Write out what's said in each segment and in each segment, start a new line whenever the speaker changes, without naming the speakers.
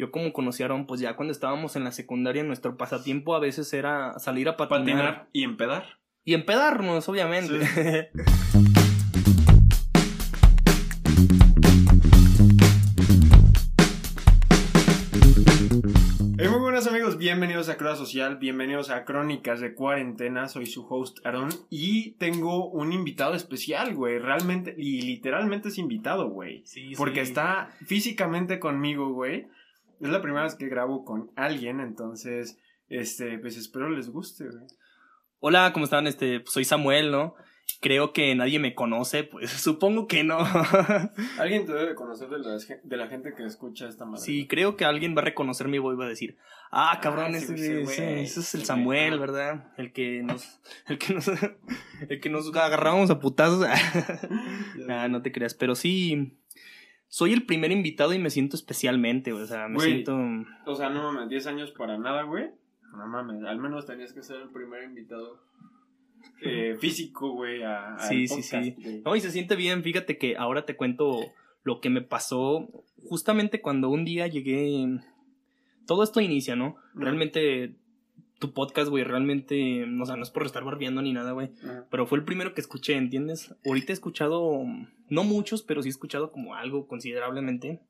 Yo como conocí a Aaron, pues ya cuando estábamos en la secundaria, nuestro pasatiempo a veces era salir a patinar.
Patinar y empedar.
Y empedarnos, obviamente.
Hey, muy buenos amigos, bienvenidos a Cruda Social, bienvenidos a Crónicas de Cuarentena, soy su host Aaron y tengo un invitado especial, güey, realmente y literalmente es invitado, güey,
Sí,
porque
sí.
está físicamente conmigo, güey. Es la primera vez que grabo con alguien, entonces, este, pues espero les guste, güey.
Hola, ¿cómo están? Este, pues soy Samuel, ¿no? Creo que nadie me conoce, pues supongo que no.
Alguien te debe conocer de la, de la gente que escucha esta madre.
sí, creo que alguien va a reconocer mi voz y va a decir, ah, cabrón,
Ah,
ese,
sí, ese
ese- es el
sí,
Samuel. ¿verdad? El que nos, el que nos, el que nos agarramos a putazos. ah, no te creas, pero sí, soy el primer invitado y me siento especialmente, o sea, me
Güey.
siento...
O sea, no mames, 10 años para nada, güey. No mames, al menos tenías que ser el primer invitado eh, físico, güey, a, al
Sí, sí, sí.
güey.
No, y se siente bien, fíjate que ahora te cuento lo que me pasó justamente cuando un día llegué... Todo esto inicia, ¿no? Realmente tu podcast, güey, realmente, o sea, no es por estar barbeando ni nada, güey, pero fue el primero que escuché, ¿entiendes? Ahorita he escuchado, no muchos, pero sí he escuchado como algo considerablemente.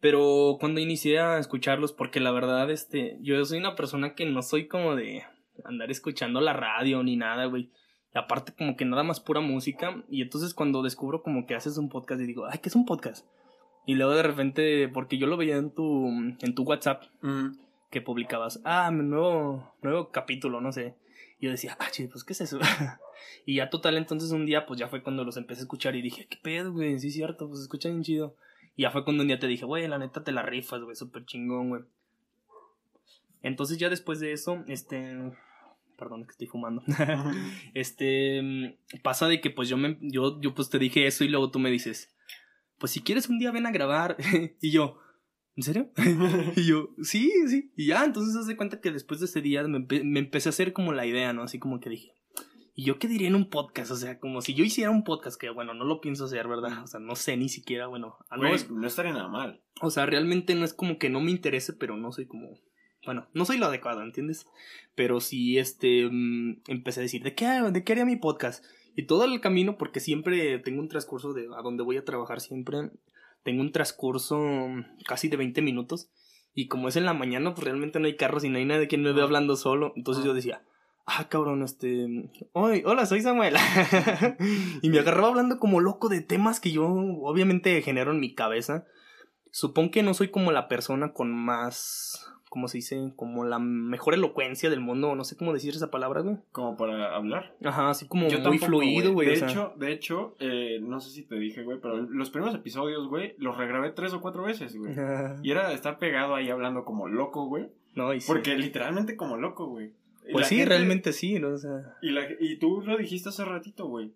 Pero cuando inicié a escucharlos, porque la verdad, este, yo soy una persona que no soy como de andar escuchando la radio ni nada, güey. Y aparte como que nada más pura música. Y entonces cuando descubro como que haces un podcast y digo, ay, ¿qué es un podcast? Y luego de repente, porque yo lo veía en tu, en tu WhatsApp. Que publicabas, ah, nuevo, nuevo capítulo, no sé. Y yo decía, ah, pues, ¿qué es eso? y ya total, entonces un día, pues ya fue cuando los empecé a escuchar y dije, ¿qué pedo, güey? Sí, es cierto, pues escuchan bien chido. Y ya fue cuando un día te dije, güey, la neta te la rifas, güey, súper chingón, güey. Entonces ya después de eso, este... Perdón, que estoy fumando. este... Pasa de que pues yo me... Yo, yo pues te dije eso y luego tú me dices, pues si quieres un día ven a grabar. y yo, ¿en serio? y yo, sí, sí. Y ya, entonces haz de cuenta que después de ese día me, empe- me empecé a hacer como la idea, ¿no? Así como que dije, ¿y yo qué diría en un podcast? O sea, como si yo hiciera un podcast, que bueno, no lo pienso hacer, ¿verdad? O sea, no sé ni siquiera, bueno, mejor-
no estaría nada mal.
o sea, realmente no es como que no me interese, pero no soy como. Bueno, no soy lo adecuado, ¿entiendes? Pero sí, este. mm, empecé a decir, ¿de qué, ¿de qué haría mi podcast? Y todo el camino, porque siempre tengo un transcurso de a donde voy a trabajar, siempre tengo un transcurso mm, casi de 20 minutos. Y como es en la mañana, pues realmente no hay carros y no hay nadie quien me ve
Ah.
hablando solo. Entonces
Ah.
yo decía, ah, cabrón, este. Hoy, hola, soy Samuel. y me agarraba hablando como loco de temas que yo obviamente genero en mi cabeza. Supongo que no soy como la persona con más. ¿Cómo se dice? Como la mejor elocuencia del mundo. No sé cómo decir esa palabra, güey.
Como para hablar.
Ajá, así como
Yo
muy
tampoco,
fluido, güey.
De
o sea.
hecho, de hecho, eh, no sé si te dije, güey, pero los primeros episodios, güey, los regrabé tres o cuatro veces, güey. Y era estar pegado ahí hablando como loco, güey.
No, y sí.
Porque literalmente como loco, güey.
Pues
la
sí,
gente-
realmente sí, ¿no? O sea.
Y, la- y tú lo dijiste hace ratito, güey.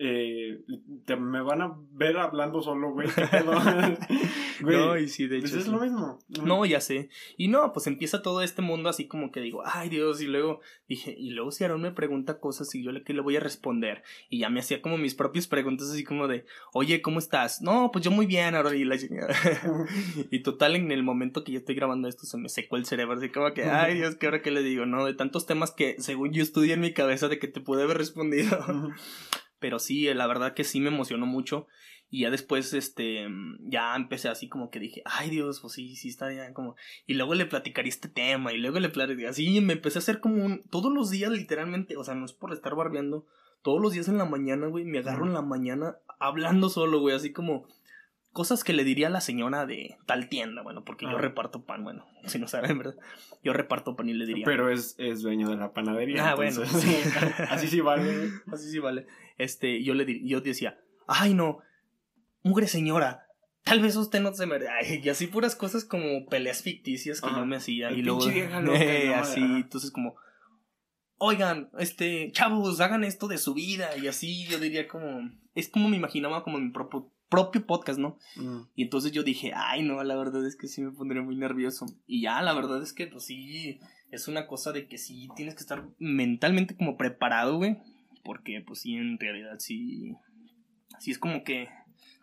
Eh, te- me van a ver hablando solo, güey.
No, y sí, de hecho.
pues es
sí.
lo mismo.
No, ya sé. Y no, pues empieza todo este mundo así como que digo, ay Dios, y luego dije, y luego si Aaron me pregunta cosas y yo le, ¿qué le voy a responder? Y ya me hacía como mis propias preguntas así como de, oye, ¿cómo estás? No, pues yo muy bien, Aaron, y la y total, en el momento que yo estoy grabando esto se me secó el cerebro, así como que, ay Dios, ¿qué ahora qué le digo? No, de tantos temas que según yo estudié en mi cabeza de que te pude haber respondido. Pero sí, la verdad que sí me emocionó mucho. Y ya después, este, ya empecé así como que dije, ay Dios, pues sí, sí está ya como... Y luego le platicaría este tema, y luego le platicaría así, me empecé a hacer como un... Todos los días, literalmente, o sea, no es por estar barbeando, todos los días en la mañana, güey, me agarro en la mañana hablando solo, güey, así como... Cosas que le diría a la señora de tal tienda, bueno, porque yo
Ah.
reparto pan, bueno, si no saben, ¿verdad? Yo reparto pan y le diría...
Pero es, es dueño de la panadería.
Ah, bueno, sí.
así sí vale.
Así sí vale. Este, yo le yo decía, ay no, mugre señora, tal vez usted no se me... Ay, y así puras cosas como peleas ficticias que
Ajá.
yo me hacía.
El
y luego,
vieja loca,
Eh,
¿no?
así, entonces como, oigan, este, chavos, hagan esto de su vida. Y así yo diría como, es como me imaginaba como mi propio, propio podcast, ¿no?
Mm.
Y entonces yo dije, ay, no, la verdad es que sí me pondría muy nervioso. Y ya, la verdad es que, pues sí, es una cosa de que sí tienes que estar mentalmente como preparado, güey. Porque, pues sí, en realidad sí. Sí es como que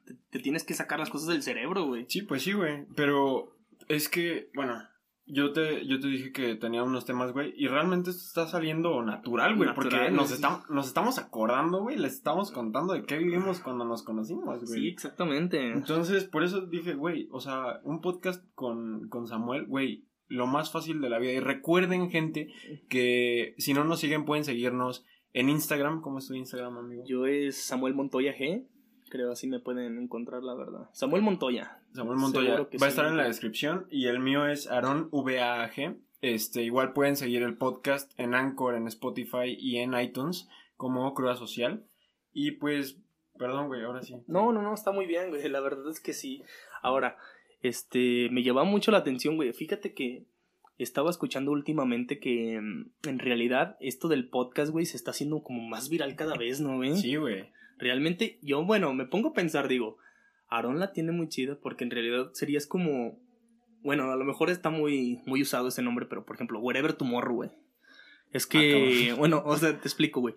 te, te tienes que sacar las cosas del cerebro, güey.
Sí, pues sí, güey. Pero Es que, bueno, yo te, yo te dije que tenía unos temas, güey, y realmente esto está saliendo natural, güey, porque nos,
sí.
estamos nos estamos acordando, güey, les estamos contando de qué vivimos cuando nos conocimos, güey.
Sí, exactamente.
Entonces, por eso dije, güey, o sea, un podcast con, con Samuel, güey, lo más fácil de la vida. Y recuerden, gente, que si no nos siguen, pueden seguirnos en Instagram. ¿Cómo es tu Instagram, amigo?
Yo es Samuel Montoya G. Creo así me pueden encontrar, la verdad. Samuel Montoya.
Samuel Montoya. Va a estar en la descripción. Y el mío es Aaron VAG. Este, igual pueden seguir el podcast en Anchor, en Spotify y en iTunes como Cruda Social. Y pues, perdón, güey, ahora sí.
No, no, no, está muy bien, güey. La verdad es que sí. Ahora, este, me lleva mucho la atención, güey. Fíjate que estaba escuchando últimamente que mm, en realidad esto del podcast, güey, se está haciendo como más viral cada vez, ¿no, güey?
Sí, güey.
Realmente, yo, bueno, me pongo a pensar, digo, Aaron la tiene muy chida porque en realidad serías como. Bueno, a lo mejor está muy, muy usado ese nombre, pero por ejemplo, Wherever Tomorrow, güey. Es que, bueno, o sea, te explico, güey.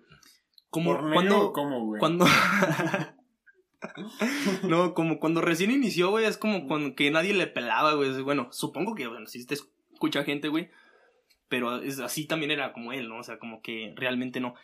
Como
¿Por
cuando,
cómo, güey?
cuando. no, como cuando recién inició, güey, es como cuando que nadie le pelaba, güey. Bueno, supongo que, bueno, si te escucha gente, güey. Pero es, así también era como él, ¿no? O sea, como que realmente no.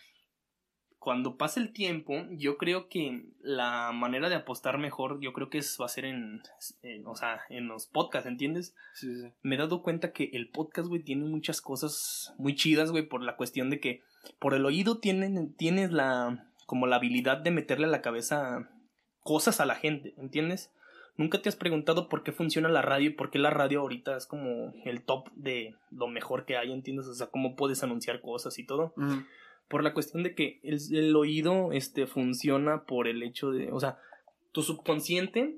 Cuando pasa el tiempo, yo creo que la manera de apostar mejor, yo creo que es, va a ser en, en, o sea, en los podcasts, ¿entiendes?
Sí, sí.
me he dado cuenta que el podcast, güey, tiene muchas cosas muy chidas, güey, por la cuestión de que por el oído tienen, tienes la, como la habilidad de meterle a la cabeza cosas a la gente, ¿entiendes? Nunca te has preguntado por qué funciona la radio y por qué la radio ahorita es como el top de lo mejor que hay, ¿entiendes? O sea, cómo puedes anunciar cosas y todo.
Ujú.
Por la cuestión de que el, el oído, este, funciona por el hecho de, o sea, tu subconsciente,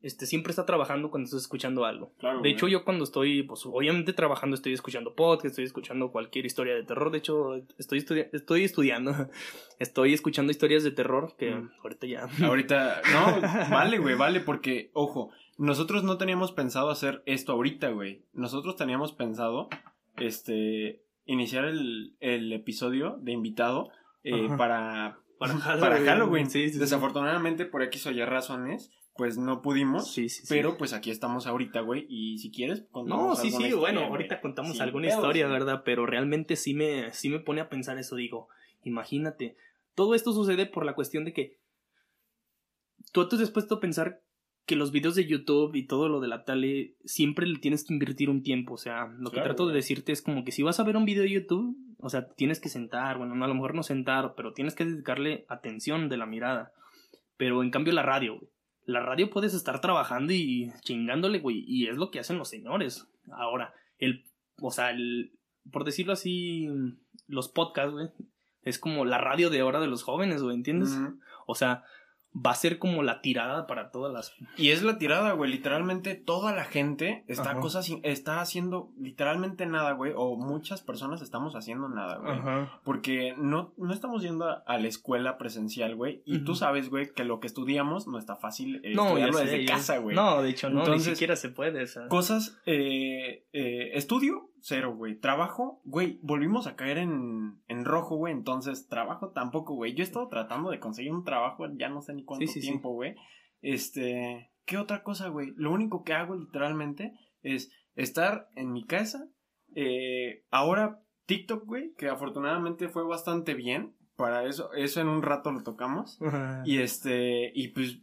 este, siempre está trabajando cuando estás escuchando algo.
Claro,
De hecho, yo cuando estoy, pues obviamente trabajando, estoy escuchando podcast, estoy escuchando cualquier historia de terror. De hecho, estoy, estudi- estoy estudiando, estoy escuchando historias de terror que
Mm.
ahorita ya.
Ahorita, no, vale, güey, vale, porque, ojo, nosotros no teníamos pensado hacer esto ahorita, güey. Nosotros teníamos pensado, este, iniciar el, el episodio de invitado eh, para,
Para Halloween.
para Halloween.
Sí, sí.
Desafortunadamente, por X o Y razones, pues no pudimos.
Sí, sí, sí.
Pero pues aquí estamos ahorita, güey, y si quieres,
No,
contamos
sí,
alguna
sí,
historia,
bueno,
güey.
ahorita contamos alguna historia. ¿verdad? Pero realmente sí me, sí me pone a pensar eso, digo, imagínate, todo esto sucede por la cuestión de que tú te has puesto a pensar que los videos de YouTube y todo lo de la tele siempre le tienes que invertir un tiempo, o sea, lo que trato de decirte es como que si vas a ver un video de YouTube, o sea, tienes que sentar, bueno, no, a lo mejor no sentar, pero tienes que dedicarle atención de la mirada. Pero en cambio la radio, güey. La radio puedes estar trabajando y chingándole, güey, y es lo que hacen los señores. Ahora, el, o sea, el, por decirlo así, los podcasts, güey, es como la radio de ahora de los jóvenes, güey, ¿entiendes? O sea, va a ser como la tirada para todas las...
Y es la tirada, güey. Literalmente toda la gente está,
Ajá.
cosas, está haciendo literalmente nada, güey. O muchas personas estamos haciendo nada, güey.
Ajá.
Porque no, no estamos yendo a, a la escuela presencial, güey. Y tú sabes, güey, que lo que estudiamos no está fácil eh,
No,
estudiarlo
sé,
desde
ya-
casa, güey.
No, de hecho, no,
Entonces-
ni siquiera se puede. o sea.
Cosas, eh, eh, estudio, cero, güey. Trabajo, güey, volvimos a caer en, en rojo, güey. Entonces, trabajo tampoco, güey. Yo he estado tratando de conseguir un trabajo, ya no sé ni cuánto
Sí, sí, sí.
tiempo, güey. Este, ¿qué otra cosa, güey? Lo único que hago literalmente es estar en mi casa. Eh, ahora, TikTok, güey, que afortunadamente fue bastante bien. Para eso, eso en un rato lo tocamos. Y este, y pues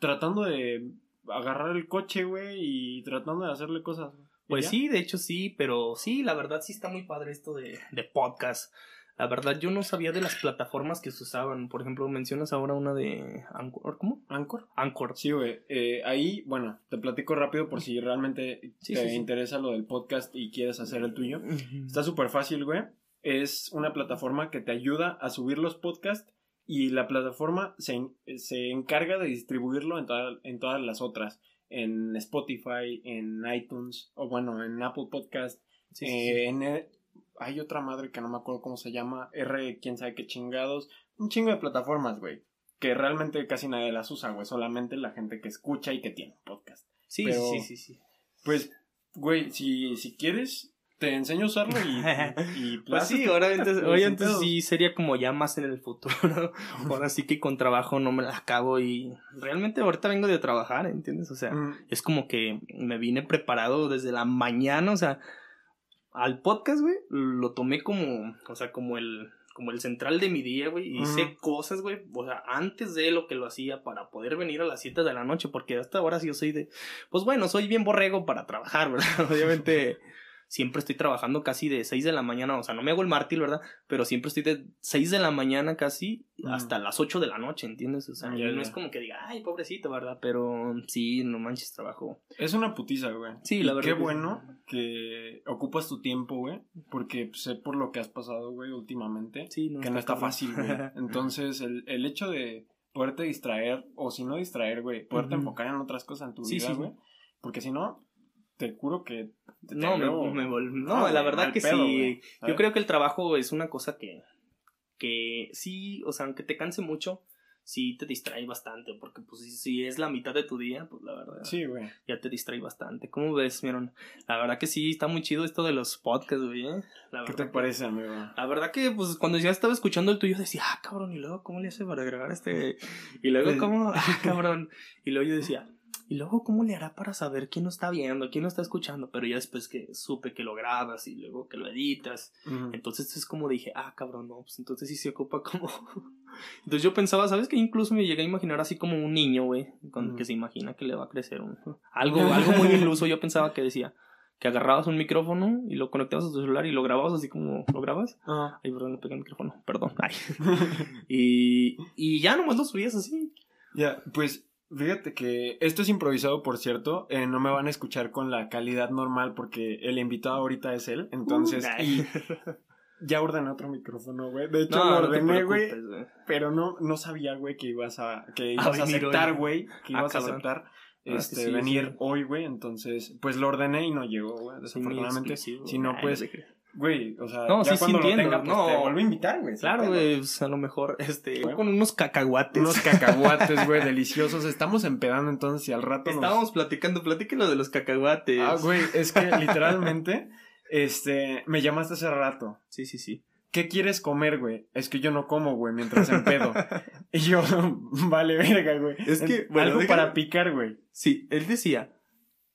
tratando de agarrar el coche, güey, y tratando de hacerle cosas. güey. ¿Y
Pues
ya?
sí, de hecho sí, pero sí, la verdad sí está muy padre esto de, de podcast. La verdad yo no sabía de las plataformas que se usaban. Por ejemplo, mencionas ahora una de Anchor, ¿cómo?
Anchor.
Anchor.
Sí, güey. eh, ahí, bueno, te platico rápido por si realmente
Sí,
te
sí, sí.
interesa lo del podcast y quieres hacer el tuyo. Está súper fácil, güey. Es una plataforma que te ayuda a subir los podcasts y la plataforma se, se encarga de distribuirlo en, toda- en todas las otras. En Spotify, en iTunes, o bueno, en Apple Podcast,
Sí,
Eh,
sí.
en e- hay otra madre que no me acuerdo cómo se llama, R, quién sabe qué chingados, un chingo de plataformas, güey, que realmente casi nadie las usa, güey, solamente la gente que escucha y que tiene un podcast.
Sí,
pero-
sí, sí, sí.
Pues, güey, si, si quieres, te enseño a usarlo y, y, y
Pues sí, ahora entonces,
sin
entonces sí sería como ya más en el futuro. ahora sí que con trabajo no me la acabo y realmente ahorita vengo de trabajar, ¿entiendes? O sea,
Mm,
es como que me vine preparado desde la mañana, o sea, al podcast, güey, lo tomé como, o sea, como el como el central de mi día, güey, y hice
Ujú.
cosas, güey, o sea, antes de lo que lo hacía para poder venir a las 7 de la noche, porque hasta ahora sí yo soy de, pues bueno, soy bien borrego para trabajar, ¿verdad? Obviamente siempre estoy trabajando casi de 6 de la mañana, o sea, no me hago el mártir, ¿verdad? Pero siempre estoy de 6 de la mañana casi
Mm.
hasta las 8 de la noche, ¿entiendes? O sea,
Ya,
no es como que diga, ay, pobrecito, ¿verdad? Pero sí, no manches, trabajo.
Es una putiza, güey.
Sí,
Y
la verdad
Qué
que
bueno que ocupas tu tiempo, güey. Porque sé por lo que has pasado, güey, últimamente.
Sí, no,
que no está
cabrón.
fácil, güey. Entonces, el, el hecho de poderte distraer, o si no distraer, güey, poderte
Ujú.
enfocar en otras cosas en tu
Sí,
vida,
sí.
güey. Porque si no, te juro que. te
No, me, me vol- No, la verdad que
pedo,
sí. Yo creo que el trabajo es una cosa que, que sí, o sea, aunque te canse mucho, sí te distrae bastante, porque pues si, es la mitad de tu día, pues la verdad,
Sí, güey.
ya te distrae bastante. ¿Cómo ves, Miron? La verdad que sí, está muy chido esto de los podcasts, güey, ¿eh? La
¿Qué te
que-
parece, amigo?
La verdad que, pues, cuando ya estaba escuchando el tuyo, decía, ah, cabrón, y luego, ¿cómo le hace para agregar este? Y luego, ¿cómo? Ah, cabrón. Y luego yo decía, y luego, ¿cómo le hará para saber quién no está viendo, quién no está escuchando? Pero ya después que supe que lo grabas y luego que lo editas,
Ujú.
entonces es como dije, ah, cabrón, no, pues entonces sí se ocupa como... Entonces yo pensaba, ¿sabes qué? Incluso me llegué a imaginar así como un niño, güey, con
Ujú.
que se imagina que le va a crecer un... Algo, algo muy iluso, yo pensaba que decía que agarrabas un micrófono y lo conectabas a tu celular y lo grababas así como lo grabas.
Ah.
Ay, perdón, le pegué el micrófono, perdón. Ay. y, y ya nomás lo subías así.
Ya, pues fíjate que esto es improvisado, por cierto. eh, no me van a escuchar con la calidad normal porque el invitado ahorita es él. Entonces,
Uh,
y ya ordené otro micrófono, güey. De hecho,
no,
lo ordené, güey. pero no, no sabía, güey, que ibas a, que ibas a, aceptar, güey. Que
Ah,
ibas a aceptar
que
este,
sí,
venir
sí.
hoy, güey. Entonces, pues lo ordené y no llegó, güey. Desafortunadamente. Si no, pues. Güey, o sea,
No,
ya
sí, sí
cuando lo
entiendo,
tenga, pues
no.
te vuelvo a invitar, güey.
Claro, güey, pues, a lo mejor, este,
Bueno.
con unos cacahuates.
Unos cacahuates, güey, deliciosos. Estamos empedando entonces y al rato nos...
Estábamos platicando, platíquenlo de los cacahuates.
Ah, güey, es que literalmente, este, me llamaste hace rato.
Sí, sí, sí.
¿Qué quieres comer, güey? Es que yo no como, güey, mientras empedo. y yo, vale, verga, güey.
Es que,
En-
bueno,
algo
déjame-
para picar, güey.
Sí, él decía,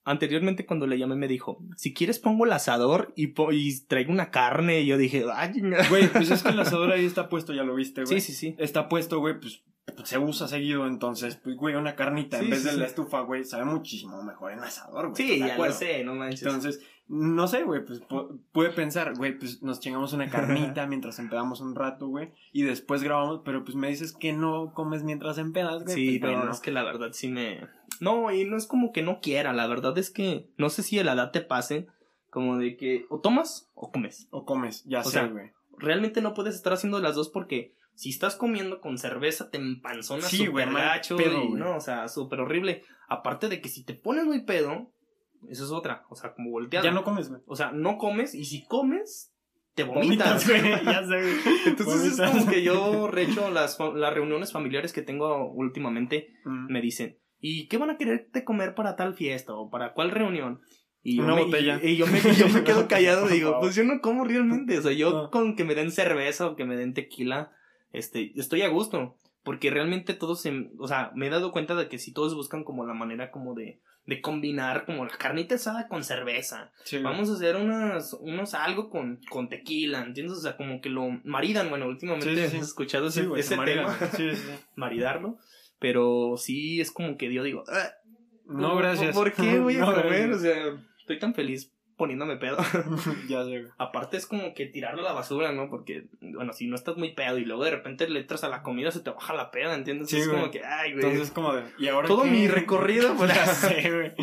anteriormente cuando le llamé me dijo, si quieres pongo el asador y, po- y traigo una carne. Y yo dije, ay, chinga".
Güey, pues es que el asador ahí está puesto, ya lo viste, güey.
Sí, sí, sí.
Está puesto, güey, pues se usa seguido, entonces, pues, güey, una carnita
Sí,
en vez
sí,
de
sí.
la estufa, güey, sabe muchísimo mejor en asador, güey.
Sí,
¿estás de
ya lo sé, no manches.
Entonces, no sé, güey, pues pu- puede pensar, güey, pues nos chingamos una carnita mientras empedamos un rato, güey, y después grabamos, pero pues me dices que no comes mientras empedas, güey.
Sí,
pues,
no,
bueno.
es que la verdad sí me... No, y no es como que no quiera, la verdad es que no sé si a la edad te pase, como de que o tomas o comes.
O comes, ya
O
sé, güey.
Realmente no puedes estar haciendo las dos porque si estás comiendo con cerveza te empanzonas
Sí,
súper
güey, mal
gacho
pedo,
y no, o sea, súper horrible. Aparte de que si te pones muy pedo, eso es otra, o sea, como volteada.
Ya no comes, güey.
O sea, no comes y si comes, te vomitas.
güey, ya sé, güey.
Entonces es como que yo recho las, las reuniones familiares que tengo últimamente,
Mm.
me dicen, ¿y qué van a quererte comer para tal fiesta o para cuál reunión? Y yo,
Una
me,
botella.
y, y yo, me, y yo me quedo callado y digo, pues yo no como realmente, o sea, yo con que me den cerveza o que me den tequila, este, estoy a gusto, porque realmente todos, se, o sea, me he dado cuenta de que si todos buscan como la manera como de, de combinar como la carnita asada con cerveza,
Sí,
vamos a hacer unas, unos algo con, con tequila, ¿entiendes? O sea, como que lo maridan, bueno, últimamente
Sí, sí, sí.
has escuchado ese, ese
maridan.
tema, maridarlo, pero sí es como que yo digo, "Ah,
No,
¿por-
gracias.
¿Por qué voy a comer? O sea, estoy tan feliz poniéndome pedo.
ya sé, güey.
Aparte es como que tirarlo a la basura, ¿no? Porque, bueno, si no estás muy pedo y luego de repente le entras a la comida, se te baja la peda, ¿entiendes?
Sí,
es
güey.
como que, ay, güey.
Entonces, como de. ¿Y ahora
todo
qué?
mi recorrido, pues,
ya sé, güey.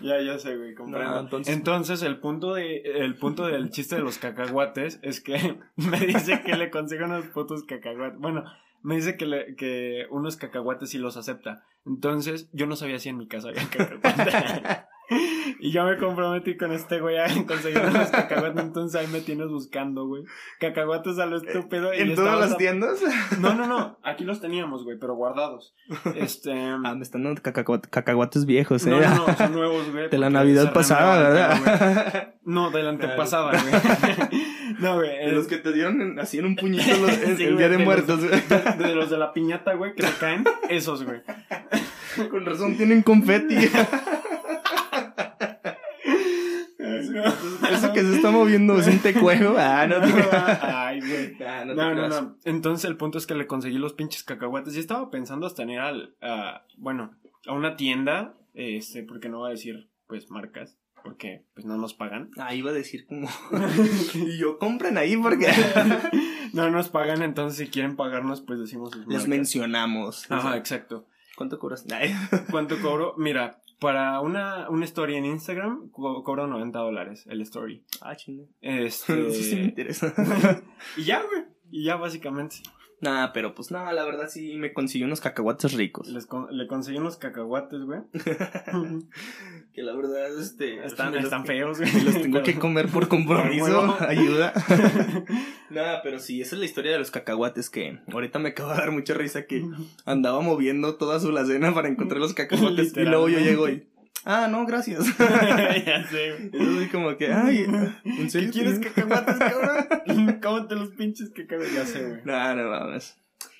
Ya, ya sé, güey, comprendo.
No, entonces-
entonces... el punto de el punto del chiste de los cacahuates es que me dice que le consiga unos putos cacahuates. Bueno, me dice que, le, que unos cacahuates sí los acepta. Entonces, yo no sabía si en mi casa había cacahuates. Y yo me comprometí con este güey a conseguir unos cacahuates, entonces ahí me tienes buscando, güey. Cacahuates a lo estúpido. Y
¿En todas las
a-
tiendas?
No, no, no, aquí los teníamos, güey, pero guardados. Este...
Ah, me están dando cacahuat- cacahuates viejos, eh.
No, no, no, son nuevos, güey.
De la Navidad pasada,
güey.
¿verdad?
No, de la antepasada, güey. No, güey.
De los que te dieron en- así en un puñito los- en-
Sí,
el
güey,
día de
de
muertos.
De, de los de la piñata, güey, que se caen. Esos, güey.
Con razón tienen confeti. Eso que se está moviendo es un tecuejo. Ah, no te
Ay, güey.
Ah, no,
No, no, no. Entonces el punto es que le conseguí los pinches cacahuates. Y estaba pensando hasta en ir al, a, bueno, a una tienda, este, porque no voy a decir, pues, marcas, porque, pues, no nos pagan.
Ah, iba a decir como. y yo compren ahí porque.
no nos pagan, entonces si quieren pagarnos, pues decimos sus
Les
marcas.
mencionamos.
Ajá, exacto.
¿Cuánto cobras?
¿Cuánto cobro? Mira, para una, una story en Instagram, co- cobro 90 dólares el story.
Ah, chingue.
Este...
Sí, sí me interesa.
y ya, güey. Y ya, básicamente.
Nah, pero pues nada, la verdad sí me consiguió unos cacahuates ricos.
Les con- le conseguí unos cacahuates, güey.
Que la verdad, este.
Están, están feos, güey.
los tengo que comer por compromiso. Ayuda. Nada, pero sí, esa es la historia de los cacahuates que ahorita me acaba de dar mucha risa que andaba moviendo toda su alacena para encontrar los cacahuates y luego yo llego y ah, no, gracias.
ya sé, güey.
Es como que, ay, ¿en
¿Qué
serio
quieres
tienes
cacahuates, cabrón? Cómete los pinches cacahuates. Ya sé, güey.
No, no mames.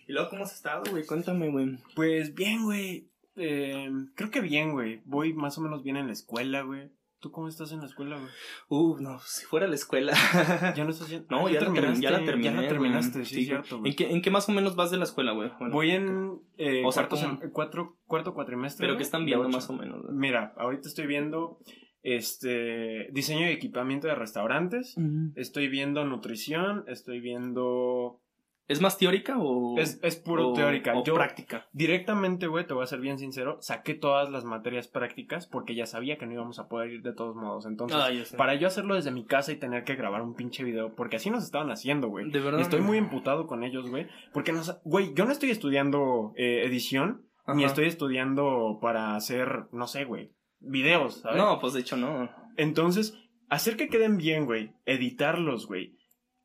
¿Y luego cómo has estado, güey? Cuéntame, güey.
Pues bien, güey. Eh, creo que bien, güey. Voy más o menos bien en la escuela, güey. ¿Tú cómo estás en la escuela, güey?
Uh, no, si fuera la escuela.
Ya no estás yendo.
No,
Ah,
ya, la terminé, ya la terminé.
Ya la terminaste, sí,
güey.
cierto, güey.
¿En qué, ¿En qué más o menos vas de la escuela, güey? Bueno,
Voy en eh,
O sea,
cuarto, cuatro, cuarto cuatrimestre.
Pero que están viendo más o menos. güey?
Mira, ahorita estoy viendo este diseño y equipamiento de restaurantes. Estoy viendo nutrición, estoy viendo...
¿Es más teórica o...?
Es, es puro
o-
teórica.
o
Yo
práctica?
directamente, güey, te voy a ser bien sincero, saqué todas las materias prácticas porque ya sabía que no íbamos a poder ir de todos modos. Entonces,
Ah,
para yo hacerlo desde mi casa y tener que grabar un pinche video, porque así nos estaban haciendo, güey.
De verdad.
Estoy muy emputado con ellos, güey. Porque no sa- güey, yo no estoy estudiando eh, edición, ni estoy estudiando para hacer, no sé, güey, videos, ¿sabes?
No, pues de hecho no.
Entonces, hacer que queden bien, güey, editarlos, güey.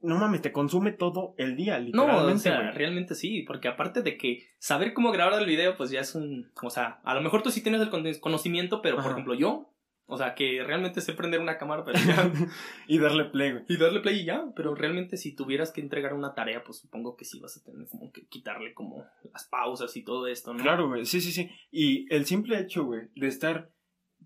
No mames, te consume todo el día,
No,
literalmente,
o sea, realmente sí, porque aparte de que saber cómo grabar el video, pues ya es un, o sea, a lo mejor tú sí tienes el con- conocimiento, pero por ejemplo yo, o sea, que realmente sé prender una cámara, pero ya,
y darle play, güey.
y darle play y ya, pero realmente si tuvieras que entregar una tarea, pues supongo que sí vas a tener como que quitarle como las pausas y todo esto, ¿no?
Claro, güey, sí, sí, sí. Y el simple hecho, güey, de estar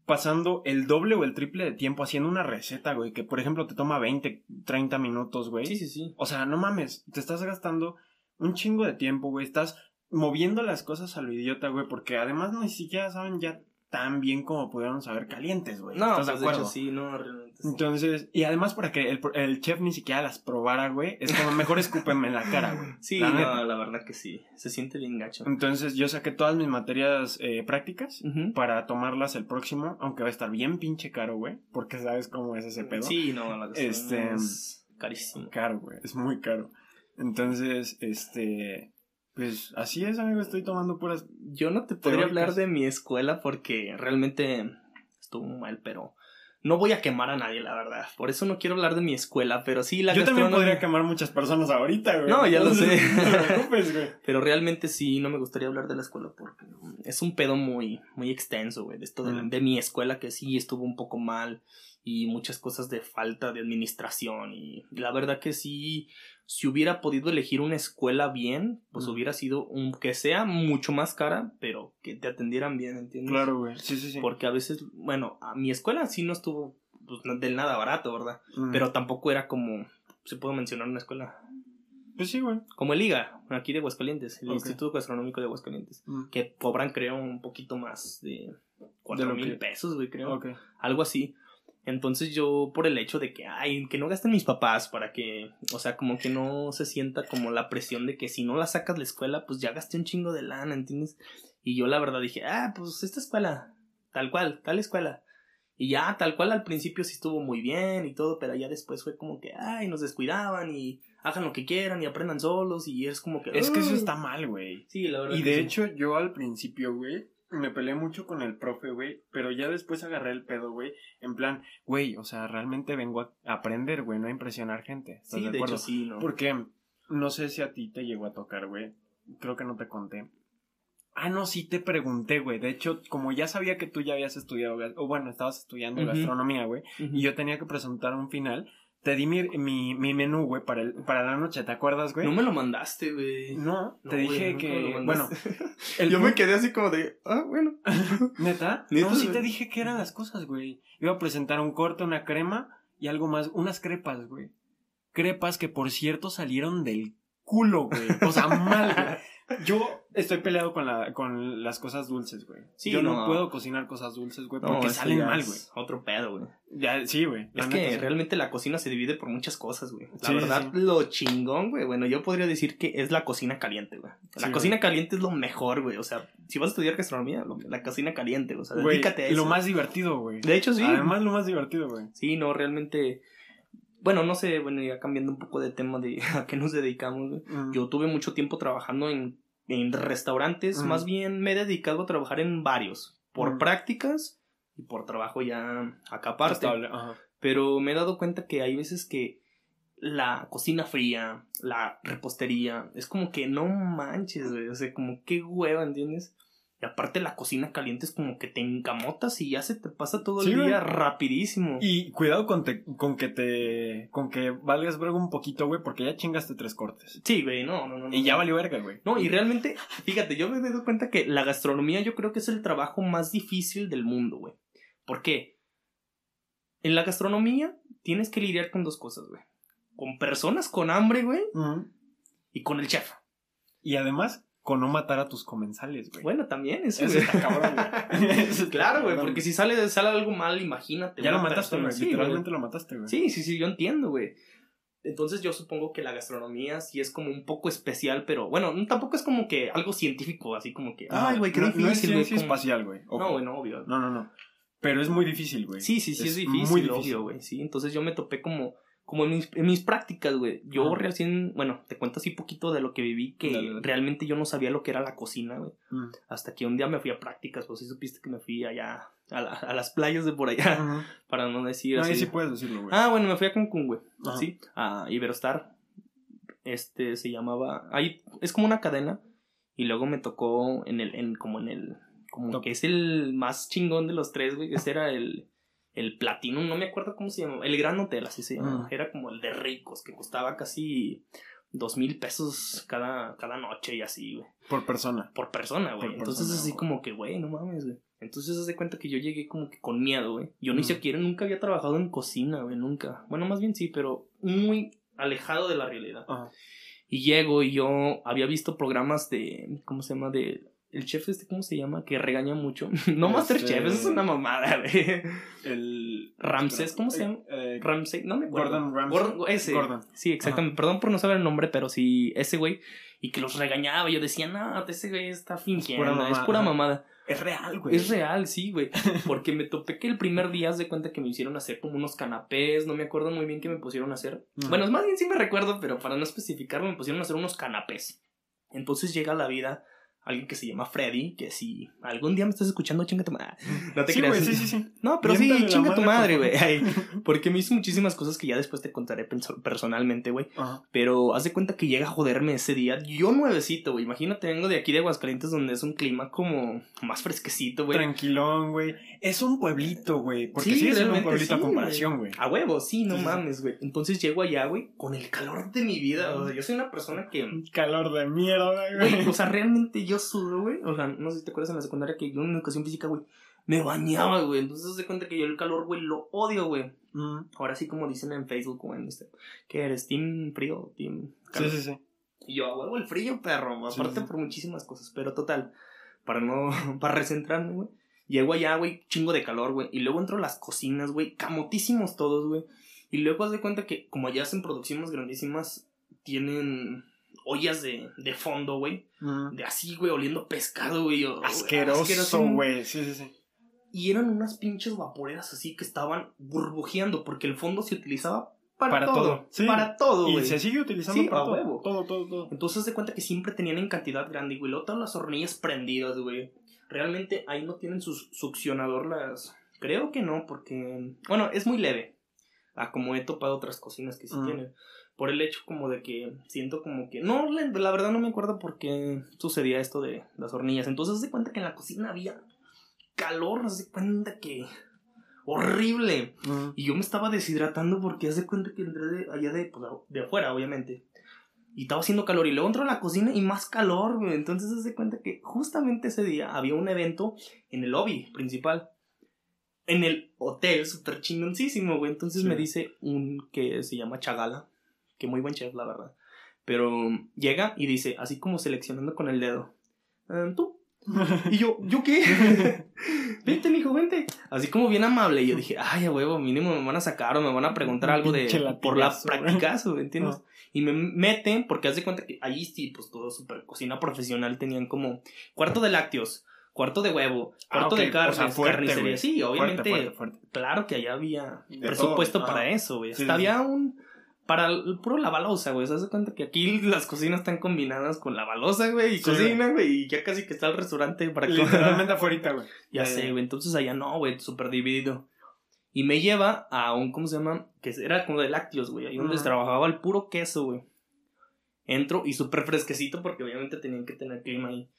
pasando el doble o el triple de tiempo haciendo una receta, güey, que por ejemplo te toma 20, 30 minutos, güey.
Sí, sí, sí.
O sea, no mames, te estás gastando un chingo de tiempo, güey. Estás moviendo las cosas a lo idiota, güey, porque además ni siquiera saben ya tan bien como pudieron saber calientes, güey.
No,
¿Estás
pues
de acuerdo?
hecho sí, no, realmente sí.
Entonces, y además para que el, el chef ni siquiera las probara, güey, es como mejor escúpeme en la cara, güey.
Sí,
La
no,
neta.
la verdad que sí, se siente bien gacho.
Entonces, yo saqué todas mis materias eh, prácticas
Ujú.
para tomarlas el próximo, aunque va a estar bien pinche caro, güey, porque sabes cómo es ese pedo.
Sí, no, la
Este,
es carísimo.
Caro, güey, es muy caro. Entonces, este, pues así es, amigo, estoy tomando puras...
Yo no te podría
Teóricas.
hablar de mi escuela porque realmente estuvo mal, pero no voy a quemar a nadie, la verdad. Por eso no quiero hablar de mi escuela, pero sí la
Yo también podría quemar muchas personas ahorita, güey.
No, ya lo sé.
No te preocupes, güey.
Pero realmente sí, no me gustaría hablar de la escuela porque es un pedo muy, muy extenso, güey. De esto de,
Mm.
de mi escuela que sí estuvo un poco mal y muchas cosas de falta de administración. Y la verdad que sí, si hubiera podido elegir una escuela bien, pues
Mm.
hubiera sido un que sea mucho más cara, pero que te atendieran bien, ¿entiendes?
Claro, güey, sí, sí, sí.
Porque a veces, bueno, a mi escuela sí no estuvo pues, del nada barato, ¿verdad?
Mm.
Pero tampoco era como, se puede mencionar una escuela,
Pues sí, güey.
como el IGA, aquí de Aguascalientes, el. Instituto Gastronómico de Aguascalientes,
Mm.
que cobran, creo, un poquito más de cuatro mil
que-
pesos, güey, creo,
Ok.
algo así. Entonces yo, por el hecho de que, ay, que no gasten mis papás para que, o sea, como que no se sienta como la presión de que si no la sacas de la escuela, pues ya gasté un chingo de lana, ¿entiendes? Y yo la verdad dije, ah, pues esta escuela, tal cual, tal escuela. Y ya, tal cual al principio sí estuvo muy bien y todo, pero ya después fue como que, ay, nos descuidaban y hagan lo que quieran y aprendan solos y es como que...
Es que eso está mal, güey.
Sí, la verdad.
Y de
sí.
hecho, yo al principio, güey, me peleé mucho con el profe, güey, pero ya después agarré el pedo, güey, en plan, güey, o sea, realmente vengo a aprender, güey, no a impresionar gente. ¿Estás
Sí,
de
de hecho sí, ¿no?
Porque no sé si a ti te llegó a tocar, güey. Creo que no te conté. Ah, no, sí te pregunté, güey. De hecho, como ya sabía que tú ya habías estudiado, o bueno, estabas estudiando
Ujú.
gastronomía, güey, y yo tenía que presentar un final, te di mi, mi, mi menú, güey, para, el, para la noche, ¿te acuerdas, güey?
No me lo mandaste, güey.
No,
No,
te
güey,
dije
lo
que, bueno, el
Yo me quedé así como de, ah, bueno.
¿Neta?
¿Neta,
No, sí te dije que eran las cosas, güey. Iba a presentar un corte, una crema y algo más, unas crepas, güey. Crepas que, por cierto, salieron del culo, güey. O sea, mal, güey. Yo estoy peleado con, la, con las cosas dulces, güey.
Sí,
Yo no,
no.
puedo cocinar cosas dulces, güey,
No,
porque salen mal, güey.
Otro pedo, güey.
Ya, sí, güey.
Es que
sí.
realmente la cocina se divide por muchas cosas, güey. La
Sí,
verdad, lo chingón, güey. Bueno, yo podría decir que es la cocina caliente, güey. La cocina caliente es lo mejor, güey. O sea, si vas a estudiar gastronomía, lo- la cocina caliente, o sea,
Güey,
dedícate a eso.
Lo más divertido, güey.
De hecho, sí.
Además, lo más divertido, güey.
Sí, no, realmente. Bueno, no sé, bueno, ya cambiando un poco de tema de a qué nos dedicamos, güey.
Mm.
Yo tuve mucho tiempo trabajando en, en restaurantes, más bien me he dedicado a trabajar en varios, por
Ujú.
prácticas y por trabajo ya acá aparte. Pero me he dado cuenta que hay veces que la cocina fría, la repostería, es como que no manches, güey. O sea, como qué hueva, ¿entiendes? Y aparte la cocina caliente es como que te encamotas y ya se te pasa todo
Sí,
el día
güey.
rapidísimo.
Y cuidado con, te- con que te. con que valgas verga un poquito, güey, porque ya chingaste tres cortes.
Sí, güey, no, no, no.
Y
no.
ya valió verga, güey.
No, y realmente, fíjate, yo me he dado cuenta que la gastronomía yo creo que es el trabajo más difícil del mundo, güey. ¿Por qué? En la gastronomía tienes que lidiar con dos cosas, güey. Con personas con hambre, güey, y con el chef.
Y además, con no matar a tus comensales, güey.
Bueno, también eso,
Eso está cabrón, güey. Eso está
claro, güey, porque si sale, sale algo mal, imagínate.
Ya lo mataste, güey.
así,
Literalmente lo mataste, güey.
Sí, sí, sí, yo entiendo, güey. Entonces yo supongo que la gastronomía sí es como un poco especial, pero bueno, no- tampoco es como que algo científico, así como que,
Ah,
ay, güey, qué
no,
difícil,
no es ciencia
como-
espacial, güey. Ojo.
No, güey, no, obvio.
No, no, no. Pero es muy difícil, güey.
Sí, sí, sí, es, difícil,
muy
obvio, güey, sí. Entonces yo me topé como, como en mis, en mis prácticas, güey. Yo recién, bueno, te cuento así poquito de lo que viví, que
Dale, dale.
realmente yo no sabía lo que era la cocina, güey.
Mm.
Hasta que un día me fui a prácticas, pues sí supiste que me fui allá, a, la- a las playas de por allá, para no decir
No,
así.
ahí sí puedes decirlo, güey.
Ah, bueno, me fui a Cancún, güey.
Ajá.
Sí, a Iberostar. Este se llamaba. Ahí es como una cadena. Y luego me tocó en el. En, como en el. Como
Top.
que es el más chingón de los tres, güey. Ese era el. El platino, no me acuerdo cómo se llamaba. El Gran Hotel, así se llamaba.
Mm.
Era como el de ricos, que costaba casi dos mil pesos cada, cada noche y así, güey
Por persona.
por persona, güey. Entonces
persona,
así
güey.
como que, güey, no mames, güey. Entonces haz de cuenta que yo llegué como que con miedo, güey. Yo ni
Mm.
siquiera nunca había trabajado en cocina, güey, nunca. Bueno, más bien sí, pero muy alejado de la realidad.
Ajá.
Y llego y yo había visto programas de, ¿cómo se llama? De... El chef este, ¿cómo se llama? Que regaña mucho. no
Este-
Masterchef, eso es una mamada, güey.
El.
Ramsés, ¿cómo se
Eh,
llama?
eh,
Ramsey, no me acuerdo.
Gordon Ramsay.
Gordon, ese.
Gordon.
Sí, exactamente. Perdón por no saber el nombre, pero sí, ese güey. Y que los regañaba. Yo decía, no, ese güey está fingiendo.
pura
Es pura mamada.
Es real, güey.
Es real, sí, güey. Porque me topé que el primer día, de cuenta que me hicieron hacer como unos canapés. No me acuerdo muy bien qué me pusieron a hacer. Bueno, más bien sí me recuerdo, pero para no especificarlo, me pusieron a hacer unos canapés. Entonces llega la vida alguien que se llama Freddy, que si algún día me estás escuchando, chinga tu madre. No te
sí,
creas.
güey, sí, sí, sí.
No, pero
Miéntale
sí, chinga tu
madre, por
güey. Porque me hizo muchísimas cosas que ya después te contaré perso- personalmente, güey. Pero haz de cuenta que llega a joderme ese día. Yo nuevecito, güey. Imagínate, vengo de aquí de Aguascalientes donde es un clima como más fresquecito, güey.
Tranquilón, güey. Es un pueblito, güey. Porque
Sí,
sí, es un pueblito a comparación, güey.
A huevo, sí, no mames, güey. Entonces llego allá, güey, con el calor de mi vida. O sea, yo soy una persona que.
Calor de mierda,
güey. o sea, realmente yo sudo, güey. O sea, no sé si te acuerdas en la secundaria que yo en educación física, güey, me bañaba, güey. Entonces de cuenta que yo el calor, güey, lo odio, güey.
Mm.
Ahora sí, como dicen en Facebook o en Instagram, que eres team frío, team
Sí,
calor.
sí, sí.
Y yo, huevo el frío, perro.
Sí,
Aparte
sí.
por muchísimas cosas. Pero total, para no, para recentrarme, güey. Llego allá, güey, chingo de calor, güey. Y luego entro a las cocinas, güey, camotísimos todos, güey. Y luego haz de cuenta que, como allá hacen producciones grandísimas, tienen ollas de, de fondo, güey.
Mm.
De así, güey, oliendo pescado, güey.
Asqueroso, güey. Sí, sí, sí.
Y eran unas pinches vaporeras así que estaban burbujeando, porque el fondo se utilizaba para,
Para
todo.
todo, sí.
Para todo,
Y
güey.
se sigue utilizando
Sí,
para todo.
huevo.
Todo, todo, todo.
Entonces de cuenta que siempre tenían en cantidad grande, güey. Luego todas las hornillas prendidas, güey. Realmente ahí no tienen su succionador las... Creo que no, porque... Bueno, es muy leve. Ah, como he topado otras cocinas que sí
Mm.
tienen. Por el hecho como de que siento como que... No, la, verdad no me acuerdo por qué sucedía esto de las hornillas. Entonces se cuenta que en la cocina había calor, se cuenta que... Horrible. Y yo me estaba deshidratando porque hace cuenta que entré de allá de, pues, de afuera, obviamente. Y estaba haciendo calor. Y luego entro a la cocina y más calor, güey. Entonces hace cuenta que justamente ese día había un evento en el lobby principal. En el hotel, súper chingoncísimo, güey. Entonces
Sí.
me dice un que se llama Chagala. Que muy buen chef, la verdad. Pero llega y dice, así como seleccionando con el dedo. "Eh, ¿Tú? Y yo, ¿yo qué? vente, mijo, vente. Así como bien amable. Y yo dije, ay, a huevo, mínimo me van a sacar o me van a preguntar algo de. Por la practicazo, ¿entiendes?
Ah.
Y me meten, porque haz de cuenta que allí sí, pues todo súper cocina profesional. Tenían como cuarto de lácteos, cuarto de huevo,
Ah,
cuarto de carne,
o sea, fuerte,
carnicería. Sí, obviamente.
Fuerte, fuerte, fuerte.
Claro que allá había
De
presupuesto para eso, güey. Hasta
sí,
había un. Para el puro la balosa, güey. ¿Se das cuenta que aquí las cocinas están combinadas con la balosa, güey? Y
Sí,
cocina, güey. Y ya casi que está el restaurante para que.
Literalmente afuera, güey.
Ya
Eh,
sé, güey. Entonces allá no, güey, súper dividido. Y me lleva a un, ¿cómo se llama? Que era como de lácteos, güey. Ahí donde trabajaba el puro queso, güey. Entro y súper fresquecito porque obviamente tenían que tener clima ahí.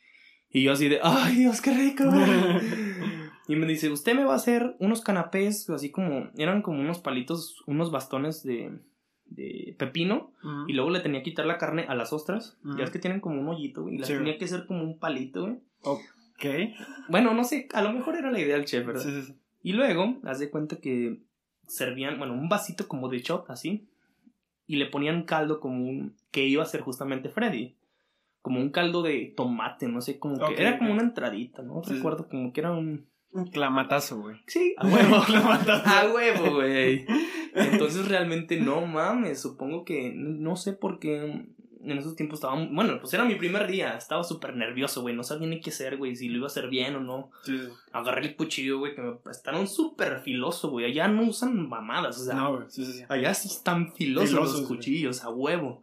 Y yo así de, ¡ay, Dios, qué rico! y me dice, usted me va a hacer unos canapés, así como, eran como unos palitos, unos bastones de, de pepino. Y luego le tenía que quitar la carne a las ostras. Ya es que tienen como un hoyito, güey. Y las
Sí,
tenía que hacer como un palito, güey.
Ok.
Bueno, no sé, a lo mejor era la idea del chef, ¿verdad?
Sí, sí.
Y luego, haz de cuenta que servían, bueno, un vasito como de shot, así. Y le ponían caldo como un. que iba a ser justamente Freddy. Como un caldo de tomate, no sé, como que. Era como una entradita, ¿no? Recuerdo como que era un.
Un clamatazo, güey.
Sí, a huevo.
Clamatazo.
a huevo, güey. Entonces realmente no mames. Supongo que. No sé por qué. En esos tiempos estaba. Bueno, pues era mi primer día. Estaba súper nervioso, güey. No sabía ni qué hacer, güey. Si lo iba a hacer bien o no.
Sí.
Agarré el cuchillo, güey, que me prestaron súper filoso, güey. Allá no usan mamadas, o sea,
No. Sí, sí,
allá sí están filosos,
Filosos,
los cuchillos, a huevo.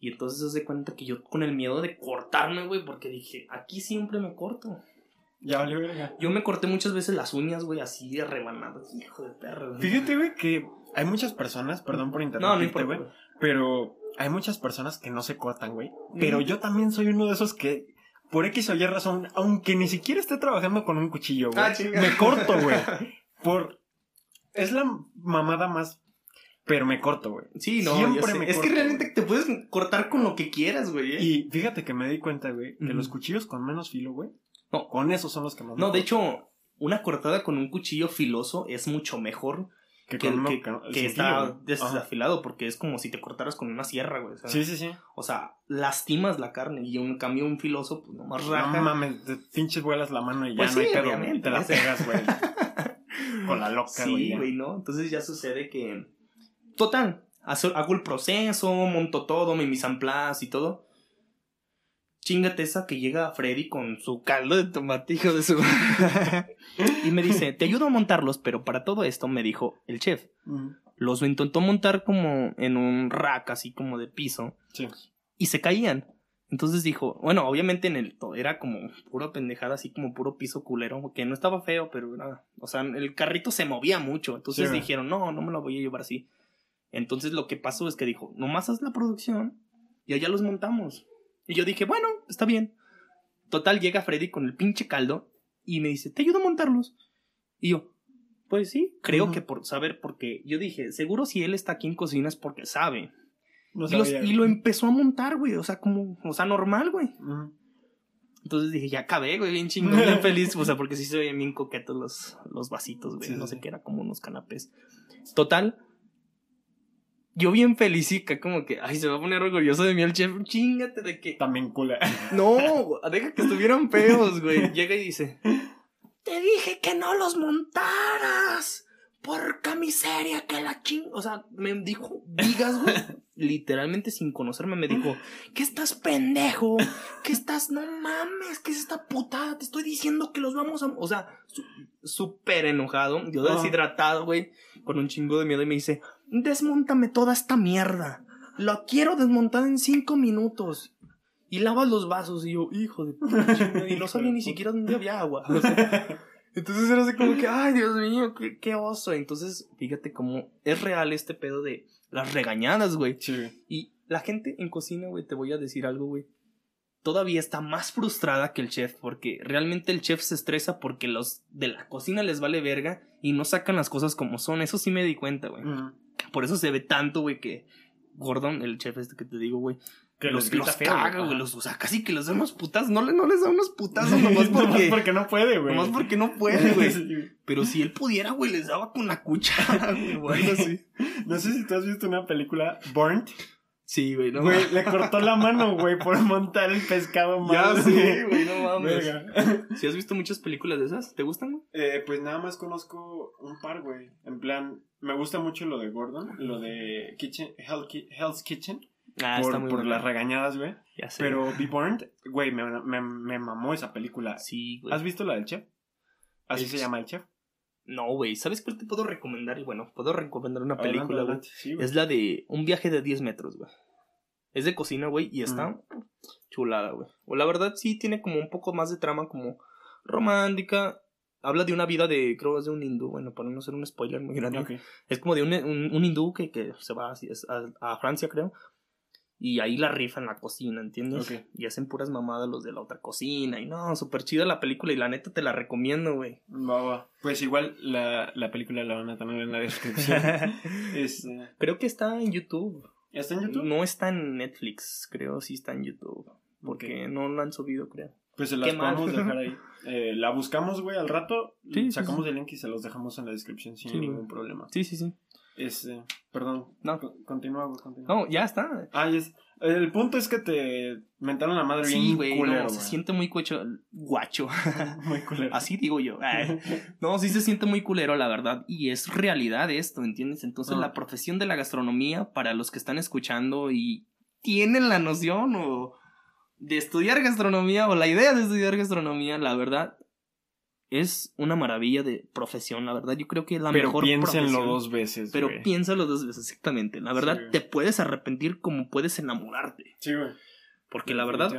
Y entonces se hace cuenta que yo con el miedo de cortarme, güey, porque dije, aquí siempre me corto.
Ya valió, verga.
Yo me corté muchas veces las uñas, güey, así de rebanadas, hijo de perro. güey.
Fíjate, güey, que hay muchas personas, perdón por interrumpirte,
no
güey, pero hay muchas personas que no se cortan, güey. Pero yo también soy uno de esos que, por X o Y razón, aunque ni siquiera esté trabajando con un cuchillo, güey,
Ah,
me corto, güey. Por... Es la mamada más... Pero me corto, güey.
Sí, no,
Siempre me
Es que
corto,
realmente te puedes cortar con lo que quieras, güey. ¿eh?
Y fíjate que me di cuenta, güey, que los cuchillos con menos filo, güey,
No.
con esos son los que más me
No, de
corto.
hecho, una cortada con un cuchillo filoso es mucho mejor
que,
está.
Ajá.
desafilado, porque es como si te cortaras con una sierra, güey. o sea,
Sí, sí, sí.
O sea, lastimas la carne y en cambio un filoso, pues nomás raja.
No mames, te pinches vuelas la mano y ya
Pues
no hay
sí,
pedo, y te la pegas, güey. con la loca, güey.
sí, güey, ¿no? Entonces ya sucede que. Total, hago el proceso, monto todo, mi mise en place y todo. Chingate esa que llega Freddy con su caldo de tomate, hijo de su. y me dice: Te ayudo a montarlos, pero para todo esto, me dijo el chef.
Ujú.
Los intentó montar como en un rack, así como de piso.
Sí.
y se caían. Entonces dijo, bueno, obviamente en el to- era como puro pendejada, así como puro piso culero, que no estaba feo, pero era, o sea, el carrito se movía mucho. Entonces
Sí,
dijeron, no, no me lo voy a llevar así. Entonces lo que pasó es que dijo, nomás haz la producción y allá los montamos. Y yo dije, bueno, está bien. Total, llega Freddy con el pinche caldo y me dice, te ayudo a montarlos. Y yo, pues sí, creo
Ujú.
que por saber, porque yo dije, seguro si él está aquí en cocina es porque sabe.
No
Y, los- y lo empezó a montar, güey. O sea, como, o sea, normal, güey.
Ujú.
Entonces dije, ya acabé, güey, bien chingón, bien feliz. O sea, porque sí se veían bien coquetos los, los vasitos, güey.
Sí,
no
sí,
sé qué era, como unos canapés. Total. Yo bien acá como que, ay, se va a poner orgulloso de mí el chef. Chingate de que.
También cula.
No, deja que estuvieran feos, güey. Llega y dice, te dije que no los montaras. Porca miseria, que la ching... O sea, me dijo, digas, güey. Literalmente sin conocerme me dijo, ¿qué estás pendejo? ¿Qué estás? No mames, ¿qué es esta putada? Te estoy diciendo que los vamos a... O sea, su- súper enojado. Yo deshidratado, güey. Con un chingo de miedo y me dice, desmontame toda esta mierda. Lo quiero desmontar en cinco minutos. y lavas los vasos. Y yo, hijo de puta, Y no sabía ni siquiera dónde había agua. O sea, entonces era así como que, ay, Dios mío, qué, qué oso. Entonces, fíjate cómo es real este pedo de las regañadas, güey.
Sí.
Y la gente en cocina, güey, te voy a decir algo, güey. Todavía está más frustrada que el chef, porque realmente el chef se estresa porque los de la cocina les vale verga y no sacan las cosas como son. Eso sí me di cuenta, güey. Por eso se ve tanto, güey, que Gordon, el chef este que te digo, güey,
Que
los,
los
los caga,
güey.
Los, o sea, casi que les da unos putazos. No, le, no les da unos putazos nomás porque...
porque no puede, güey.
Nomás porque no puede, güey. Pero si él pudiera, güey, les daba con la cuchara, güey, o algo así.
No sé si tú has visto una película, Burnt.
Sí, güey, no
Güey, le cortó la mano, güey, por montar el pescado mal.
Ya sí, güey, no mames. ¿Si has visto muchas películas de esas? ¿Te gustan?
Eh, pues nada más conozco un par, güey. En plan, me gusta mucho lo de Gordon, lo de Kitchen, Hell Hell's Kitchen,
Ah,
por,
está muy
por las regañadas, güey.
Ya sé.
Pero Be Burned, güey, me, me, me mamó esa película.
Sí, güey.
¿Has visto la del chef? Así
El
se
ch-
llama el chef.
No, güey. ¿Sabes cuál te puedo recomendar? Y bueno, puedo recomendar una
Adelante,
película, güey.
Sí.
Es la de Un viaje de 10 metros, güey. Es de cocina, güey, y está chulada, güey. O la verdad sí tiene como un poco más de trama como romántica. Habla de una vida de, creo que es de un hindú, bueno, para no ser un spoiler muy grande. Es como de un, un, un hindú que, que se va es a, a Francia, creo. Y ahí la rifa en la cocina, ¿entiendes?
Ok.
Y hacen puras mamadas los de la otra cocina. Y no, súper chida la película y la neta te la recomiendo, güey.
Va, va. Pues igual la, la película la van a tener en la descripción. es, eh,
Creo que está en YouTube.
¿Está en YouTube?
No está en Netflix, creo sí está en YouTube. Porque no lo han subido, creo.
Pues se las
mal.
podemos dejar ahí. Eh, la buscamos, güey, al rato.
Sí,
sacamos
sí.
el link y se los dejamos en la descripción sin ningún problema.
Sí, sí, sí.
Es, eh, perdón.
No.
Co- Continúa, continúa.
No, ya está.
Ah, el punto es que te mentaron la madre
Sí,
bien
güey,
culero,
no, se siente muy cuecho, guacho.
Muy culero.
Así digo yo. Ay. No, sí se siente muy culero, la verdad. Y es realidad esto, ¿entiendes? Entonces,
Ah.
la profesión de la gastronomía, para los que están escuchando y tienen la noción o de estudiar gastronomía o la idea de estudiar gastronomía, la verdad, es una maravilla de profesión, la verdad. Yo creo que la
Pero
mejor
piénsenlo
profesión.
dos veces,
Pero
güey.
piénsalo dos veces, exactamente. La verdad,
Sí,
te puedes arrepentir como puedes enamorarte.
Sí, güey.
Porque la verdad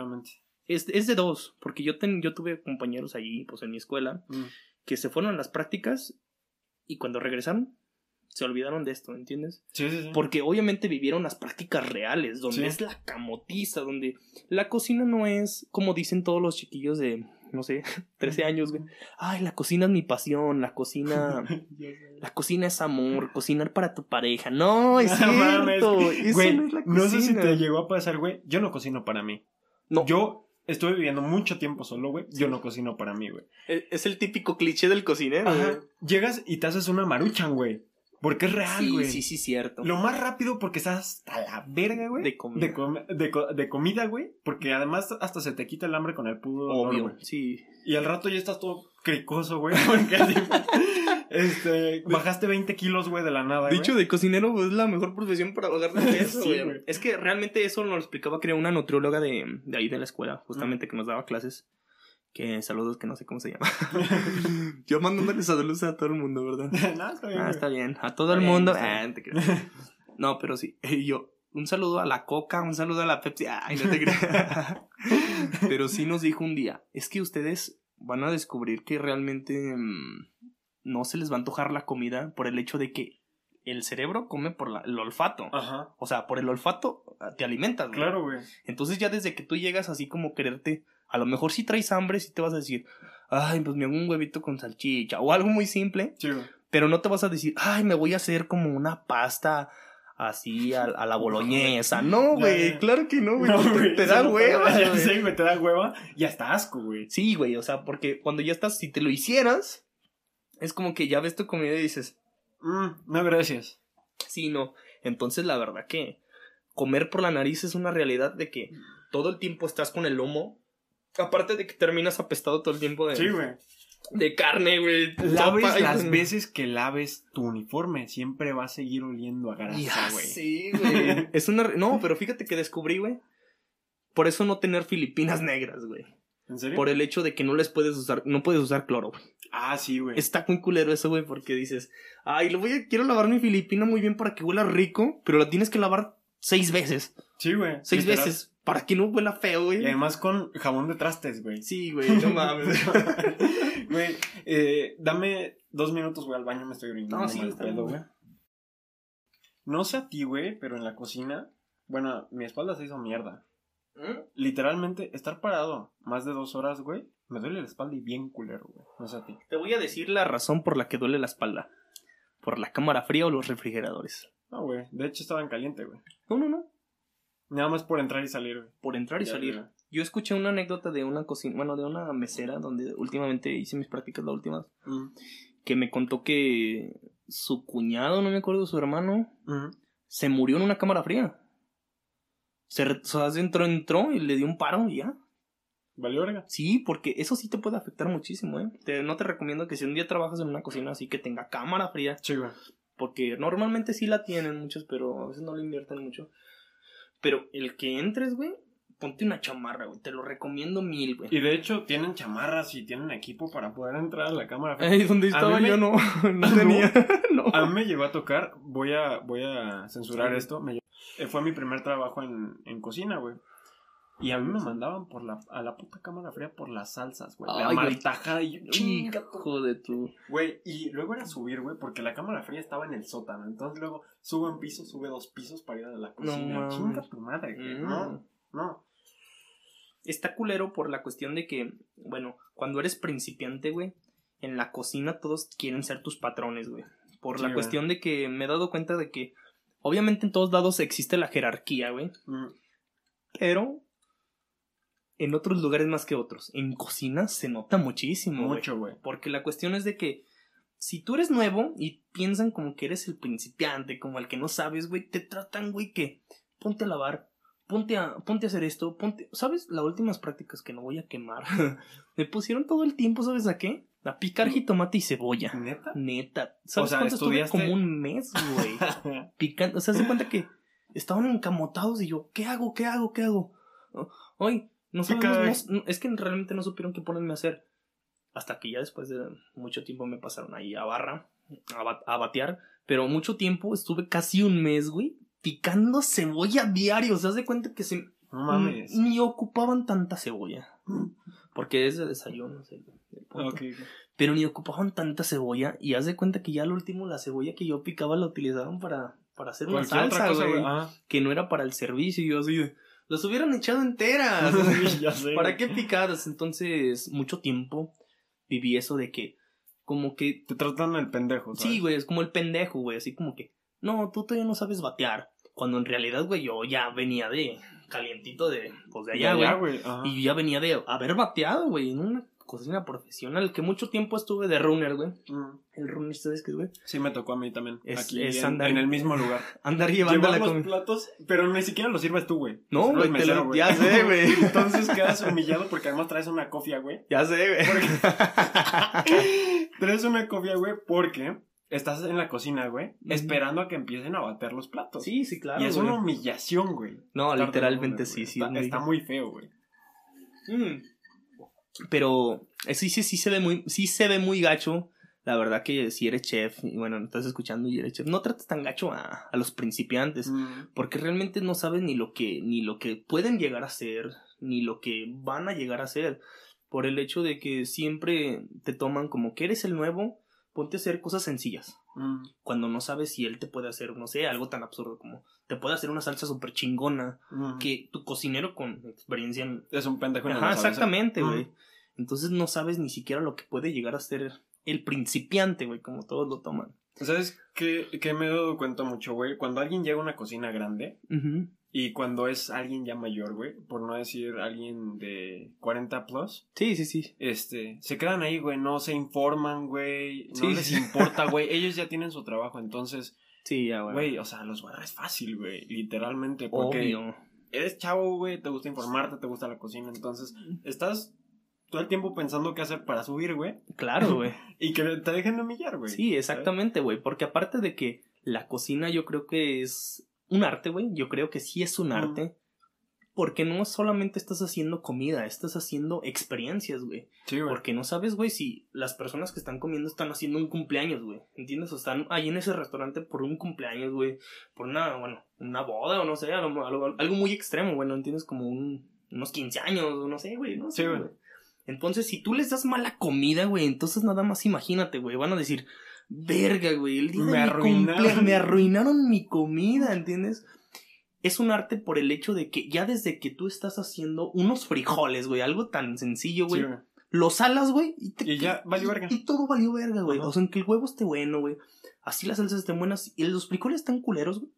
es, es de dos. Porque yo, ten- yo tuve compañeros allí, pues en mi escuela,
Mm.
que se fueron a las prácticas y cuando regresaron se olvidaron de esto, ¿entiendes?
Sí, sí, sí.
Porque obviamente vivieron las prácticas reales, donde
Sí.
es la camotiza, donde la cocina no es como dicen todos los chiquillos de, no sé, 13 años, güey. Ay, la cocina es mi pasión, la cocina, la cocina es amor, cocinar para tu pareja. No, es
No mames.
Eso
Güey,
no es la
no sé si te llegó a pasar, güey. Yo no cocino para mí.
No.
Yo estuve viviendo mucho tiempo solo, güey. Yo no cocino para mí, güey.
Es es el típico cliché del cocinero.
Ajá. Llegas y te haces una maruchan, güey. Porque es real,
Sí,
güey.
sí, sí, cierto.
Lo más rápido porque estás hasta la verga, güey.
De comida.
De, com- de co- de comida, güey. Porque además hasta se te quita el hambre con el olor,
Obvio,
güey.
sí.
Y al rato ya estás todo cricoso, güey. Porque así, este, bajaste 20 kilos, güey, de la nada,
Dicho de cocinero pues, es la mejor profesión para bajar de peso,
Sí,
güey.
güey.
Es que realmente eso nos lo explicaba, creo, una nutrióloga de, de ahí de la escuela, justamente que nos daba clases. Que saludos, que no sé cómo se llama. Yo mandándole saludos a todo el mundo, ¿verdad?
no, está bien,
Ah, está bien. A todo el mundo. Ah, no te creas. No, pero sí. Y yo, un saludo a la Coca, un saludo a la Pepsi. Ay, no te creas. pero sí nos dijo un día, es que ustedes van a descubrir que realmente mm, no se les va a antojar la comida por el hecho de que el cerebro come por la- el olfato.
Ajá.
O sea, por el olfato ah, te alimentas. güey.
Claro, güey.
Entonces ya desde que tú llegas así como quererte, a lo mejor si traes hambre, sí te vas a decir, ay, pues me hago un huevito con salchicha o algo muy simple,
Sí,
pero no te vas a decir, ay, me voy a hacer como una pasta así a, a la boloñesa. No, güey, claro que no, güey.
No,
te, te da hueva.
Sé, güey, te da hueva y hasta asco, güey.
Sí, güey, o sea, porque cuando ya estás, si te lo hicieras, es como que ya ves tu comida y dices,
Mm, no, gracias.
sí, no. Entonces, la verdad que comer por la nariz es una realidad de que todo el tiempo estás con el lomo. Aparte de que terminas apestado todo el tiempo de,
Sí, güey.
de carne, güey.
Laves las veces que laves tu uniforme, siempre va a seguir oliendo a grasa, güey.
sí, güey. es una... re- No, pero fíjate que descubrí, güey. Por eso no tener filipinas negras, güey.
¿En serio?
Por el hecho de que no les puedes usar, no puedes usar cloro, güey.
Ah, sí, güey.
Está muy culero eso, güey, porque dices, ay, lo voy a, quiero lavar mi filipina muy bien para que huela rico, pero la tienes que lavar seis veces.
Sí, güey.
Seis
literal.
veces. Para que no huela feo, güey.
Y además con jabón de trastes, güey.
Sí, güey, no mames.
Güey, eh, dame dos minutos, güey, al baño me estoy orinando.
No, sí,
mal
está
pedo,
bien,
güey. No sé a ti, güey, pero en la cocina, bueno, mi espalda se hizo mierda.
¿Mm?
Literalmente, estar parado más de dos horas, güey, me duele la espalda y bien culero, güey. No sé a ti.
Te voy a decir la razón por la que duele la espalda. Por la cámara fría o los refrigeradores.
No, güey, de hecho estaba en caliente, güey.
No, no, no.
Nada más por entrar y salir, güey.
Por entrar y
Ya,
salir.
ya.
Yo escuché una anécdota de una cocina, bueno, de una mesera donde últimamente hice mis prácticas, la última,
Mm.
que me contó que su cuñado, no me acuerdo, su hermano, se murió en una cámara fría. Se, o sea, entró, entró y le dio un paro y ya.
¿Valió verga?
Sí, porque eso sí te puede afectar muchísimo, ¿eh? Te- no te recomiendo que si un día trabajas en una cocina así que tenga cámara fría,
Sí, güey.
porque normalmente sí la tienen muchos, pero a veces no le invierten mucho. Pero el que entres, güey, ponte una chamarra, güey. Te lo recomiendo mil, güey.
Y de hecho tienen chamarras y tienen equipo para poder entrar a la cámara.
Ahí donde estaba
me-
yo no, no
¿Ah, no?
tenía. no.
A mí me llegó a tocar, voy a, voy a censurar
Sí.
esto. me eh, fue mi primer trabajo en, en cocina, güey. Y a mí me mandaban por la, a la puta cámara fría por las salsas, güey. La martajada y
Hijo de tu.
Güey, y luego era subir, güey, porque la cámara fría estaba en el sótano. Entonces luego sube un piso, sube dos pisos para ir a la cocina.
mames.
chinga tu madre, güey.
Mm.
No, no.
Está culero por la cuestión de que, bueno, cuando eres principiante, güey, en la cocina todos quieren ser tus patrones, güey. Por
Sí,
la
güey.
cuestión de que me he dado cuenta de que, obviamente en todos lados existe la jerarquía, güey.
Mm,
Pero en otros lugares más que otros. En cocina se nota muchísimo.
Mucho, güey.
Porque la cuestión es de que si tú eres nuevo y piensan como que eres el principiante, como el que no sabes, güey, te tratan, güey, que ponte a lavar, ponte a, ponte a hacer esto, ponte... ¿Sabes? Las últimas prácticas que no voy a quemar. me pusieron todo el tiempo, ¿sabes a qué? A picar jitomate y cebolla.
¿Neta?
Neta. ¿Sabes
O sea,
cuánto estuve?
estudiaste-
Como un mes, güey. Picando. O sea, se cuenta que estaban encamotados y yo, ¿qué hago? ¿Qué hago? ¿Qué hago? Hoy, no sabemos, no- es que realmente no supieron qué ponerme a hacer. Hasta que ya después de mucho tiempo me pasaron ahí a barra, a, ba- a batear. Pero mucho tiempo, estuve casi un mes, güey, picando cebolla diario. O sea, haz de cuenta que se,
No mames.
ni ocupaban tanta cebolla. Porque es de desayuno, el. Pero ni ocupaban tanta cebolla. Y haz de cuenta que ya al último la cebolla que yo picaba la utilizaban para, para hacer una salsa,
otra cosa,
güey.
güey. Ah,
Que no era para el servicio. Y yo así de. Las hubieran echado enteras.
ya sé.
¿Para qué picadas? Entonces, mucho tiempo viví eso de que. Como que.
Te tratan el pendejo, ¿sabes?
Sí, güey, es como el pendejo, güey. Así como que. No, tú todavía no sabes batear. Cuando en realidad, güey, yo ya venía de. Calientito de. Pues de allá, güey. Y yo ya venía de haber bateado, güey, en una cocina profesional. Que mucho tiempo estuve de runner, güey.
Mm.
El runner, ¿sabes qué, güey?
Sí, me tocó a mí también.
Es-
aquí
es
en,
andar-
en el mismo lugar.
Andar llevando la
los
comida.
platos, pero ni siquiera los sirves tú, güey.
No, güey, te lo- ya sé, güey.
Entonces quedas humillado porque además traes una cofia, güey.
Ya sé, güey.
Traes una cofia, güey, porque estás en la cocina, güey, esperando a que empiecen a bater los platos.
Sí, sí, claro.
y es
güey.
una humillación, güey.
No, literalmente sí, sí.
Está,
es muy-
está muy feo, güey.
Mm. Pero eh, sí, sí, se ve muy, sí se ve muy gacho. La verdad que si eres chef, y bueno, no estás escuchando y eres chef, no trates tan gacho a, a los principiantes.
Mm.
Porque realmente no sabes ni lo que, ni lo que pueden llegar a ser, ni lo que van a llegar a ser. Por el hecho de que siempre te toman como que eres el nuevo, ponte a hacer cosas sencillas.
Mm.
Cuando no sabes si él te puede hacer, no sé, algo tan absurdo como te puede hacer una salsa súper chingona.
Mm.
Que tu cocinero con experiencia en
Es un pendejo. no
Ajá, exactamente,
Mm.
güey. Entonces no sabes ni siquiera lo que puede llegar a ser el principiante, güey, como todos lo toman.
¿Sabes qué, qué me he dado cuenta mucho, güey? Cuando alguien llega a una cocina grande
Ujú.
Y cuando es alguien ya mayor, güey, por no decir alguien de 40 plus,
Sí, sí, sí.
este, se quedan ahí, güey, no se informan, güey, no
Sí,
les
sí.
importa, güey, ellos ya tienen su trabajo, entonces,
Sí, ya, güey.
güey, o sea, los barras fácil, güey, literalmente, porque
Obvio.
eres chavo, güey, te gusta informarte, te gusta la cocina, entonces, estás todo el tiempo pensando qué hacer para subir, güey,
Claro, güey.
y que te dejen de humillar, güey.
Sí, exactamente, güey. Porque aparte de que la cocina yo creo que es un arte, güey. Yo creo que sí es un arte. Porque no solamente estás haciendo comida, estás haciendo experiencias, güey.
Sí, güey.
Porque no sabes, güey, si las personas que están comiendo están haciendo un cumpleaños, güey. ¿Entiendes? O están ahí en ese restaurante por un cumpleaños, güey. Por una, bueno, una boda o no sé, algo, algo, algo muy extremo, güey. ¿No entiendes? Como un, unos 15 años, o no sé, güey. No sé,
Sí, güey.
Entonces, si tú les das mala comida, güey, entonces nada más imagínate, güey. Van a decir, verga, güey, el día de
Me
mi
arruinaron".
cumplea- me arruinaron mi comida, ¿entiendes? Es un arte por el hecho de que ya desde que tú estás haciendo unos frijoles, güey, algo tan sencillo, güey,
Sí,
los salas, güey, y, te-
Y ya valió verga.
Y todo valió verga, güey. O sea, en que el huevo esté bueno, güey. Así las salsas estén buenas. Y los frijoles están culeros, güey.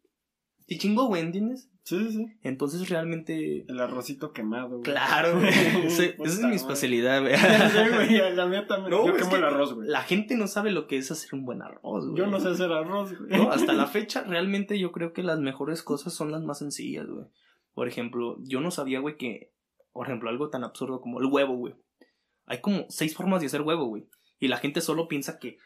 Te chingo, güey, ¿entiendes?
Sí, sí, sí.
Entonces realmente.
El arrocito quemado, güey.
Claro, güey. Esa es mi especialidad, güey.
Sí, güey, la mía también.
No,
Yo quemo
que
el arroz, güey.
La gente no sabe lo que es hacer un buen arroz, güey.
Yo no sé hacer arroz, güey.
No, hasta la fecha, realmente yo creo que las mejores cosas son las más sencillas, güey. Por ejemplo, yo no sabía, güey, que, por ejemplo, algo tan absurdo como el huevo, güey. Hay como seis formas de hacer huevo, güey. Y la gente solo piensa que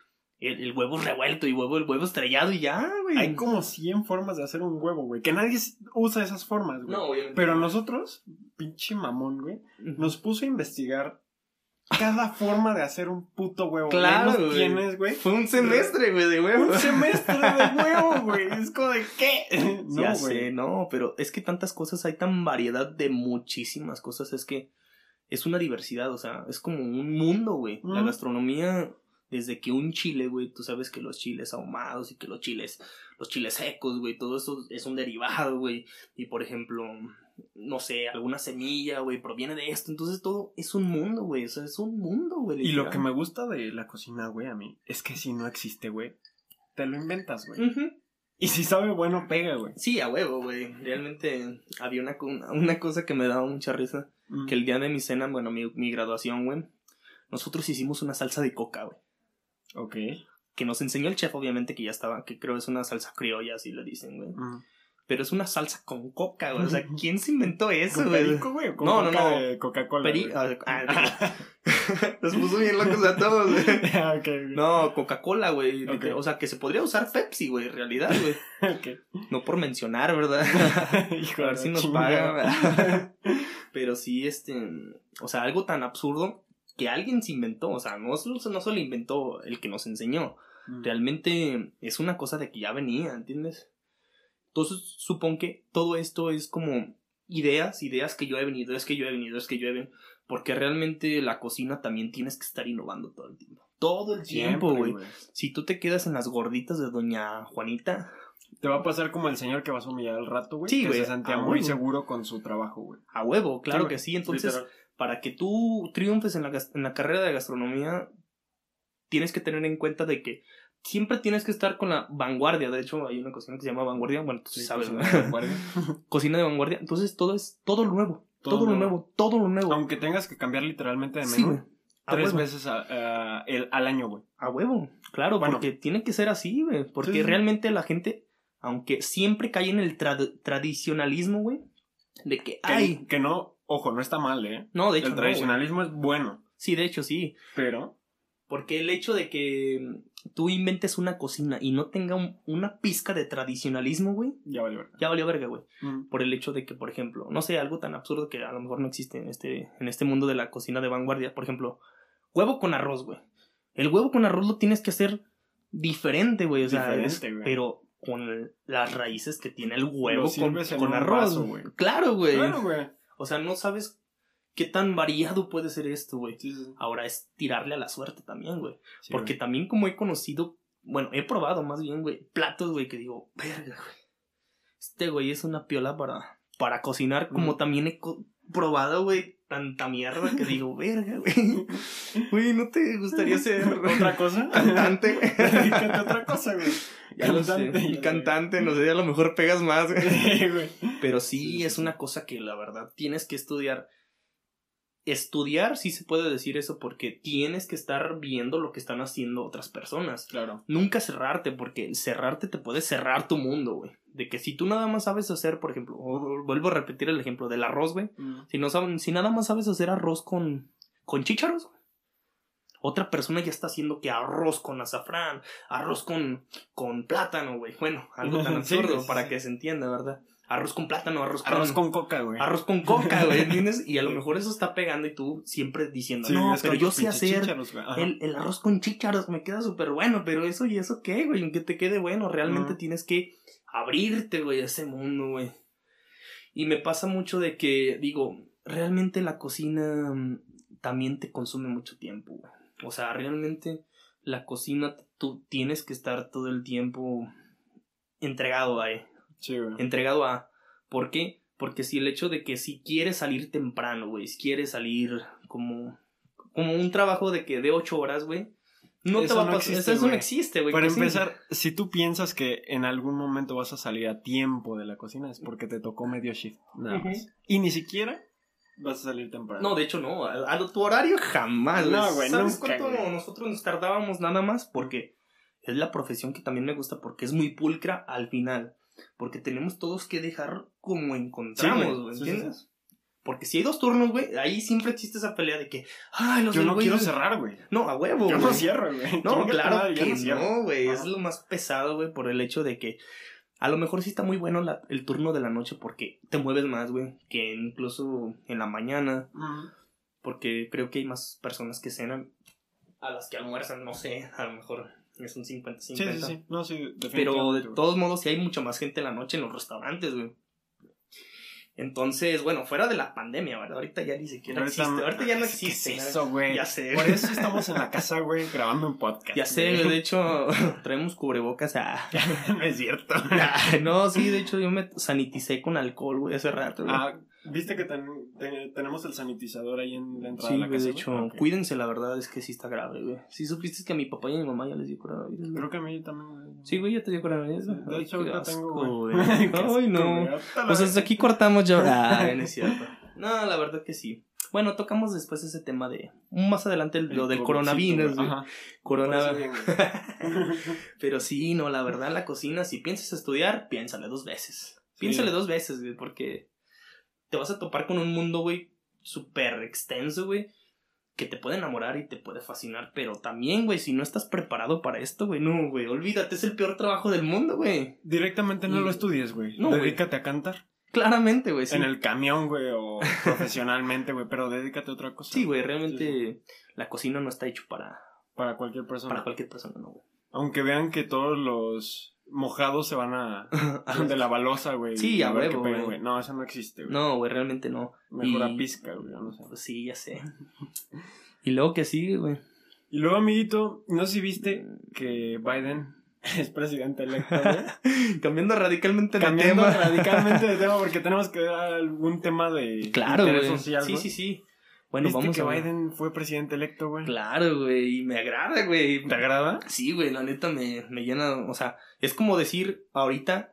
el, el huevo revuelto y huevo, el huevo estrellado y ya, güey.
Hay como 100 formas de hacer un huevo, güey. Que nadie usa esas formas, güey.
No, obviamente.
Pero nosotros, pinche mamón, güey, nos puso a investigar cada forma de hacer un puto huevo.
Claro, güey.
tienes, güey.
Fue un semestre, güey, de huevo.
Un semestre de huevo, güey. Es como de qué.
ya
No,
sé,
güey.
no, pero es que tantas cosas, hay tan variedad de muchísimas cosas, es que es una diversidad, o sea, es como un mundo, güey. La gastronomía, desde que un chile, güey, tú sabes que los chiles ahumados y que los chiles, los chiles secos, güey, todo eso es un derivado, güey. Y por ejemplo, no sé, alguna semilla, güey, proviene de esto. Entonces todo es un mundo, güey, o sea, es un mundo, güey.
Y lo que me gusta de la cocina, güey, a mí, es que si no existe, güey, te lo inventas, güey. Y si sabe bueno, pega, güey.
Sí, a huevo, güey. Realmente había una, una cosa que me daba mucha risa.
Mm.
que el día de mi cena, bueno, mi, mi graduación, güey, nosotros hicimos una salsa de coca, güey.
Ok.
Que nos enseñó el chef, obviamente, que ya estaba, que creo es una salsa criolla, así le dicen, güey. Pero es una salsa con coca, güey. O sea, ¿quién se inventó eso,
¿Con
güey?
perico, güey? o con
No, no,
coca
no.
Coca-Cola.
Peri- ah, ah, Los puso bien locos a todos, güey.
Ah.
No, Coca-Cola, güey. O sea, que se podría usar Pepsi, güey, en realidad, güey.
Ok.
No por mencionar, ¿verdad?
Hijo
A ver si nos pagan. Pero sí, este. O sea, algo tan absurdo que alguien se inventó. O sea, no, no solo inventó el que nos enseñó.
Mm.
Realmente es una cosa de que ya venía, ¿entiendes? Entonces, supongo que todo esto es como ideas, ideas que yo he venido, es que yo he venido, es que yo he venido. Porque realmente la cocina también tienes que estar innovando todo el tiempo. Todo el tiempo, güey. Si tú te quedas en las gorditas de Doña Juanita,
Te va a pasar como el señor que vas a humillar al rato, güey.
Sí,
que
güey,
se sentía muy seguro con su trabajo, güey.
a huevo, claro
Sí,
que sí. Entonces,
Literal.
Para que tú triunfes en la, en la carrera de gastronomía, tienes que tener en cuenta de que siempre tienes que estar con la vanguardia. De hecho, hay una cocina que se llama vanguardia. Bueno, tú sí sabes, ¿no?
una vanguardia.
cocina de vanguardia. Entonces, todo es todo lo nuevo.
Todo
Todo, lo
nuevo.
nuevo, todo lo nuevo.
Aunque tengas que cambiar literalmente de menú
Sí,
tres
huevo.
veces a- a- el- al año, güey.
A huevo. Claro,
Bueno.
porque tiene que ser así, güey. Porque
Sí,
realmente la gente, aunque siempre cae en el trad- tradicionalismo, güey, de que,
Que,
ay,
que no, ojo, no está mal, ¿eh?
no, de hecho,
el
no,
tradicionalismo es bueno,
Sí, de hecho, sí.
pero
Porque el hecho de que tú inventes una cocina y no tenga un- una pizca de tradicionalismo, güey,
ya vale verga.
ya valió verga, güey.
Mm.
Por el hecho de que, por ejemplo, no sé, algo tan absurdo que a lo mejor no existe en este, en este mundo de la cocina de vanguardia. Por ejemplo, huevo con arroz, güey. El huevo con arroz lo tienes que hacer diferente, güey. O sea,
Diferente,
es-
güey.
pero con las raíces que tiene el huevo con, con arroz.
vaso, güey.
claro, güey.
Claro, güey.
O sea, no sabes qué tan variado puede ser esto, güey.
Sí, sí, sí.
Ahora es tirarle a la suerte también, güey.
Sí,
Porque
güey.
también como he conocido, bueno, he probado más bien, güey, platos, güey, que digo, verga, güey. Este güey es una piola para, para cocinar, como
Mm.
también he probado, güey, tanta mierda que digo, verga, güey. Güey, ¿no te gustaría ser
¿Otra cosa?
cantante?
Dedícate a otra cosa, güey.
ya lo sé.
Cantante, ya
cantante, no sé, a lo mejor pegas más, güey. Pero sí, es una cosa que la verdad tienes que estudiar. Estudiar, sí se puede decir eso, porque tienes que estar viendo lo que están haciendo otras personas.
Claro.
Nunca cerrarte, porque cerrarte te puede cerrar tu mundo, güey. De que si tú nada más sabes hacer, por ejemplo, vuelvo a repetir el ejemplo del arroz, güey.
Mm.
Si, no saben, si nada más sabes hacer arroz con, con chícharos. Otra persona ya está haciendo que arroz con azafrán, arroz con, con plátano, güey. Bueno, algo tan
Sí,
absurdo para que se entienda, ¿verdad? Arroz con plátano, arroz con...
Arroz con coca, güey.
Arroz con coca, güey, ¿entiendes? Y a lo mejor eso está pegando y tú siempre diciendo,
Sí,
no, pero yo sé hacer el, el arroz con chícharos, me queda súper bueno, pero eso y eso qué, güey, aunque te quede bueno, realmente tienes que abrirte, güey, a ese mundo, güey. Y me pasa mucho de que, digo, realmente la cocina mm, también te consume mucho tiempo, güey. O sea, realmente la cocina tú tienes que estar todo el tiempo entregado a,
Sí, güey.
entregado a. ¿Por qué? Porque si el hecho de que si quieres salir temprano, güey, si quieres salir como, como un trabajo de que de ocho horas, güey, no te va a
no
pasar.
existe,
Eso no existe, güey.
Para
sí.
empezar, si tú piensas que en algún momento vas a salir a tiempo de la cocina, es porque te tocó medio shift, nada más. Y ni siquiera vas a salir temprano.
No, de hecho no, a, a tu horario jamás, güey.
No, güey,
¿Sabes
nunca,
cuánto
güey.
nosotros nos tardábamos nada más? Porque es la profesión que también me gusta porque es muy pulcra al final. Porque tenemos todos que dejar como encontramos,
Sí, güey.
güey,
Sí, sí,
¿entiendes? Porque si hay dos turnos, güey, ahí siempre existe esa pelea de que, ay, los
Yo no quiero cerrar, güey.
No, a huevo,
Yo no cierro, güey.
No, claro que no, güey. Es lo más pesado, güey, por el hecho de que a lo mejor sí está muy bueno la- el turno de la noche porque te mueves más, güey, que incluso en la mañana, porque creo que hay más personas que cenan a las que almuerzan, no sé, a lo mejor es un 50-50.
Sí, sí, sí. No, sí,
Pero de todos modos, sí hay mucha más gente en la noche en los restaurantes, güey. Entonces, bueno, fuera de la pandemia, ¿verdad? Ahorita ya ni siquiera
Ahorita-
existe. Ahorita ya no
¿Qué
existe.
es eso, güey?
Ya sé.
Por eso estamos en la casa, güey, grabando un podcast.
Ya sé,
güey.
de hecho, traemos cubrebocas a...
no es cierto.
Ay, no, sí, de hecho yo me saniticé con alcohol, güey, hace rato. güey.
Ah, ¿viste que ten- te- tenemos el sanitizador ahí en la entrada
sí,
de la casa?
de hecho, cuídense, la verdad es que sí está grave, güey. Sí supiste que a mi papá y a mi mamá ya les dio coronavirus?
Creo que a mí también. güey.
Sí, güey, ya te dio coronavirus.
De hecho, ahorita tengo, güey.
Ay, no. Pues hasta aquí cortamos ya. Ah, no es cierto. No, la verdad que sí. Bueno, tocamos después ese tema de. Más adelante el- lo
El
del coronavirus, güey.
Ajá.
Corona.
Parece bien, güey.
Pero sí, no, la verdad, la cocina, si piensas estudiar, piénsale dos veces. Piénsale dos veces, güey, porque te vas a topar con un mundo, güey, súper extenso, güey, que te puede enamorar y te puede fascinar, pero también, güey, si no estás preparado para esto, güey, no, güey, olvídate, es el peor trabajo del mundo, güey.
Directamente no
Y-
lo estudies, güey.
No.
Dedícate a cantar.
Claramente, güey, sí.
En el camión, güey, o profesionalmente, güey, pero dedícate a otra cosa.
Sí, güey, realmente
Sí,
la cocina no está hecho para,
Para cualquier persona.
para cualquier persona, no, güey.
Aunque vean que todos los mojados se van a... de la balosa, güey.
Sí, a huevo, güey.
No, eso no existe, güey.
No, güey, realmente no.
Mejor a
y-
pizca, güey, no sé.
Pues sí, ya sé. Y luego que sigue, güey.
Y luego, amiguito, no sé si viste que Biden es presidente electo, güey.
Cambiando radicalmente de
Cambiando
tema.
radicalmente de tema porque tenemos que dar algún tema de
Claro,
interés
güey.
social,
Sí, sí, sí. Bueno,
¿Viste
vamos
que
a
Biden fue presidente electo, güey?
Claro, güey, y me agrada, güey.
¿Te agrada?
Sí, güey, la neta me, me llena, o sea, es como decir ahorita,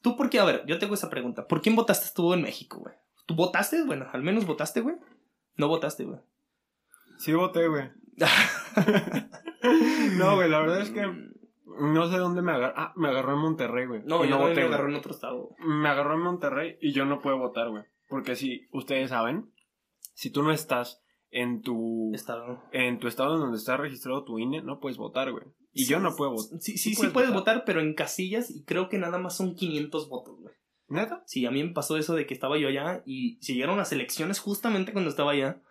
¿tú por qué? A ver, yo te hago esa pregunta, ¿por quién votaste tú en México, güey? ¿Tú votaste? Bueno, al menos votaste, güey. No votaste, güey.
Sí voté, güey. No, güey, la verdad es que no sé dónde me agarró. Ah, me agarró en Monterrey, güey.
No,
Y
yo no me
güey.
agarró en otro estado.
Me agarró en Monterrey y yo no puedo votar, güey. Porque si ustedes saben, si tú no estás en tu
Estado.
en tu estado en donde está registrado tu INE, no puedes votar, güey. Y yo no puedo votar.
Sí, sí,
Sí
sí,
puedes votar.
votar, pero en casillas y creo que nada más son 500 votos, güey.
¿Neta?
Sí, a mí me pasó eso de que estaba yo allá y se llegaron las elecciones justamente cuando estaba allá.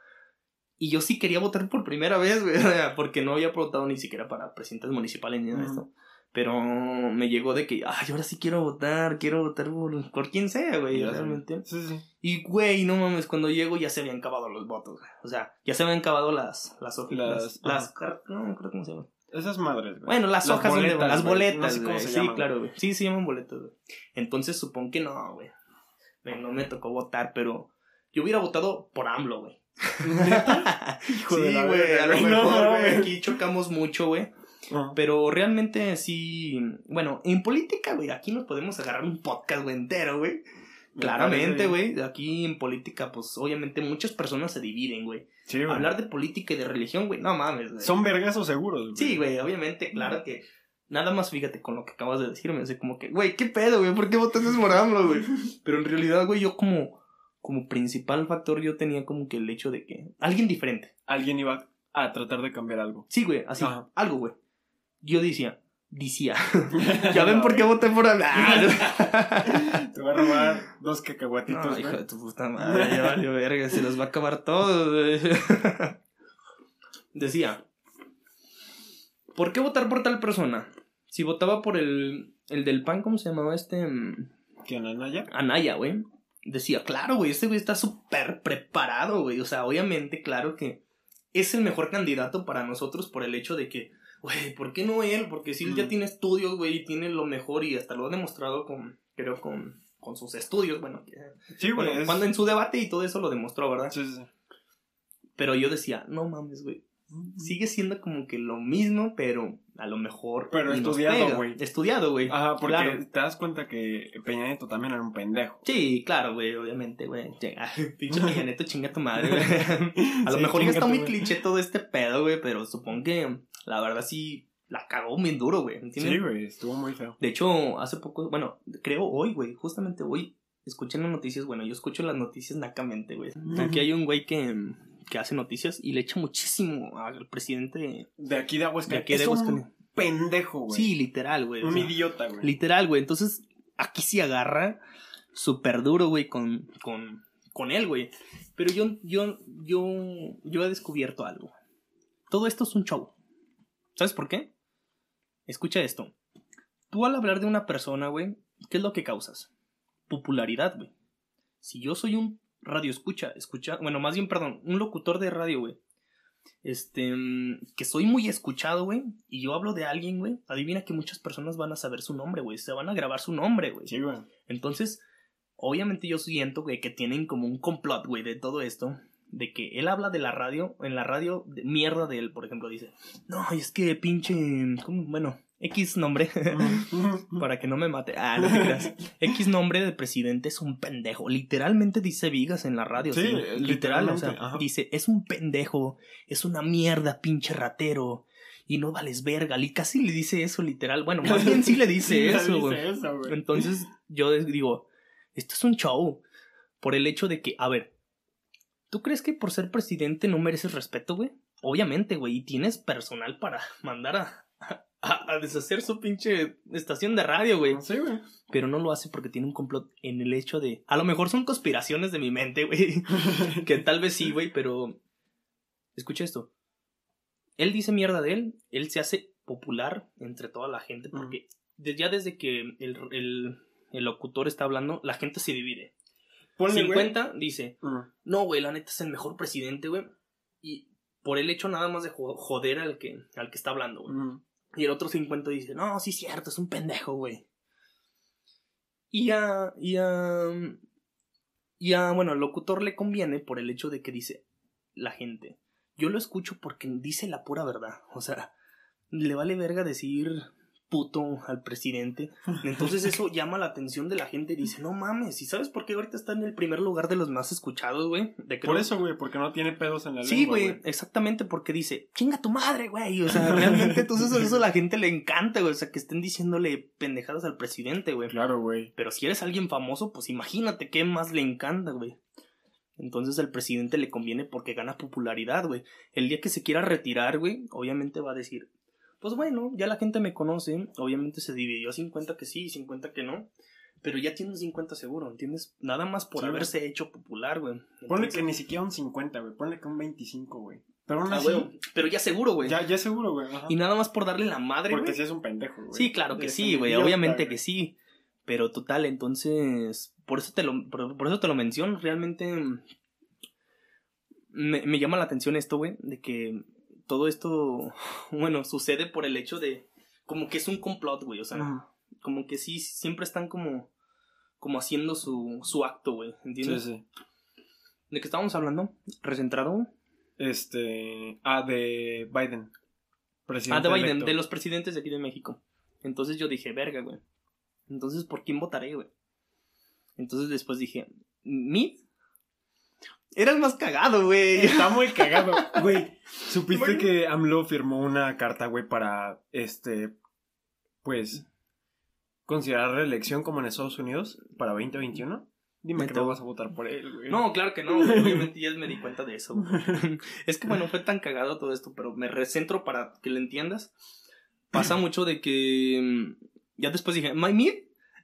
Y yo sí quería votar por primera vez, güey, porque no había votado ni siquiera para presidentes municipales ni nada de esto. Pero me llegó de que, ay, ahora sí quiero votar, quiero votar por, por quien sea, güey, realmente.
Sí, sí.
Y, güey, no mames, cuando llego ya se habían acabado los votos, güey. O sea, ya se habían acabado las, las hojas,
Las-
las, las no me acuerdo cómo se llaman.
Esas madres, güey.
Bueno, las, hojas las boletas,
No sé cómo se
Sí,
llaman,
claro, güey. Sí, se llaman boletas, güey. Entonces supongo que no, güey. No me tocó votar, pero yo hubiera votado por AMLO, güey.
Hijo
sí, güey, a lo mejor, güey. aquí chocamos mucho, güey. Pero realmente sí, bueno, en política, güey, aquí nos podemos agarrar un podcast, güey, entero, güey.
Me
Claramente, güey, aquí en política, pues obviamente muchas personas se dividen, güey.
Sí, güey.
Hablar de política y de religión, güey, no mames, güey.
Son vergazos seguros, güey.
Sí, güey, obviamente, claro que. Nada más fíjate con lo que acabas de decirme, así como que, güey, ¿qué pedo, güey? ¿Por qué votaste por AMLO, güey? Pero en realidad, güey, yo como, como principal factor yo tenía como que el hecho de que alguien diferente.
Alguien iba a tratar de cambiar algo.
Sí, güey, así,
Ajá.
algo, güey. Yo decía, decía. ya ven por qué voté por hablar.
Te voy a robar dos cacahuatitos,
No, hijo de tu puta madre, ya valió verga, se los va a acabar todo. güey. Decía, ¿por qué votar por tal persona? Si votaba por el, el del pan, ¿cómo se llamaba este? Mm,
¿Quién, Anaya?
Anaya, güey. Decía, claro, güey, este güey está súper preparado, güey. O sea, obviamente, claro que es el mejor candidato para nosotros por el hecho de que, güey, ¿por qué no él? Porque si él ya
Mm.
tiene estudios, güey, y tiene lo mejor y hasta lo ha demostrado con, creo, con, con sus estudios, bueno,
Sí, güey.
bueno,
es-
cuando en su debate y todo eso lo demostró, ¿verdad?
Sí, sí, sí.
Pero yo decía, no mames, güey. Sigue siendo como que lo mismo, pero a lo mejor.
Pero estudiado, güey.
Estudiado, güey.
Ajá, porque
Claro.
te das cuenta que Peña Nieto también era un pendejo.
Sí, claro, güey, obviamente, güey. Pinche Peña Nieto, chinga tu madre, güey. A lo
Sí,
mejor ya está muy cliché todo este pedo, güey, pero supongo que la verdad sí la cagó bien duro, güey. ¿Entiendes?
Sí, güey, estuvo muy feo.
De hecho, hace poco, bueno, creo hoy, güey, justamente hoy, escuché las noticias, bueno, yo escucho las noticias nacamente, güey. Aquí hay un güey que, que hace noticias y le echa muchísimo al presidente
De aquí de Aguascalientes.
de aquí de
un
Aguascalientes.
pendejo, güey.
Sí, literal, güey. o
Un
sea,
idiota, güey.
Literal, güey. Entonces, aquí sí agarra súper duro, güey, con, con, con él, güey. Pero yo, yo, yo, yo he descubierto algo. Todo esto es un show. ¿Sabes por qué? Escucha esto. Tú al hablar de una persona, güey, ¿qué es lo que causas? Popularidad, güey. Si yo soy un radio escucha, escucha, bueno, más bien, perdón, un locutor de radio, güey. Este, mm, que soy muy escuchado, güey, y yo hablo de alguien, güey, adivina que muchas personas van a saber su nombre, güey, se van a grabar su nombre, güey.
Sí, güey.
Entonces, obviamente yo siento, güey, que tienen como un complot, güey, de todo esto. De que él habla de la radio, en la radio, de mierda de él, por ejemplo, dice, no, es que pinche, ¿cómo? bueno, X nombre, para que no me mate, ah, no te creas, X nombre de presidente es un pendejo, literalmente dice Vigas en la radio,
Sí,
sí, literal, o sea,
ajá.
dice, es un pendejo, es una mierda, pinche ratero, y no vales verga, y casi le dice eso, literal, bueno, más bien sí le dice
Sí,
eso, güey. Entonces yo digo, esto es un show. Por el hecho de que, a ver, ¿tú crees que por ser presidente no mereces respeto, güey? Obviamente, güey, y tienes personal para mandar a, a, a deshacer su pinche estación de radio, güey.
Sí, güey.
Pero no lo hace porque tiene un complot en el hecho de... A lo mejor son conspiraciones de mi mente, güey. que tal vez sí, güey, pero... Escucha esto. Él dice mierda de él, él se hace popular entre toda la gente porque ya desde que el, el, el locutor está hablando, la gente se divide.
Ponle, güey.
50 dice,
Mm.
no, güey, la neta es el mejor presidente, güey. Y por el hecho nada más de jo- joder al que, al que está hablando, güey.
Mm.
Y el otro 50 dice, no, sí es cierto, es un pendejo, güey. Y a, y a, y a, bueno, al locutor le conviene por el hecho de que dice la gente. Yo lo escucho porque dice la pura verdad. O sea, le vale verga decir puto al presidente. Entonces eso llama la atención de la gente y dice, no mames, ¿y sabes por qué ahorita está en el primer lugar de los más escuchados, güey?
Por eso, güey, porque no tiene pedos en la
Sí,
lengua,
güey, exactamente, porque dice, chinga tu madre, güey. O sea, realmente entonces eso a la gente le encanta, güey. O sea, que estén diciéndole pendejadas al presidente, güey.
Claro, güey.
Pero si eres alguien famoso, pues imagínate qué más le encanta, güey. Entonces al presidente le conviene porque gana popularidad, güey. El día que se quiera retirar, güey, obviamente va a decir, pues bueno, ya la gente me conoce. Obviamente se dividió 50 que sí y 50 que no. Pero ya tiene un 50 seguro, ¿entiendes? Nada más por
Sí, güey.
haberse hecho popular, güey.
Ponle que ni siquiera un 50, güey. Ponle que un 25, güey. Pero aún
Ah,
así,
güey, Pero ya seguro, güey.
ya, ya seguro, güey. Ajá.
Y nada más por darle la madre,
Porque
güey.
si es un pendejo, güey.
Sí, claro que
Es
sí, güey. Obviamente que sí. Pero total, entonces. Por eso te lo, por, por eso te lo menciono. Realmente. mm, Me, me llama la atención esto, güey. De que todo esto. Bueno, sucede por el hecho de. Como que es un complot, güey. O sea, como que sí, siempre están como. Como haciendo su, su acto, güey.
Sí,
¿Entiendes?
sí.
¿De qué estábamos hablando? ¿Recentrado?
Este. Ah, de Biden. Presidente
Ah, de Biden,
electo.
de los presidentes de aquí de México. Entonces yo dije, verga, güey. Entonces, ¿por quién votaré, güey? Entonces después dije, ¿Mid? Era el más cagado, güey.
Está muy cagado. Güey, ¿supiste
Bueno.
que AMLO firmó una carta, güey, para, este, pues, considerar reelección como en Estados Unidos para 2021? Dime que no vas a votar por él, güey.
No, claro que no, obviamente ya me di cuenta de eso. güey. Es que bueno, fue tan cagado todo esto, pero me recentro para que lo entiendas. pasa mucho de que. mm, Ya después dije, My Mid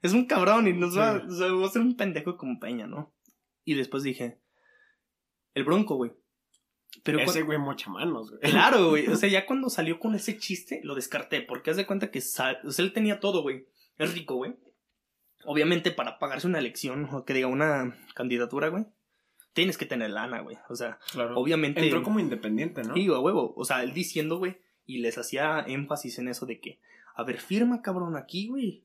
es un cabrón y nos va,
Sí.
o sea, va a ser un pendejo como Peña, ¿no? Y después dije, el Bronco, güey. Pero
Ese güey mocha manos, güey.
Claro, güey. O sea, ya cuando salió con ese chiste, lo descarté. Porque haz de cuenta que sa- o sea, él tenía todo, güey. Es rico, güey. Obviamente, para pagarse una elección o que diga una candidatura, güey, tienes que tener lana, güey. O sea,
Claro.
obviamente.
Entró como independiente, ¿no?
Sí, a huevo. O sea, él diciendo, güey, y les hacía énfasis en eso de que, a ver, firma, cabrón, aquí, güey.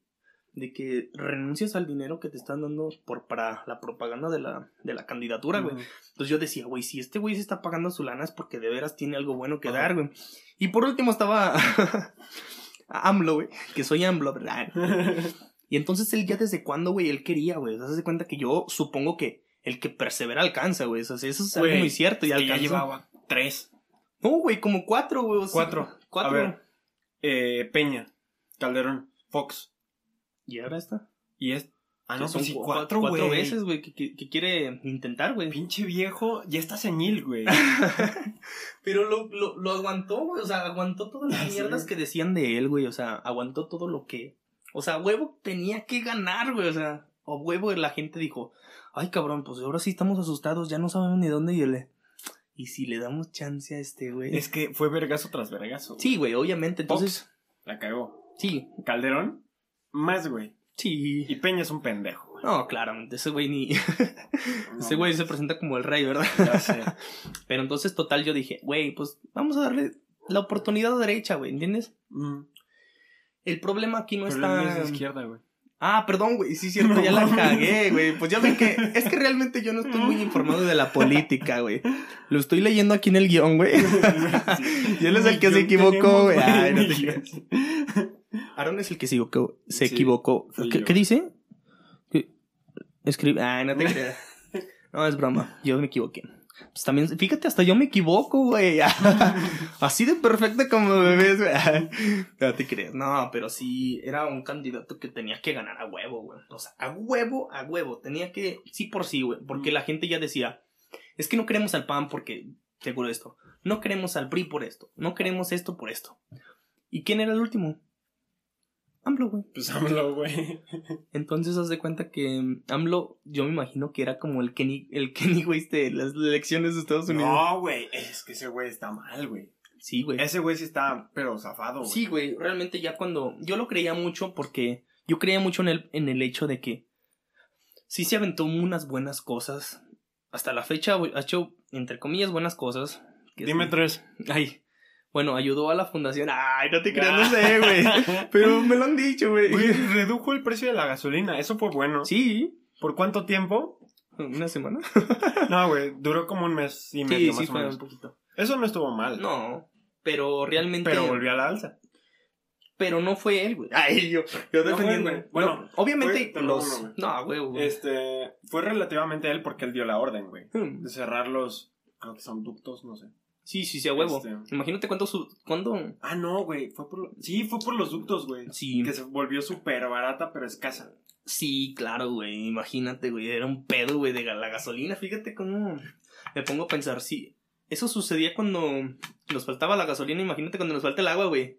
De que renuncias al dinero que te están dando por para la propaganda de la, de la candidatura, güey. Entonces yo decía, güey, si este güey se está pagando su lana es porque de veras tiene algo bueno que dar, güey. Y por último estaba AMLO, güey, que soy AMLO, ¿verdad? Y entonces él ya desde cuándo, güey, él quería, güey. O sea, se cuenta que yo supongo que el que persevera alcanza, güey. O sea, eso es algo muy cierto. Y
que ya llevaba tres.
No, güey, como cuatro, güey. o sea,
Cuatro.
Cuatro.
A ver. Eh, Peña, Calderón, Fox.
Y ahora está.
Y es. Ah, no, pues
son
sí,
cu-
cuatro, güey.
Cuatro veces, güey, que, que- que quiere intentar, güey.
Pinche viejo, ya está señil, güey.
Pero lo, lo, lo aguantó, güey. O sea, aguantó todas las mierdas que decían de él, güey. O sea, aguantó todo lo que. O sea, huevo tenía que ganar, güey. O sea, o huevo la gente dijo, ay, cabrón, pues ahora sí estamos asustados, ya no sabemos ni dónde irle. Y si le damos chance a este, güey.
es que fue vergazo tras vergazo.
Sí, güey, obviamente. Entonces,
la cagó.
sí,
Calderón, más, güey.
sí.
Y Peña es un pendejo, güey.
No, claramente, ese güey ni.
No,
ese güey se presenta como el rey, ¿verdad?
Ya sé.
Pero entonces, total, yo dije, güey, pues vamos a darle la oportunidad derecha, güey, ¿entiendes?
Mm,
El problema aquí no está.
es de izquierda, güey.
Ah, perdón, güey, sí, cierto,
No
ya la cagué, güey. Pues ya ven que. Es que realmente yo no estoy muy informado de la política, güey. Lo estoy leyendo aquí en el guion, güey. Y él es el que se equivocó, güey. Ay, no te. Aaron es el que se equivocó. Se
Sí,
equivocó. ¿Qué, dice? Escribe. Ay, no te creas. No, es broma. Yo me equivoqué. Pues también, fíjate, hasta yo me equivoco, güey. Así de perfecta como me ves, güey. No te creas. No, pero sí, era un candidato que tenía que ganar a huevo, güey. O sea, a huevo, a huevo. Tenía que, sí por sí, güey. Porque la gente ya decía, es que no queremos al PAN porque, seguro esto. No queremos al PRI por esto. No queremos esto por esto. ¿Y quién era el último? AMLO, güey.
Pues AMLO, güey.
Entonces, haz de cuenta que mm, AMLO, yo me imagino que era como el Kenny, el Kenny, güey, de las elecciones de Estados Unidos.
No, güey. Es que ese güey está mal, güey.
Sí, güey.
Ese güey sí está, pero zafado, güey.
Sí, güey, realmente ya cuando yo lo creía mucho porque yo creía mucho en el, en el hecho de que sí se aventó unas buenas cosas. Hasta la fecha güey, ha hecho, entre comillas, buenas cosas.
Dime tres.
Ay, bueno, ayudó a la fundación. Ay, no te creas, no sé, güey. Pero me lo han dicho, güey.
Redujo el precio de la gasolina. Eso fue bueno.
Sí,
¿Por cuánto tiempo?
una semana.
No, güey. Duró como un mes y medio
Sí,
más
sí,
o menos.
un poquito.
Eso no estuvo mal.
No, pero realmente.
Pero volvió a la alza.
Pero no fue él, güey. Ay, yo, yo
No
defendiendo.
güey. Bueno,
No, obviamente
fue-
los.
no, no.
No, güey.
Este. Fue relativamente él porque él dio la orden, güey.
Hmm.
De cerrar los. Creo que son ductos, no sé.
Sí, sí, sí, a huevo.
Este-
Imagínate cuánto su... cuándo...
Ah, no, güey. Fue por. Sí, fue por los ductos, güey.
Sí,
Que se volvió súper barata, pero escasa.
sí, claro, güey. Imagínate, güey. Era un pedo, güey, de la gasolina. Fíjate cómo me pongo a pensar, sí. Eso sucedía cuando nos faltaba la gasolina. Imagínate cuando nos falta el agua, güey.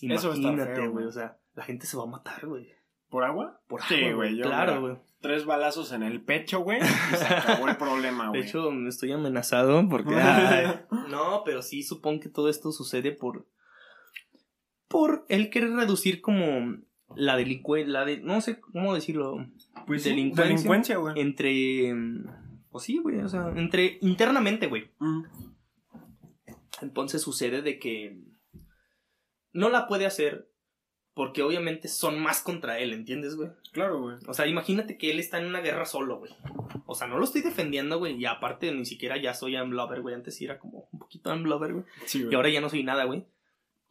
Imagínate, güey. O sea, la gente se va a matar, güey.
¿Por agua?
Por
Sí,
agua,
güey, yo,
Claro, güey.
Tres balazos en el pecho, güey. Y se acabó el problema,
De
güey.
hecho, me estoy amenazado porque... ay, no, pero sí supongo que todo esto sucede por... Por él querer reducir como la delincuencia, la de... No sé cómo decirlo.
pues sí,
delincuencia.
delincuencia, güey.
Entre... Pues sí, güey, o sea, entre... Internamente, güey.
Mm.
Entonces sucede de que... No la puede hacer porque obviamente son más contra él, ¿entiendes, güey?
Claro, güey.
O sea, imagínate que él está en una guerra solo, güey. O sea, no lo estoy defendiendo, güey. Y aparte, ni siquiera ya soy Amblover, güey. Antes sí era como un poquito Amblover, güey.
Sí, güey.
Y ahora ya no soy nada, güey.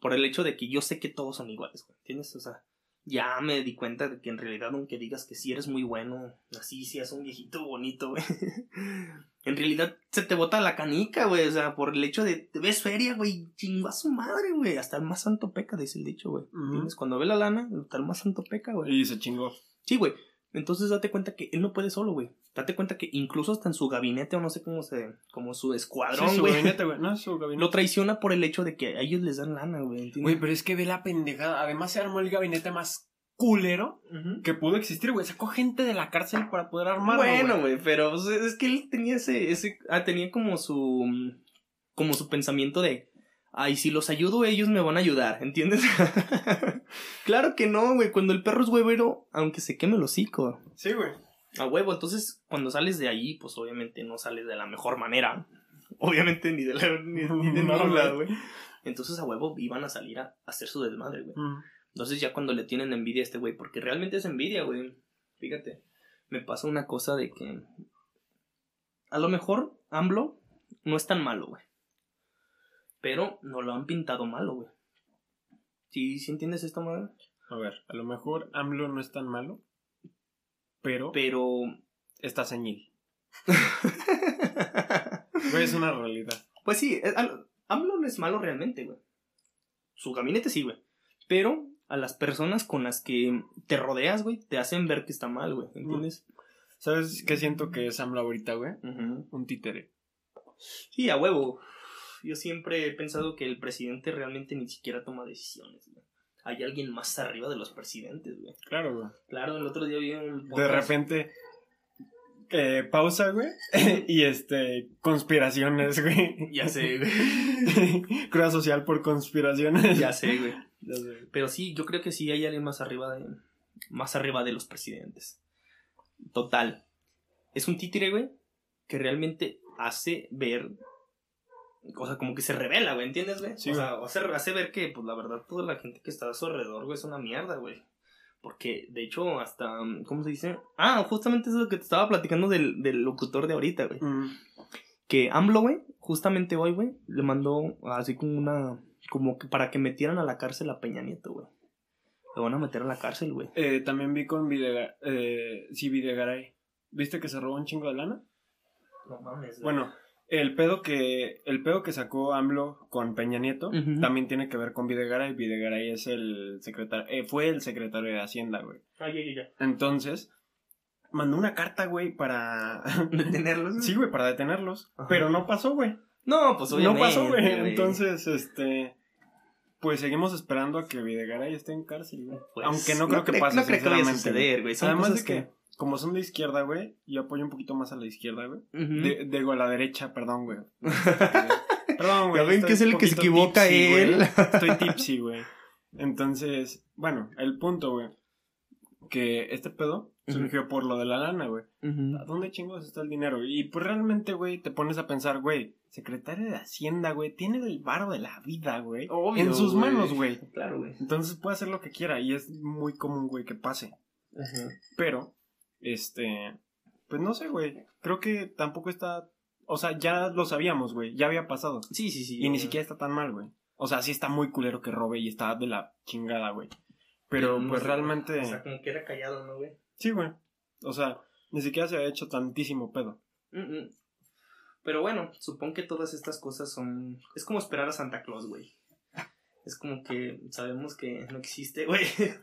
Por el hecho de que yo sé que todos son iguales, güey. ¿Entiendes? O sea, ya me di cuenta de que en realidad, aunque digas que sí eres muy bueno, así seas un viejito bonito, güey. en realidad se te bota la canica, güey. O sea, por el hecho de te ves feria, güey. Chingo a su madre, güey. Hasta el más santo peca, dice el dicho, güey.
Ujú.
¿Entiendes? Cuando ve la lana, hasta el más santo peca, güey.
Y se chingó.
Sí, güey. Entonces date cuenta que él no puede solo, güey. Date cuenta que incluso hasta en su gabinete, o no sé cómo se. como su
Sí,
escuadrón,
su
güey.
gabinete, güey. No, su gabinete.
lo traiciona por el hecho de que a ellos les dan lana, güey.
Güey, pero es que ve la pendejada. Además se armó el gabinete más culero que pudo existir, güey. Sacó gente de la cárcel para poder armarlo,
Bueno,
güey.
pero pues, es que él tenía ese, ese, ah, tenía como su, como su pensamiento de, ay, si los ayudo ellos me van a ayudar, ¿entiendes? claro que no, güey, cuando el perro es huevero, aunque se queme el hocico,
Sí, güey.
a huevo, entonces cuando sales de ahí, pues obviamente no sales de la mejor manera, obviamente ni de, la, ni, ni de ningún
güey.
Entonces a huevo iban a salir a, hacer su desmadre, güey.
Mm.
Entonces ya cuando le tienen envidia a este güey, porque realmente es envidia, güey. Fíjate, me pasa una cosa de que a lo mejor AMLO no es tan malo, güey. Pero no lo han pintado malo, güey. ¿Sí, ¿Sí entiendes esto, madre?
A ver, a lo mejor AMLO no es tan malo, pero
Pero...
está ceñil. Güey, es una realidad.
pues sí, AMLO no es malo realmente, güey. Su gabinete sí, güey. Pero a las personas con las que te rodeas, güey, te hacen ver que está mal, güey. ¿Entiendes?
¿Sabes qué siento que es AMLO ahorita, güey? Un títere.
Sí, a huevo. Yo siempre he pensado que el presidente realmente ni siquiera toma decisiones, güey. Hay alguien más arriba de los presidentes, güey.
Claro, güey.
Claro, el otro día vi un
De repente, eh, pausa, güey. y este, conspiraciones, güey.
Ya sé, güey.
Cruda social por conspiraciones.
Ya sé, güey.
Ya sé.
Pero sí, yo creo que sí hay alguien más arriba de. Más arriba de los presidentes. Total. Es un títere, güey. Que realmente hace ver. O sea, como que se revela, güey, ¿entiendes, güey?
Sí,
o sea, hace, hace ver que, pues la verdad, toda la gente que está a su alrededor, güey, es una mierda, güey. Porque, de hecho, hasta. ¿Cómo se dice? Ah, justamente eso es lo que te estaba platicando del, del locutor de ahorita, güey.
Mm.
Que AMLO, güey, justamente hoy, güey, le mandó así como una. Como que para que metieran a la cárcel a Peña Nieto, güey. Lo van a meter a la cárcel, güey.
Eh, también vi con Videgaray. Eh, sí, Videgaray. ¿Viste que se robó un chingo de lana?
No mames, güey.
Bueno, el pedo que el pedo que sacó AMLO con Peña Nieto también tiene que ver con Videgaray. Videgaray es el secretario, eh, fue el secretario de Hacienda, güey.
Ay, ay, ay,
Entonces, mandó una carta, güey, para...
¿Detenerlos?
sí, güey, para detenerlos.
Ajá.
Pero no pasó, güey.
No, pues obviamente.
No pasó, güey.
güey.
Entonces, este... Pues seguimos esperando a que Videgaray esté en cárcel, güey.
Pues,
Aunque no creo que pase,
No creo que vaya a
sinceramente, güey.
suceder, güey.
Además de que, como son de izquierda, güey, yo apoyo un poquito más a la izquierda, güey. De, digo, a la derecha, perdón, güey. Perdón, güey.
Ya ven que es el que se equivoca
tipsy, güey.
él.
Estoy tipsy, güey. Entonces, bueno, el punto, güey. Que este pedo surgió por lo de la lana, güey. ¿A dónde chingos está el dinero? Y pues realmente, güey, te pones a pensar, güey, secretario de Hacienda, güey, tiene el varo de la vida, güey.
Obvio,
en sus
güey.
manos, güey.
Claro, güey.
Entonces puede hacer lo que quiera y es muy común, güey, que pase.
Ajá.
Pero, este, pues no sé, güey. Creo que tampoco está, o sea, ya lo sabíamos, güey, ya había pasado.
Sí, sí, sí.
Y ni siquiera está tan mal, güey. O sea, sí está muy culero que robe y está de la chingada, güey. Pero
no
pues
sé,
realmente,
O sea, como que era callado, ¿no, güey?
sí, güey. O sea, ni siquiera se ha hecho tantísimo pedo.
Mm, mm. Pero bueno, supongo que todas estas cosas son. Es como esperar a Santa Claus, güey. Es como que sabemos que no existe, güey.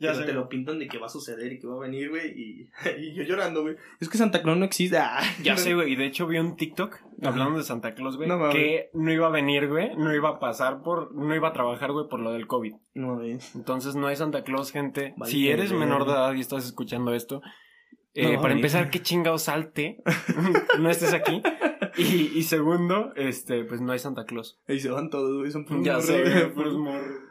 Ya
pero
sé,
te lo pintan de que va a suceder y que va a venir, güey. Y, y yo llorando, güey. Es que Santa Claus no existe. Ah,
Ya sé, güey. Y de hecho vi un TikTok
Ajá.
hablando de Santa Claus, güey.
No
que no iba a venir, güey. No iba a pasar por. No iba a trabajar, güey, por lo del COVID.
No, güey.
Entonces no hay Santa Claus, gente.
Vale,
si eres menor de edad y estás escuchando esto, eh,
No,
para empezar, qué chingados salte. no estés aquí. Y, y segundo, este, pues no hay Santa Claus.
Ahí se van todos, güey. Son puros
Ya sé,
güey.
güey, puros.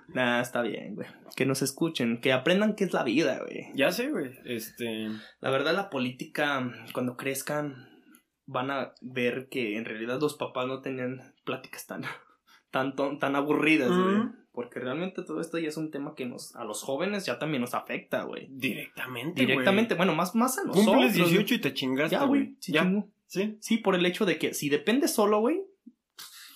Nah, está bien, güey. Que nos escuchen, que aprendan qué es la vida, güey.
Ya sé, güey. Este.
La verdad, la política, cuando crezcan, van a ver que en realidad los papás no tenían pláticas tan, tan, tan aburridas, güey. Porque realmente todo esto ya es un tema que nos, a los jóvenes ya también nos afecta, güey.
Directamente.
Directamente, bueno, más, más a nosotros.
Cumples 18 y te chingaste.
Ya, güey. Sí,
ya.
chingo.
Sí.
Sí, por el hecho de que si depende solo, güey.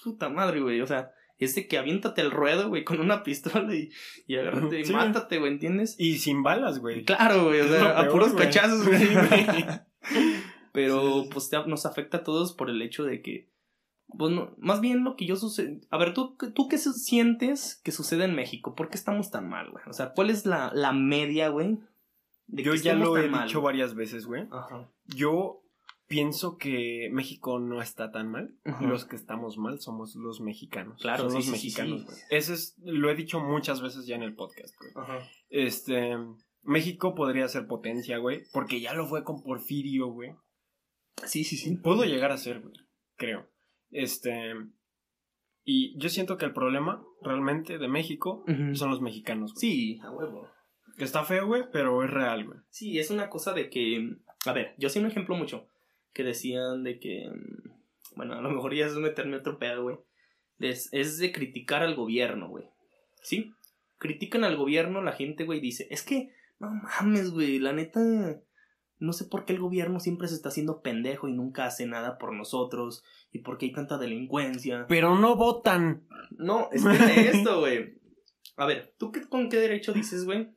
Puta madre, güey. O sea, es de que aviéntate el ruedo, güey, con una pistola y, y agárrate y
Sí,
mátate, güey, ¿entiendes?
Y sin balas, güey.
Claro, güey, o sea, a puros cachazos, güey. Pero
Sí.
pues te- nos afecta a todos por el hecho de que, pues no- más bien lo que yo sucede, a ver, ¿tú, tú qué sientes que sucede en México? ¿Por qué estamos tan mal, güey? O sea, ¿cuál es la, la media, güey,
Yo ya lo he
mal,
dicho varias veces, güey.
Ajá.
Yo pienso que México no está tan mal. Los que estamos mal somos los mexicanos.
Claro,
Son
sí,
los
sí,
mexicanos,
sí.
güey. Ese es, lo he dicho muchas veces ya en el podcast, güey.
Ajá.
Este, México podría ser potencia, güey, porque ya lo fue con Porfirio, güey.
Sí, sí, sí.
Pudo llegar a ser, güey, creo. Este, y yo siento que el problema realmente de México son los mexicanos, güey.
Sí, a huevo.
Que está feo, güey, pero es real, güey.
Sí, es una cosa de que. A ver, yo sé un ejemplo mucho. Que decían de que. mm, Bueno, a lo mejor ya es meterme otro pedo, güey. Es, es de criticar al gobierno, güey. ¿Sí? Critican al gobierno, la gente, güey, dice: Es que, no mames, güey, la neta. No sé por qué el gobierno siempre se está haciendo pendejo y nunca hace nada por nosotros. Y por qué hay tanta delincuencia.
Pero no votan.
No, espérate esto, güey. A ver, ¿tú qué, con qué derecho dices, güey?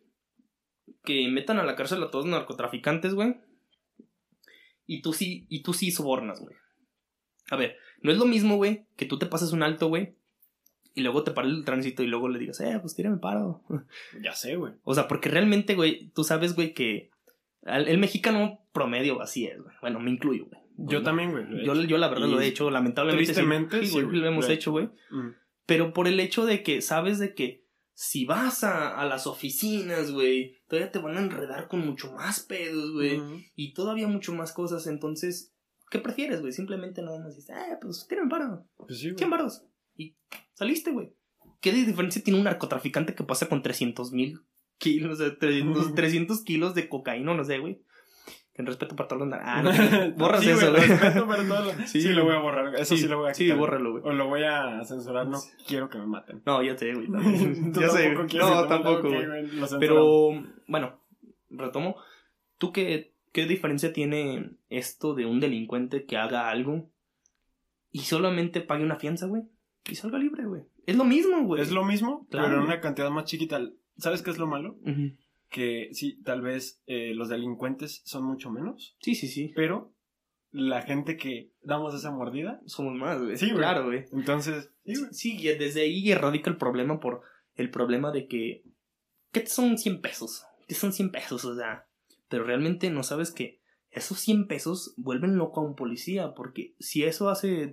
Que metan a la cárcel a todos los narcotraficantes, güey. Y tú sí, y tú sí sobornas, güey. A ver, no es lo mismo, güey, que tú te pases un alto, güey. Y luego te pares el tránsito y luego le digas, eh, pues tírame paro.
Ya sé, güey.
O sea, porque realmente, güey, tú sabes, güey, que el mexicano promedio así es, güey. Bueno, me incluyo, güey.
Yo
No,
también, güey.
Yo, yo la verdad
Y
lo he hecho, lamentablemente.
tristemente,
sí,
sí,
güey, lo hemos hecho, güey.
Mm.
Pero por el hecho de que sabes de que si vas a, a las oficinas, güey, todavía te van a enredar con mucho más pedos, güey. Y todavía mucho más cosas. Entonces, ¿qué prefieres, güey? Simplemente nada más dices, eh, pues tírame paro.
Pues sí, güey.
100 varos. Y saliste, güey. ¿Qué de diferencia tiene un narcotraficante que pasa con 300 mil kilos, o sea, 300, 300 kilos de cocaína, no sé, güey? En respeto para todos los... nar- Ah, no, borras
Sí,
eso, güey.
respeto para
Sí.
Sí, lo voy a borrar. Eso sí, lo voy a
Sí,
quitar.
bórralo, güey.
O lo voy a censurar. No quiero que me maten.
No, ya sé, güey. Ya sé. No,
maten.
tampoco, güey. Pero, bueno, retomo. ¿Tú qué, qué diferencia tiene esto de un delincuente que haga algo y solamente pague una fianza, güey? Y salga libre, güey. Es lo mismo, güey.
Es lo mismo,
Claro.
pero en una cantidad más chiquita. ¿Sabes qué es lo malo?
Ujú.
Que sí, tal vez eh, los delincuentes son mucho menos,
Sí, sí, sí.
pero la gente que damos esa mordida,
Somos más, güey.
Sí, güey.
Claro, güey.
entonces, sí, güey.
Sí, y desde ahí erradica el problema por el problema de que. ¿Qué son 100 pesos? ¿Qué son 100 pesos? O sea, pero realmente no sabes que esos 100 pesos vuelven loco a un policía. Porque si eso hace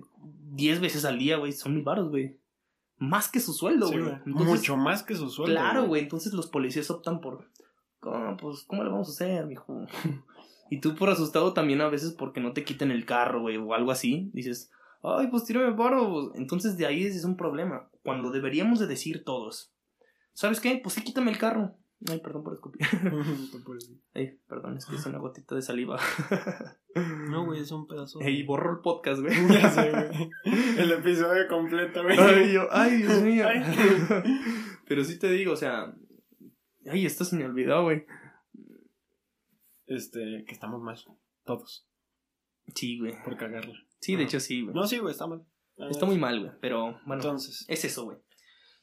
10 veces al día, güey, son mil baros, güey. Más que su sueldo,
Sí,
güey.
güey.
Entonces,
Mucho más que su sueldo.
Claro, güey. Entonces los policías optan por. "Ah, pues, ¿cómo le vamos a hacer, mijo? y tú por asustado también a veces porque no te quiten el carro, güey, o algo así. Dices, ay, pues tírame paro. Entonces de ahí es un problema. Cuando deberíamos de decir todos, ¿sabes qué? Pues sí, quítame el carro. Ay, perdón por escupir. Ay, perdón, es que es una gotita de saliva.
No, güey, es un pedazo. de-
Ey, borro el podcast, güey.
Ya sé, güey. El episodio completo, güey.
Ay, yo, ay, Dios mío.
Ay.
Pero sí te digo, o sea. Ay, esto se me olvidó, güey.
Este, que estamos mal. Todos.
Sí, güey.
Por cagarla.
Sí, de hecho sí, güey.
No, sí, güey, está mal.
Está muy mal, güey. Pero bueno,
Entonces.
es eso, güey.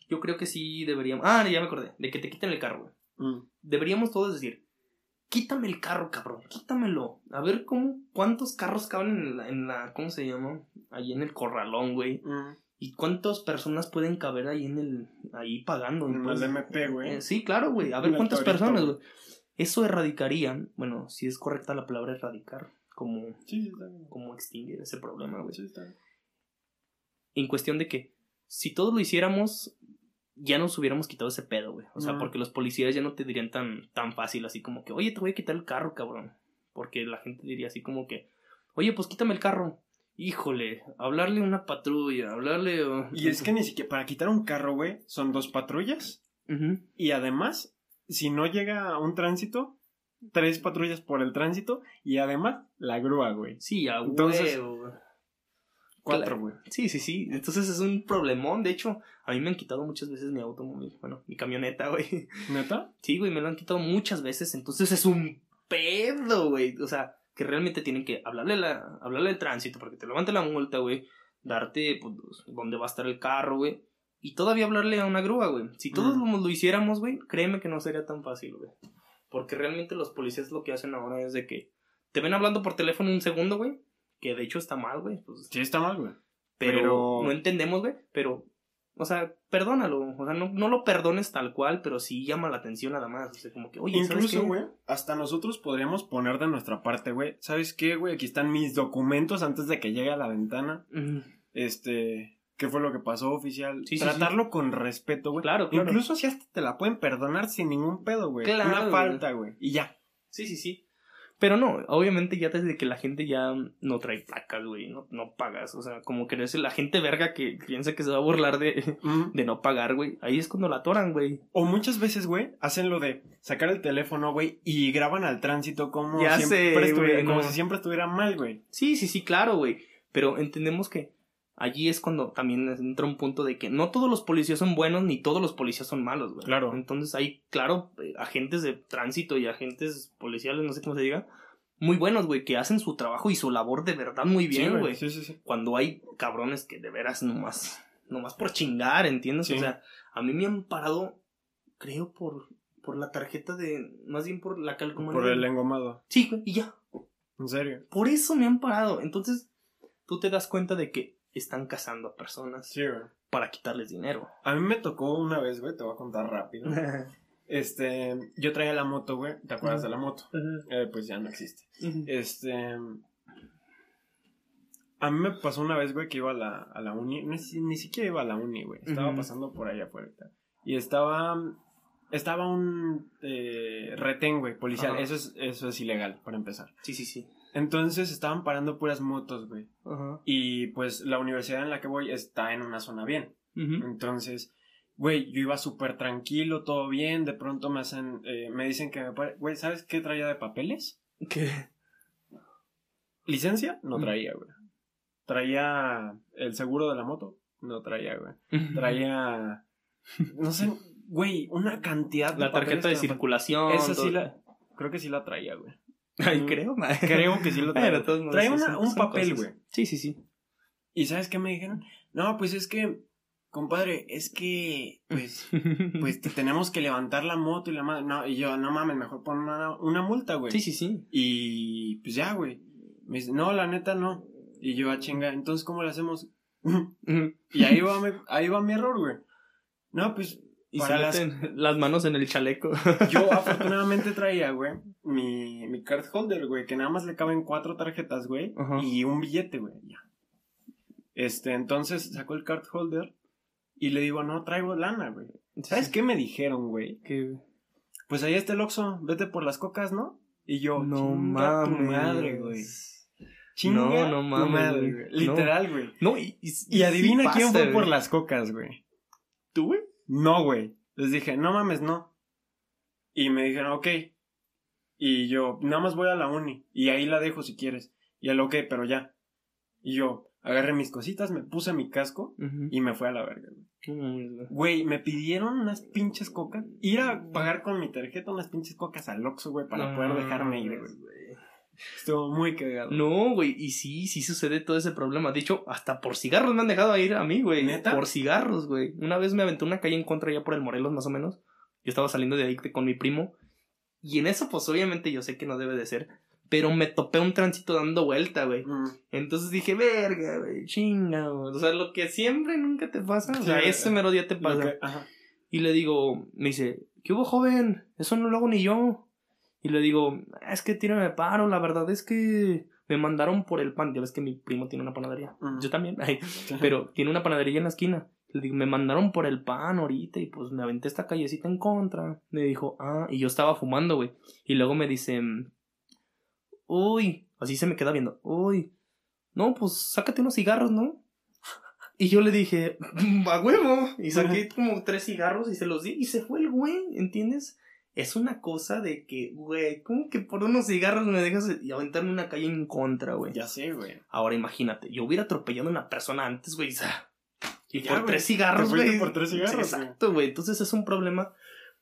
Yo creo que sí deberíamos. Ah, ya me acordé. De que te quiten el carro, güey.
mm,
Deberíamos todos decir: Quítame el carro, cabrón. Quítamelo. A ver cómo. ¿Cuántos carros caben en la. En la ¿Cómo se llama? Ahí en el corralón, güey.
mm.
¿Y cuántas personas pueden caber ahí en el. Ahí pagando?
En
pues?
el MP, güey.
Eh, sí, claro, güey. A ver cuántas personas,
güey.
Eso erradicaría. Bueno, si es correcta la palabra erradicar. Como,
Sí, sí,
como extinguir ese problema, güey.
Sí,
en cuestión de que si todos lo hiciéramos, ya nos hubiéramos quitado ese pedo, güey. O sea, porque los policías ya no te dirían tan, tan fácil, así como que, oye, te voy a quitar el carro, cabrón. Porque la gente diría así como que, oye, pues quítame el carro. Híjole, hablarle a una patrulla, hablarle... a-
Y es que ni siquiera para quitar un carro, güey, son dos patrullas. Y además, si no llega a un tránsito, tres patrullas por el tránsito. Y además, la grúa, güey.
Sí, a
Entonces-
huevo, güey.
Cuatro, güey.
Sí, sí, sí. Entonces es un problemón. De hecho, a mí me han quitado muchas veces mi automóvil. Bueno, mi camioneta, güey.
¿Neta?
Sí, güey, me lo han quitado muchas veces, entonces es un pedo, güey. O sea, que realmente tienen que hablarle, la, hablarle del tránsito, porque te levante la multa, güey. Darte, pues, dónde va a estar el carro, güey. Y todavía hablarle a una grúa, güey. Si todos
Mm.
lo, lo hiciéramos, güey, créeme que no sería tan fácil, güey. Porque realmente los policías lo que hacen ahora es de que te ven hablando por teléfono un segundo, güey. Que de hecho está mal, güey. Pues,
Sí, está mal, güey.
pero,
Pero-
no entendemos, güey. Pero o sea, perdónalo. O sea, no, no lo perdones tal cual, pero sí llama la atención nada más. O sea, como que, oye, ¿sabes
Incluso, güey, hasta nosotros podríamos poner de nuestra parte, güey. ¿Sabes qué, güey? Aquí están mis documentos antes de que llegue a la ventana. Este, ¿qué fue lo que pasó, oficial?
Sí, sí,
Tratarlo con respeto, güey.
Claro, claro.
Incluso si hasta te la pueden perdonar sin ningún pedo, güey.
Claro,
Una falta, güey. Y ya.
Sí, sí, sí. Pero no, obviamente ya desde que la gente ya no trae placas, güey, no, no pagas. O sea, como que eres la gente verga que piensa que se va a burlar de,
Mm.
de no pagar, güey. Ahí es cuando la atoran, güey.
O muchas veces, güey, hacen lo de sacar el teléfono, güey, y graban al tránsito como,
Ya
siempre
sé,
estuviera,
güey,
como
no.
si siempre estuviera mal, güey.
Sí, sí, sí, claro, güey. Pero entendemos que allí es cuando también entra un punto de que no todos los policías son buenos ni todos los policías son malos, güey.
Claro.
Entonces hay, claro, eh, agentes de tránsito y agentes policiales, no sé cómo se diga, muy buenos, güey, que hacen su trabajo y su labor de verdad muy bien,
Sí,
güey.
Sí, sí, sí.
Cuando hay cabrones que de veras nomás, nomás por chingar, ¿entiendes?
Sí.
O sea, a mí me han parado, creo, por, por la tarjeta de, más bien por la calcomanía.
Por el engomado.
Sí, güey, y ya.
En serio.
Por eso me han parado. Entonces, tú te das cuenta de que están cazando a personas
Sí,
para quitarles dinero.
A mí me tocó una vez, güey, te voy a contar rápido. Este, yo traía la moto, güey. ¿Te acuerdas de la moto? Eh, pues ya no existe. Este. A mí me pasó una vez, güey, que iba a la, a la uni. Ni, ni siquiera iba a la uni, güey. Estaba pasando por allá afuera. y estaba. Estaba un eh, retén, güey, policial.
Ajá.
Eso es, eso es ilegal, para empezar.
Sí, sí, sí.
Entonces estaban parando puras motos, güey. Y pues la universidad en la que voy está en una zona bien. Entonces, güey, yo iba súper tranquilo, todo bien. De pronto me hacen, eh, me dicen que me pare- Güey, ¿sabes qué traía de papeles?
¿Qué?
¿Licencia? No traía, güey. Traía el seguro de la moto. No traía, güey. Traía, no sé, güey, una cantidad de
La tarjeta de circulación.
Esa
todo-
sí la, creo que sí la traía, güey.
Ay, creo, ma.
Creo que sí lo
Pero modos,
Traía
sí,
una- un papel, güey.
Sí, sí, sí.
¿Y sabes qué me dijeron? No, pues es que, compadre, es que, pues, pues te tenemos que levantar la moto y la madre. No, y yo, no mames, mejor pon una, una multa, güey.
Sí, sí, sí.
Y pues ya, güey. Me dice, no, la neta no. Y yo, a chinga, entonces, ¿cómo le hacemos? y ahí va, mi, ahí va mi error, güey. No, pues
Y se
las-
meten las manos en el chaleco.
yo afortunadamente traía, güey, mi, mi card holder, güey, que nada más le caben cuatro tarjetas, güey, y un billete, güey, ya. Este, entonces sacó el card holder y le digo, no traigo lana, güey. ¿Sabes qué me dijeron, güey?
qué?
Pues ahí está el Oxxo, vete por las cocas, ¿no? Y yo,
No
chinga tu
mames.
madre, güey. Chinga
No, no
tu
mames,
madre,
güey.
Literal, güey.
No, y,
Y adivina
sí
quién
pasa,
fue por las cocas, güey.
¿Tú, güey?
No, güey. Les dije, no mames, no. Y me dijeron, ok. Y yo, nada más voy a la uni. Y ahí la dejo si quieres. Y él, ok, pero ya. Y yo, agarré mis cositas, me puse mi casco y me fui a la verga, güey. Me pidieron unas pinches cocas. Ir a pagar con mi tarjeta unas pinches cocas al Oxxo, güey, para
No
poder dejarme ir, güey. Estuvo muy cagado.
No, güey, y sí, sí sucede todo ese problema. De hecho, hasta por cigarros me han dejado ir a mí, güey.
¿Neta?
Por cigarros, güey. Una vez me aventé una calle en contra ya por el Morelos, más o menos. Yo estaba saliendo de ahí con mi primo. Y en eso, pues obviamente yo sé que no debe de ser. Pero me topé un tránsito dando vuelta, güey.
Mm.
Entonces dije, verga, güey, chinga, güey. O sea, lo que siempre nunca te pasa. O sea, ese mero día te pasa.
que-.
Y le digo, me dice, ¿qué hubo, joven? Eso no lo hago ni yo. Y le digo, es que tírame paro, la verdad es que me mandaron por el pan. Ya ves que mi primo tiene una panadería.
Ujú.
Yo también, ay, pero tiene una panadería en la esquina. Le digo, me mandaron por el pan ahorita y pues me aventé esta callecita en contra. Me dijo, ah, y yo estaba fumando, güey. Y luego me dice, uy, así se me queda viendo, uy, no, pues sácate unos cigarros, ¿no? Y yo le dije, a huevo. Y saqué como tres cigarros y se los di y se fue el güey, ¿entiendes? Es una cosa de que, güey, ¿cómo que por unos cigarros me dejas y aventarme una calle en contra, güey?
Ya sé, güey.
Ahora imagínate, yo hubiera atropellado a una persona antes, güey. o sea, Y
Ya,
por tres cigarros, güey.
por tres cigarros,
Sí, exacto, güey. Entonces es un problema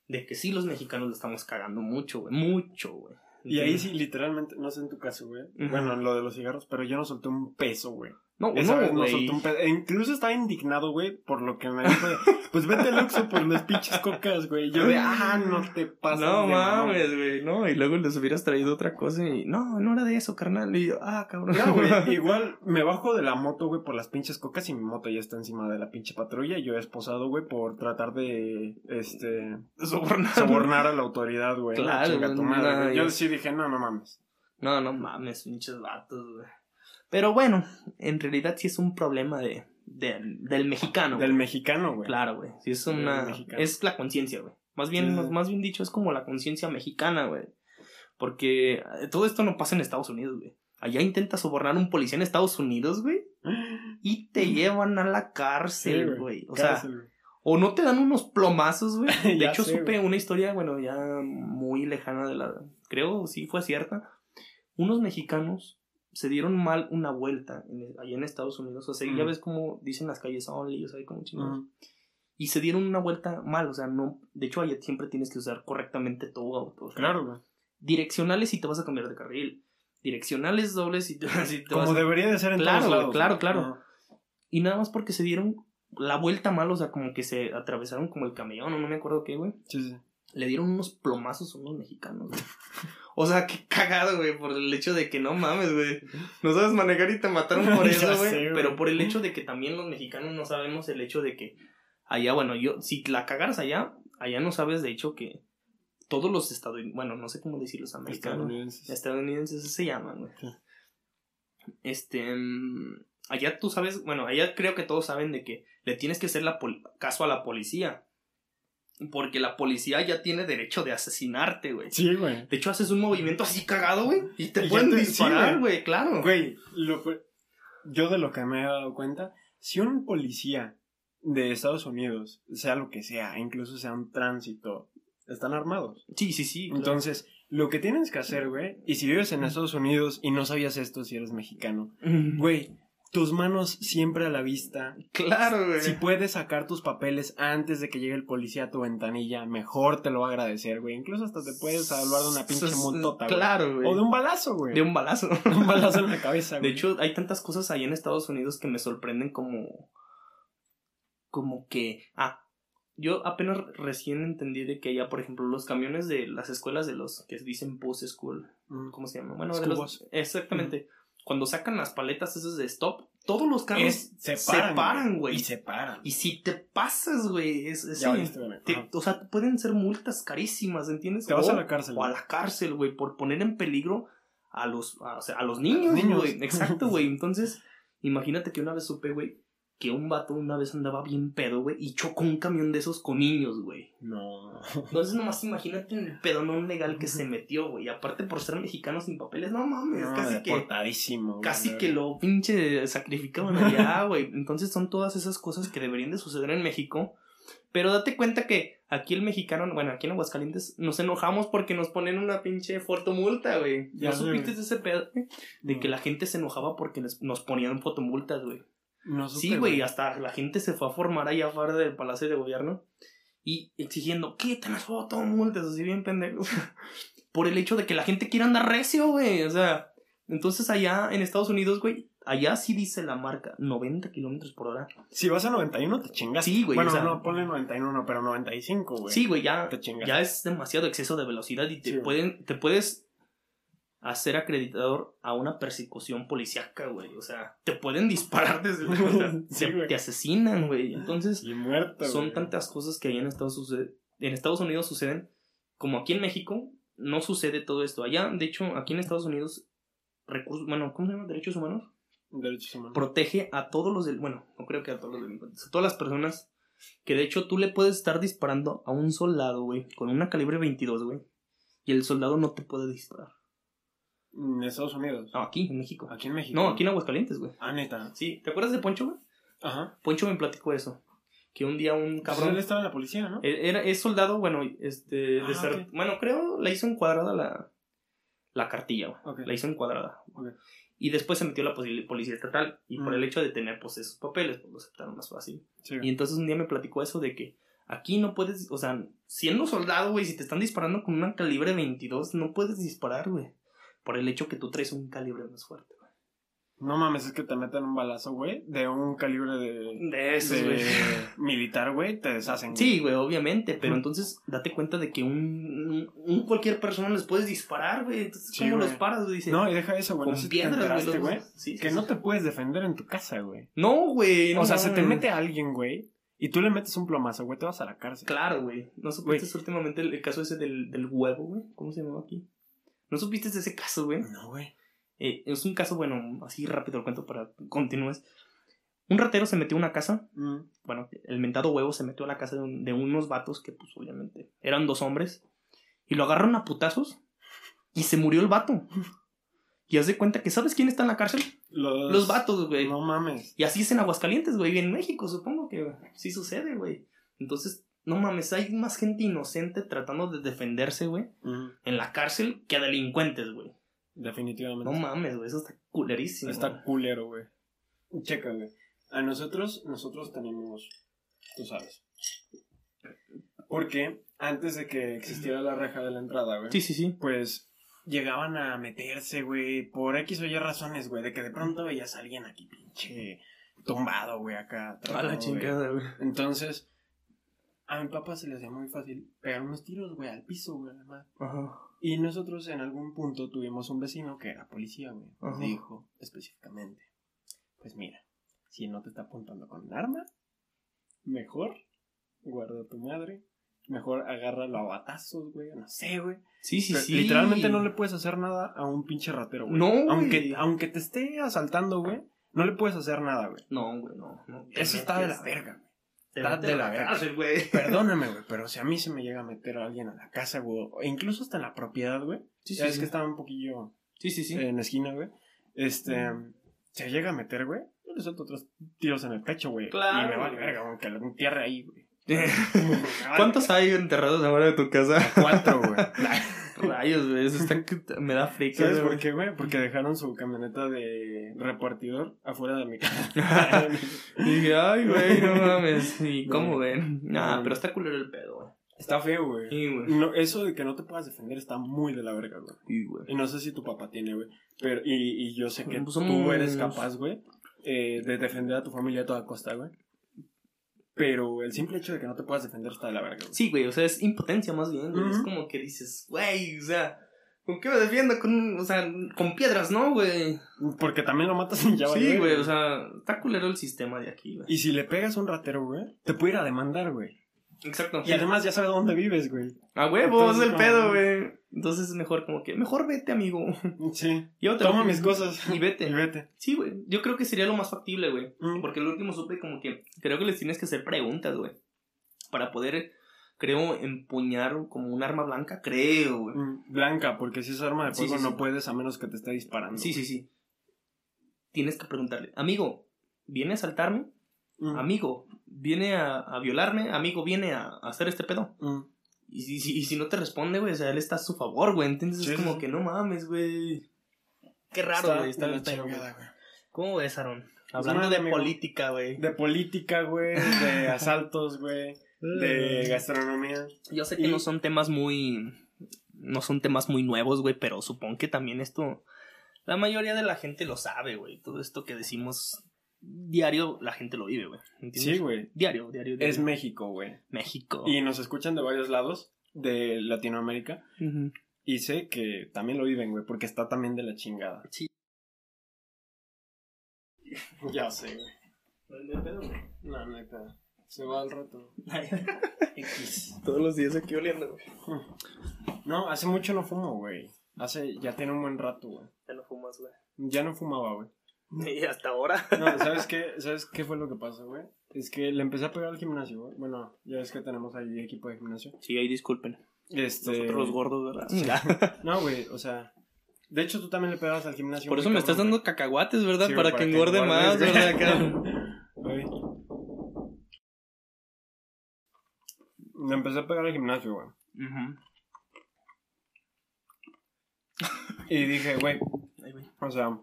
de que sí los mexicanos lo estamos cagando mucho, güey. Mucho, güey.
Y ahí sí, literalmente, no sé en tu caso, güey. Bueno, en lo de los cigarros, pero yo no solté un peso, güey.
No,
Esa
no, güey.
E incluso estaba indignado, güey, por lo que me dijo. Pues vete al Oxxo por las pinches cocas, güey. Yo de, ah, no te pases.
No
de mamón".
mames, güey, no, y luego les hubieras traído otra cosa y no, no era de eso, carnal. Y yo, ah, cabrón.
No, güey, igual me bajo de la moto, güey, por las pinches cocas y mi moto ya está encima de la pinche patrulla y yo he esposado, güey, por tratar de, este,
Sobornar.
sobornar a la autoridad, güey.
Claro,
tu madre,
no, Yo
sí dije, no, no mames.
No, no mames, pinches vatos, güey. Pero bueno, en realidad sí es un problema de, de- del mexicano.
Del
güey.
mexicano, güey.
Claro, güey. Sí es una. Es la conciencia, güey. Más bien,
Sí,
más, bien dicho, es como la conciencia mexicana, güey. Porque eh, todo esto no pasa en Estados Unidos, güey. Allá intenta sobornar a un policía en Estados Unidos, güey. Y te llevan a la
Sí,
cárcel, güey. O sea,
güey.
o no te dan unos plomazos, güey. De hecho,
sé,
supe
güey.
una historia, bueno, ya muy lejana de la. Creo sí fue cierta. Unos mexicanos se dieron mal una vuelta en- allá en Estados Unidos. O sea, ya
Ujú.
ves como dicen las calles only, o sea, como chingados. Y se dieron una vuelta mal, o sea, no. De hecho, allá siempre tienes que usar correctamente tu auto. o sea,
Claro, güey.
Direccionales si te vas a cambiar de carril. Direccionales dobles si te, si te vas
Como
a-
debería de ser en
Claro,
todos lados.
claro, claro.
Ajá.
Y nada más porque se dieron la vuelta mal, o sea, como que se atravesaron como el camión, o no me acuerdo qué, güey.
Sí, sí.
Le dieron unos plomazos a unos mexicanos, güey. O sea, qué cagado, güey, por el hecho de que no mames, güey. No sabes manejar y te mataron por eso, güey. Pero por el hecho de que también los mexicanos no sabemos el hecho de que allá, bueno, yo, si la cagaras allá, allá no sabes de hecho que todos los estadounidenses, bueno, no sé cómo decirlos americanos,
Estadounidenses.
estadounidenses se llaman, güey.
Sí.
Este, mm, allá tú sabes, bueno, allá creo que todos saben de que le tienes que hacer la caso a la policía. Porque la policía ya tiene derecho de asesinarte, güey.
Sí, güey.
De hecho, haces un movimiento así cagado, güey. Y te
Y
pueden
te-
disparar,
güey.
claro.
Güey, lo yo de lo que me he dado cuenta, si un policía de Estados Unidos, sea lo que sea, incluso sea un tránsito, están armados.
Sí, sí, sí. claro.
Entonces, lo que tienes que hacer, güey, y si vives en Estados Unidos y no sabías esto si eres mexicano, güey, tus manos siempre a la vista.
Claro, güey.
Si puedes sacar tus papeles antes de que llegue el policía a tu ventanilla, mejor te lo va a agradecer, güey. Incluso hasta te puedes salvar de una pinche güey.
Claro, güey.
O de un balazo, güey.
De un balazo.
un balazo en la cabeza,
De
güey.
hecho, hay tantas cosas ahí en Estados Unidos que me sorprenden como. Como que. Ah, yo apenas recién entendí de que allá, por ejemplo, los camiones de las escuelas de los que dicen post school.
Mm.
¿Cómo se llama? Bueno, de los.
bus.
Exactamente. Cuando sacan las paletas esas de stop, todos los carros
Es- se
se
paran,
güey.
Y se paran.
Y si te pasas, güey, es, es-
Ya güey.
te- o sea, pueden ser multas carísimas, ¿entiendes?
Te vas
O-
a la cárcel.
o a la cárcel, güey, por poner en peligro a los, a, o sea, a los niños. güey. Exacto, güey. Entonces, imagínate que una vez supe, güey, que un vato una vez andaba bien pedo, güey, y chocó un camión de esos con niños, güey.
No.
Entonces, nomás imagínate el pedonón legal que se metió, güey. Aparte por ser mexicano sin papeles, no mames,
No,
casi que...
deportadísimo, güey.
Casi que lo pinche sacrificaban allá, güey. Entonces son todas esas cosas que deberían de suceder en México. Pero date cuenta que aquí el mexicano, bueno, aquí en Aguascalientes, nos enojamos porque nos ponen una pinche fotomulta, güey.
Ya
¿No supiste de ese pedo? güey? De
No.
que la gente se enojaba porque nos, nos ponían fotomultas, güey.
No supe,
Sí, güey, hasta la gente se fue a formar allá afuera del Palacio de Gobierno y exigiendo, quiten las fotomultas, así bien pendejos. Por el hecho de que la gente quiere andar recio, güey. O sea, entonces allá en Estados Unidos, güey, allá sí dice la marca 90 kilómetros por hora.
Si vas a 91, te chingas.
Sí, güey,
Bueno,
o sea-
no, ponle 91, pero 95, güey.
Sí, güey, ya,
Te chingas.
ya es demasiado exceso de velocidad y te
Sí,
pueden, te puedes hacer acreditador a una persecución policíaca, güey. O sea, te pueden disparar desde o sea,
Sí,
te, asesinan, güey. Entonces,
Y muerto,
son
güey.
tantas cosas que allá en Estados, sucede- en Estados Unidos suceden, como aquí en México no sucede todo esto. Allá, de hecho, aquí en Estados Unidos, recursos, bueno, ¿cómo se llama? Derechos humanos,
Derechos humanos.
protege a todos los del, bueno, no creo que a todos los delincuentes, a todas las personas que de hecho tú le puedes estar disparando a un soldado, güey, con una calibre 22, güey, y el soldado no te puede disparar.
En Estados Unidos.
No, aquí, en México.
Aquí en México.
No, aquí en Aguascalientes, güey.
Ah, neta.
Sí, ¿te acuerdas de Poncho, güey?
Ajá.
Poncho me platicó eso. Que un día un
Cabrón.
cabrón
él estaba en la policía, ¿no?
E- Era, es soldado, bueno, este,
Ah,
deser-
ok.
bueno, creo la hizo encuadrada la, la cartilla, güey.
Ok.
La hizo encuadrada.
Ok.
Y después se metió la policía estatal. Y por
Mm.
el hecho de tener, pues, esos papeles, pues, lo aceptaron más fácil.
Sí.
Y entonces un día me platicó eso de que aquí no puedes, o sea, siendo soldado, güey, si te están disparando con una calibre 22, no puedes disparar, güey. Por el hecho que tú traes un calibre más fuerte, güey.
No mames, es que te meten un balazo, güey, de un calibre de,
De eso,
de
güey.
militar, güey, te deshacen. güey.
Sí, güey, obviamente, pero entonces date cuenta de que un, cualquier persona les puedes disparar, güey. Entonces,
Sí,
¿cómo
güey.
los paras, güey? Dice,
No, y deja eso, güey.
con
No
piedras, güey. Sí,
Que
sí.
no te puedes defender en tu casa, güey.
No, güey. no
o sea, se te mete a alguien, güey, y tú le metes un plomazo, güey, te vas a la cárcel.
Claro, güey. ¿No supiste últimamente el, el caso ese del, del huevo, güey? ¿Cómo se llamaba aquí? ¿No supiste de ese caso, güey?
No, güey.
Eh, es un caso, bueno, así rápido lo cuento para que continúes. Un ratero se metió a una casa.
Mm.
Bueno, el mentado huevo se metió a la casa de, un- de unos vatos que, pues, obviamente, eran dos hombres. Y lo agarraron a putazos. Y se murió el vato. Y haz de cuenta que, ¿sabes quién está en la cárcel?
Los,
Los vatos, güey.
No mames.
Y así es en Aguascalientes, güey. Y en México, supongo que sí sucede, güey. Entonces, no mames, hay más gente inocente tratando de defenderse, güey,
Mm.
en la cárcel que a delincuentes, güey.
Definitivamente.
No mames, güey, eso está culerísimo.
Está culero, güey. Checa, güey. A nosotros, nosotros tenemos, tú sabes. Porque antes de que existiera la reja de la entrada, güey.
Sí, sí, sí.
Pues llegaban a meterse, güey, por X o Y razones, güey, de que de pronto veías a alguien aquí pinche tumbado, güey, acá.
A la chingada, güey.
Entonces, a mi papá se le hacía muy fácil pegar unos tiros, güey, al piso, güey, además.
Ajá.
Y nosotros en algún punto tuvimos un vecino que era policía, güey. Nos dijo específicamente, pues mira, si no te está apuntando con un arma, mejor guarda a tu madre, mejor agárralo a batazos, güey, no sé, güey.
Sí, sí,
Pero
sí.
Literalmente no le puedes hacer nada a un pinche ratero, güey.
No, güey.
Aunque, aunque te esté asaltando, güey, no le puedes hacer nada, güey.
No, güey, no. no.
Eso está de la verga, güey.
Te a
la verga.
cárcel, güey.
Perdóname, güey, pero si a mí se me llega a meter a alguien a la casa, güey, o incluso hasta en la propiedad, güey.
Sí, sí,
es
sí.
que estaba un poquillo
Sí, sí, sí.
en la esquina, güey. Este, se llega a meter, güey. Yo le suelto otros tiros en el pecho, güey.
Claro,
Y me vale verga, güey, que lo entierre ahí, güey.
¿Cuántos hay enterrados ahora de tu casa?
Cuatro, güey.
Rayos, güey. Eso está que me da frica.
¿Sabes
güey.
por qué, güey? Porque dejaron su camioneta de repartidor afuera de mi casa.
Dije, ay, güey, no mames. ¿Y cómo ven? Nah, pero está culero el pedo, güey.
Está feo, güey.
Sí, güey.
No, eso de que no te puedas defender está muy de la verga, güey.
Sí, güey.
Y no sé si tu papá tiene, güey. Pero, y, y yo sé que
Pues
tú eres capaz, güey, eh, de defender a tu familia a toda costa, güey. Pero el simple hecho de que no te puedas defender está de la verga, güey.
Sí, güey, o sea, es impotencia más bien, güey. Es como que dices, güey, o sea, ¿con qué me defiendo? Con, o sea, con piedras, ¿no, güey?
Porque también lo matas y ya
Sí, güey, o sea, está culero el sistema de aquí, güey.
Y si le pegas a un ratero, güey, te puede ir a demandar, güey.
Exacto.
Y además ya sabe dónde vives, güey.
A huevo, es el
como-
pedo, güey. Entonces es mejor como que, mejor vete, amigo.
Sí.
Yo te
Toma mis cosas.
Y vete.
Y vete.
Sí, güey. Yo creo que sería lo más factible, güey.
Mm.
Porque el último supe como que creo que les tienes que hacer preguntas, güey. Para poder, creo, empuñar como un arma blanca, creo, güey.
Mm, Blanca, porque si es arma de fuego
sí,
no
sí.
puedes a menos que te esté disparando.
Sí, sí, sí. Tienes que preguntarle, amigo, ¿viene a asaltarme?
Mm,
Amigo, ¿viene a, a violarme? Amigo, ¿viene a, a hacer este pedo?
mm.
Y si, si- y si no te responde, güey, o sea, él está a su favor, güey. Entonces
Sí,
es como
sí.
que no mames, güey. Qué raro, güey. Está,
de la
está-
chingada, güey.
¿Cómo ves, Aaron? Hablando
nada,
de
amigo.
política, güey.
De política, güey, de asaltos, güey, de gastronomía.
Yo sé que
Y-
no son temas muy. No son temas muy nuevos, güey, pero supongo que también esto. La mayoría de la gente lo sabe, güey. Todo esto que decimos diario, la gente lo vive, güey. ¿entiendes?
Sí, güey.
Diario, diario, diario.
Es México, güey.
México.
Y nos escuchan de varios lados de Latinoamérica. Y sé que también lo viven, güey, porque está también de la chingada.
Sí.
Ya sé, güey.
No hay pedo, güey.
No, no hay pedo. Se va al rato. X.
Todos los días aquí oliendo, güey.
No, hace mucho no fumo, güey. Hace, ya tiene un buen rato, güey.
Ya no fumas, güey.
Ya no fumaba, güey.
Y hasta ahora.
No, ¿sabes qué? ¿Sabes qué fue lo que pasó, güey? Es que le empecé a pegar al gimnasio, güey. Bueno, ya ves que tenemos ahí equipo de gimnasio.
Sí, ahí disculpen.
Este...
Nosotros los gordos, ¿verdad?
Sí. No, güey, o sea... De hecho, tú también le pegabas al gimnasio.
Por eso me estás dando cacahuates, ¿verdad?
Sí,
para, que engorde más,
güey.
¿verdad? Acá.
güey. Le empecé a pegar al gimnasio, güey. Y dije, güey,
Ay, güey.
o sea,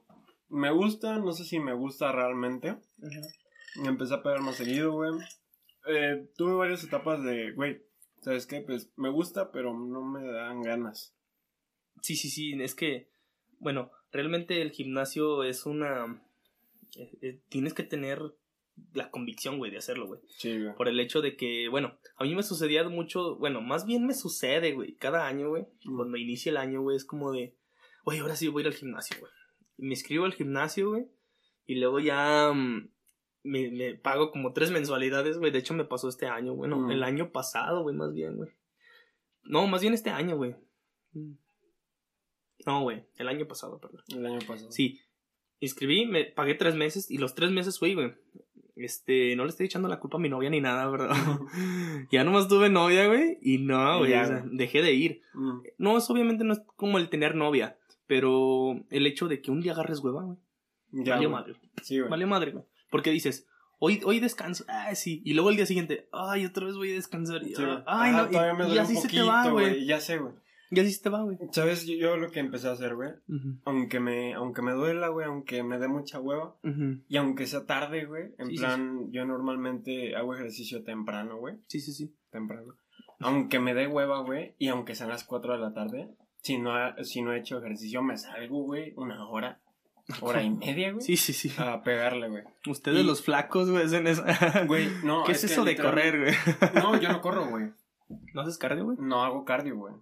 me gusta, no sé si me gusta realmente. Me empecé a pegar más seguido, güey. Eh, tuve varias etapas de, güey, ¿sabes qué? Pues me gusta, pero no me dan ganas.
Sí, sí, sí, es que, bueno, realmente el gimnasio es una... eh, eh, tienes que tener la convicción, güey, de hacerlo, güey.
Sí, güey.
Por el hecho de que, bueno, a mí me sucedía mucho, bueno, más bien me sucede, güey, cada año, güey,
Mm.
cuando inicia el año, güey, es como de, güey, ahora sí voy a ir al gimnasio, güey. Me inscribo al gimnasio, güey, y luego ya mm, me, me pago como tres mensualidades, güey. De hecho, me pasó este año, bueno,
Mm.
el año pasado, güey, más bien, güey. No, más bien este año, güey. No, güey, el año pasado, perdón.
El año pasado.
Sí, inscribí, me pagué tres meses y los tres meses fui, güey. Este, no le estoy echando la culpa a mi novia ni nada, ¿verdad? ya nomás tuve novia, güey, y no, güey, o sea, dejé de ir.
Mm.
No, es obviamente no es como el tener novia, pero el hecho de que un día agarres hueva, güey.
Ya,
Valió
güey.
madre,
Sí, güey.
valió madre, güey. Porque dices, hoy, hoy descanso, ah, sí, y luego el día siguiente, ay, otra vez voy a descansar, y,
Sí, güey.
ay,
Ah,
no,
todavía me
y, y así
un
se te
poquito,
va, güey.
Ya sé, güey.
Y así se te va, güey.
¿Sabes? Yo, yo lo que empecé a hacer, güey. Aunque me, aunque me duela, güey, aunque me dé mucha hueva. Y aunque sea tarde, güey. En
Sí, sí,
plan, yo normalmente hago ejercicio temprano, güey.
Sí, sí, sí.
Temprano. Aunque me dé hueva, güey. Y aunque sean las 4 de la tarde. Si no, ha- si no he hecho ejercicio, me salgo, güey. Una hora. Hora y media, güey.
Sí, sí, sí.
A pegarle, güey.
Ustedes
Y-
los flacos, güey, hacen eso.
Güey, no.
¿Qué es, eso de correr, güey?
No, yo no corro, güey.
¿No haces cardio, güey?
No hago cardio, güey.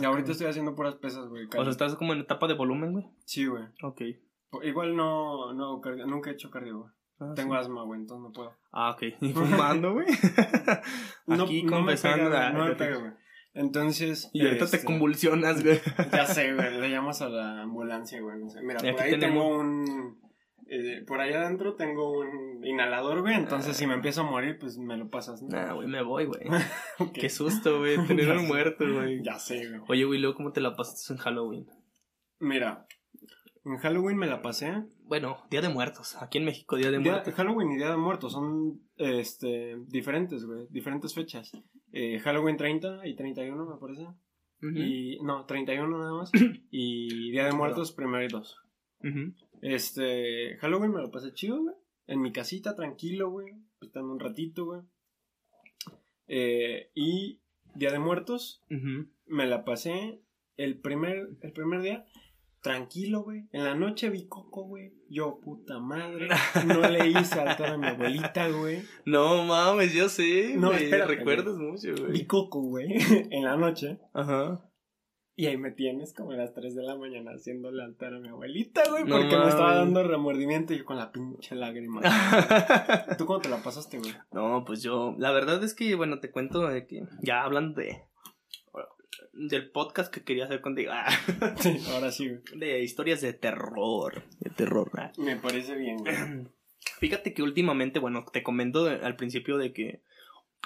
Y ahorita estoy haciendo puras pesas, güey.
O sea, estás como en etapa de volumen, güey.
Sí, güey.
Ok.
Igual no, no hago cardio. Nunca he hecho cardio, güey.
Ah,
Tengo
sí.
asma, güey, entonces no puedo.
Ah, ok. Y fumando, güey.
No,
Aquí
no me
confesando.
pega,
ah,
no me pega, güey. Entonces.
Y ahorita te
este,
convulsionas, güey.
Ya sé, güey. Le llamas a la ambulancia, güey. No sé. Mira,
Y
por ahí
tenemos-
tengo un. eh, por allá adentro tengo un inhalador, güey. Entonces, si me empiezo a morir, pues me lo pasas, ¿no?
Nah, güey, me voy, güey. Qué susto, güey, tener un muerto, güey.
Ya sé, güey.
Oye, güey, luego, ¿cómo te la pasaste en Halloween?
Mira, en Halloween me la pasé.
Bueno, Día de Muertos. Aquí en México, Día de
Día-
Muertos.
Halloween y Día de Muertos son este, diferentes, güey. Diferentes fechas. Eh, Halloween 30 y 31, me parece.
Ujú,
Y, no, 31 nada más. y Día de Muertos, primero y dos. Este, Halloween me lo pasé chido, güey. En mi casita, tranquilo, güey. Estando un ratito, güey. Eh, y Día de Muertos, me la pasé el primer, el primer día. Tranquilo, güey. En la noche vi Coco, güey. Yo, puta madre. No le hice altar a mi abuelita, güey.
No mames, yo sé.
No, espérate,
recuerdas mucho,
Vi
güey.
Coco, güey. En la noche.
Ajá.
Y ahí me tienes como a las 3 de la mañana haciéndole altar a mi abuelita, güey.
No
Porque me estaba dando remordimiento y yo con la pinche lágrima. ¿Tú cómo te la pasaste, güey?
No, pues yo, la verdad es que, bueno, te cuento de que, ya hablando de, del podcast que quería hacer contigo, ah,
Sí, ahora sí, güey.
de historias de terror, de terror, ah.
Me parece bien, güey.
Fíjate que últimamente, bueno, te comento de- al principio de que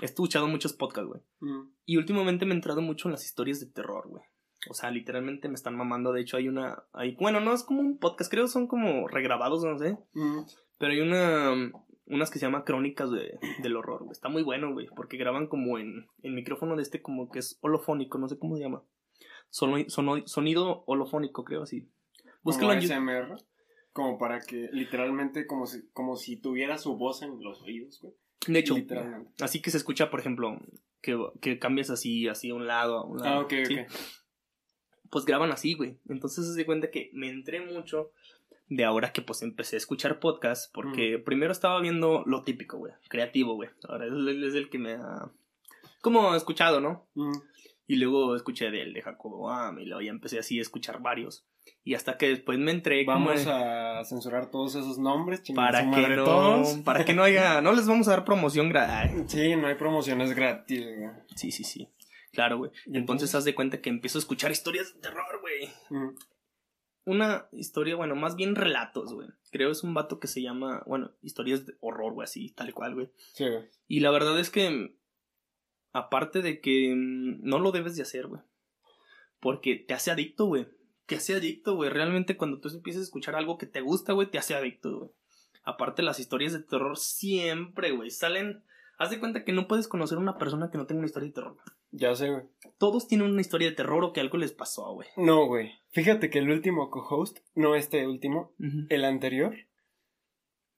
he escuchado muchos podcasts, güey,
Mm,
y últimamente me he entrado mucho en las historias de terror, güey. O sea, literalmente me están mamando, de hecho hay una, hay, bueno, no es como un podcast, creo son como regrabados, no sé,
mm.
Pero hay una. Unas que se llama Crónicas de, del Horror, güey. Está muy bueno, güey. Porque graban como en. El micrófono de este, como que es holofónico, no sé cómo se llama. Sonido holofónico, creo así. Búscalo
Como
en.
ASMR. Como para que, literalmente, como si, como si tuviera su voz en los oídos, güey.
De hecho,
Literalmente.
así que se escucha, por ejemplo, que, que cambias así, así a un lado, a un lado.
Ah, ok,
¿sí?
ok.
Pues graban así, güey. Entonces se da cuenta que me entré mucho de ahora que pues empecé a escuchar podcasts. Porque primero estaba viendo lo típico, güey. Creativo, güey. Ahora él es el que me ha. Como escuchado, ¿no?
Mm.
Y luego escuché del de Jacobo Am y luego ya empecé así a escuchar varios. Y hasta que después me entré
Vamos a censurar todos esos nombres,
para que
madre
no
todos.
para que no haya no les vamos a dar promoción gratis.
Sí, no hay promociones gratis, güey.
Sí, sí, sí. Claro, güey.
¿Y
Entonces haz de cuenta que empiezo a escuchar historias de terror, güey.
Mm.
Una historia, bueno, más bien relatos, güey. Creo es un vato que se llama, bueno, historias de horror, güey, así, tal cual, güey.
Sí, güey.
Y la verdad es que, aparte de que mm, no lo debes de hacer, güey. Porque te hace adicto, güey. Te hace adicto, güey. Realmente cuando tú empiezas a escuchar algo que te gusta, güey, te hace adicto, güey. Aparte las historias de terror siempre, güey, salen... Haz de cuenta que no puedes conocer a una persona que no tenga una historia de terror.
Ya sé, güey.
Todos tienen una historia de terror o que algo les pasó, güey.
No, güey. Fíjate que el último co-host, no este último, el anterior,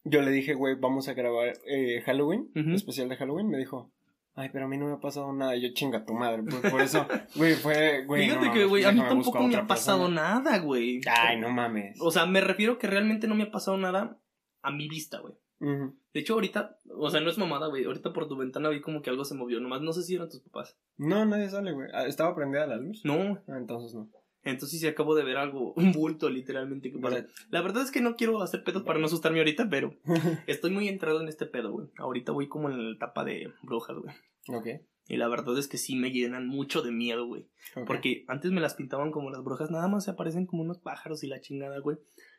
yo le dije, güey, vamos a grabar eh, Halloween,
Ujú.
especial de Halloween. Me dijo, Ay, pero a mí no me ha pasado nada. Yo chinga tu madre. Por eso, güey, fue, güey.
Fíjate
no
que, güey, a mí tampoco me ha pasado
persona.
nada, güey.
Ay, no mames.
O sea, me refiero que realmente no me ha pasado nada a mi vista, güey. De hecho, ahorita, o sea, no es mamada, güey. Ahorita por tu ventana vi como que algo se movió. Nomás no sé si eran tus papás.
No, nadie sale, güey. Ah, ¿Estaba prendida la luz?
No,
Ah, entonces no.
entonces sí acabo de ver algo, un bulto literalmente que pasa. La verdad es que no quiero hacer pedos para no asustarme ahorita, pero estoy muy entrado en este pedo, güey. Ahorita voy como en la etapa de brujas, güey.
ok.
Y la verdad es que sí me llenan mucho de miedo, güey. Porque antes me las pintaban como las brujas, nada más se aparecen como unos pájaros y la chingada, güey.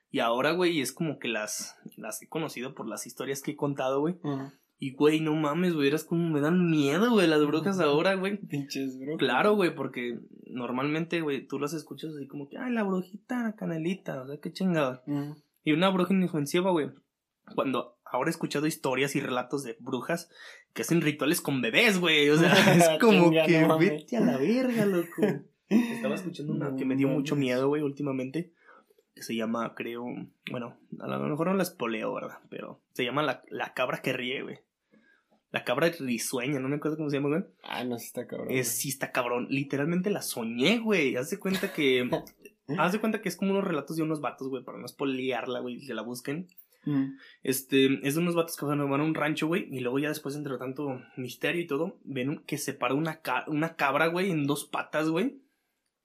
Y ahora, güey, es como que las, las he conocido por las historias que he contado, güey. Y, güey, no mames, güey, eras como me dan miedo, güey, las brujas ahora, güey.
Pinches, bro.
Claro, güey, porque normalmente, güey, tú las escuchas así como que, ay, la brujita, la canelita, o sea, qué chingada. Y una bruja inofensiva, güey. Cuando ahora he escuchado historias y relatos de brujas que hacen rituales con bebés, güey. O sea, es como
Chinga,
que
no
vete a la verga, loco. Estaba escuchando una que me dio mucho miedo, güey, últimamente. Se llama, creo. Bueno, a lo mejor no la espoleo, ¿verdad? Pero se llama la, la cabra que ríe, güey. La cabra risueña, no me acuerdo cómo se llama, güey.
Ah, no, sí está cabrón.
Es, sí está cabrón. Literalmente la soñé, güey. Haz de cuenta que. haz de cuenta que es como unos relatos de unos vatos, güey, para no espolearla, güey, que la busquen.
Ujú.
Este, es de unos vatos que van a van a un rancho, güey, y luego ya después, entre tanto misterio y todo, ven que se para una, ca- una cabra, güey, en dos patas, güey,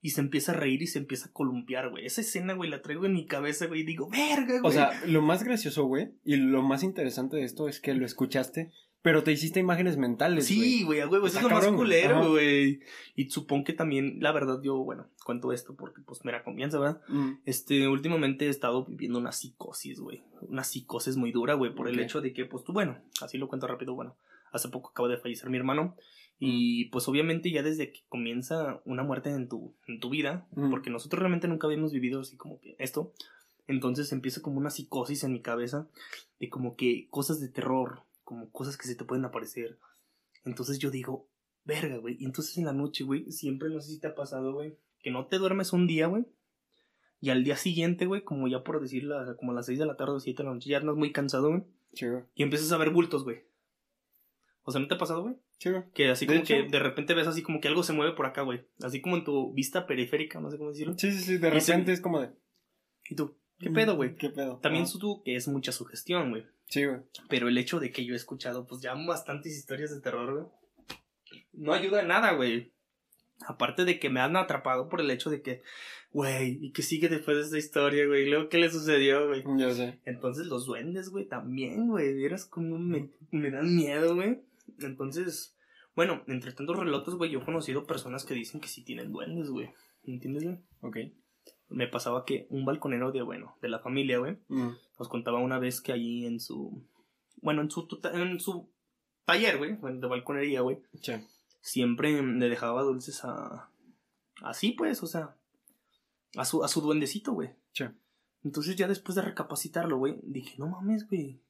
y se empieza a reír y se empieza a columpiar, güey. Esa escena, güey, la traigo en mi cabeza, güey, y digo, verga, güey.
O sea, lo más gracioso, güey, y lo más interesante de esto es que lo escuchaste, pero te hiciste imágenes mentales, güey.
Sí, güey, a huevo, eso es lo más culero, güey. Y supongo que también, la verdad, yo, bueno, cuento esto porque, pues, me da confianza, ¿verdad?
Mm.
Este, últimamente he estado viviendo una psicosis, güey. Una psicosis muy dura, güey, por el hecho de que, pues tú, bueno, así lo cuento rápido, bueno, hace poco acaba de fallecer mi hermano. Y pues obviamente ya desde que comienza una muerte en tu, en tu vida,
Mm.
porque nosotros realmente nunca habíamos vivido así como que esto, entonces empieza como una psicosis en mi cabeza de como que cosas de terror, como cosas que se te pueden aparecer. Entonces yo digo, verga, güey. Y entonces en la noche, güey, siempre no sé si te ha pasado, güey, que no te duermes un día, güey. Y al día siguiente, güey, como ya por decirlo, como a las 6 de la tarde o 7 de la noche, ya andas muy cansado, güey.
Sí, güey.
Y empiezas a ver bultos, güey. O sea, ¿no te ha pasado, güey?
Sí, güey.
Que así
De
como
hecho-
que de repente ves así como que algo se mueve por acá, güey. Así como en tu vista periférica, no sé cómo decirlo.
Sí, sí, sí, de
Y se-
repente es como de...
¿Y tú? ¿Qué pedo, güey?
¿Qué pedo?
También
Ajá.
tú que es mucha sugestión, güey.
Sí, güey.
Pero el hecho de que yo he escuchado, pues ya bastantes historias de terror, güey. No ayuda en nada, güey. Aparte de que me han atrapado por el hecho de que, güey, ¿y qué sigue después de esta historia, güey? ¿Y luego qué le sucedió, güey?
Yo sé.
Entonces los duendes, güey, también, güey. Vieras como me, me dan miedo, güey. Entonces, bueno, entre tantos relatos, güey, yo he conocido personas que dicen que sí tienen duendes, güey. ¿Entiendes, güey?
Ok.
Me pasaba que un balconero de, bueno, de la familia, güey,
Mm.
nos contaba una vez que allí en su, bueno, en su, tuta- en su taller, güey, de balconería, güey,
Sí.
siempre le dejaba dulces a, así, pues, o sea, a su, a su duendecito, güey.
Sí.
Entonces ya después de recapacitarlo, güey, dije, no mames, güey.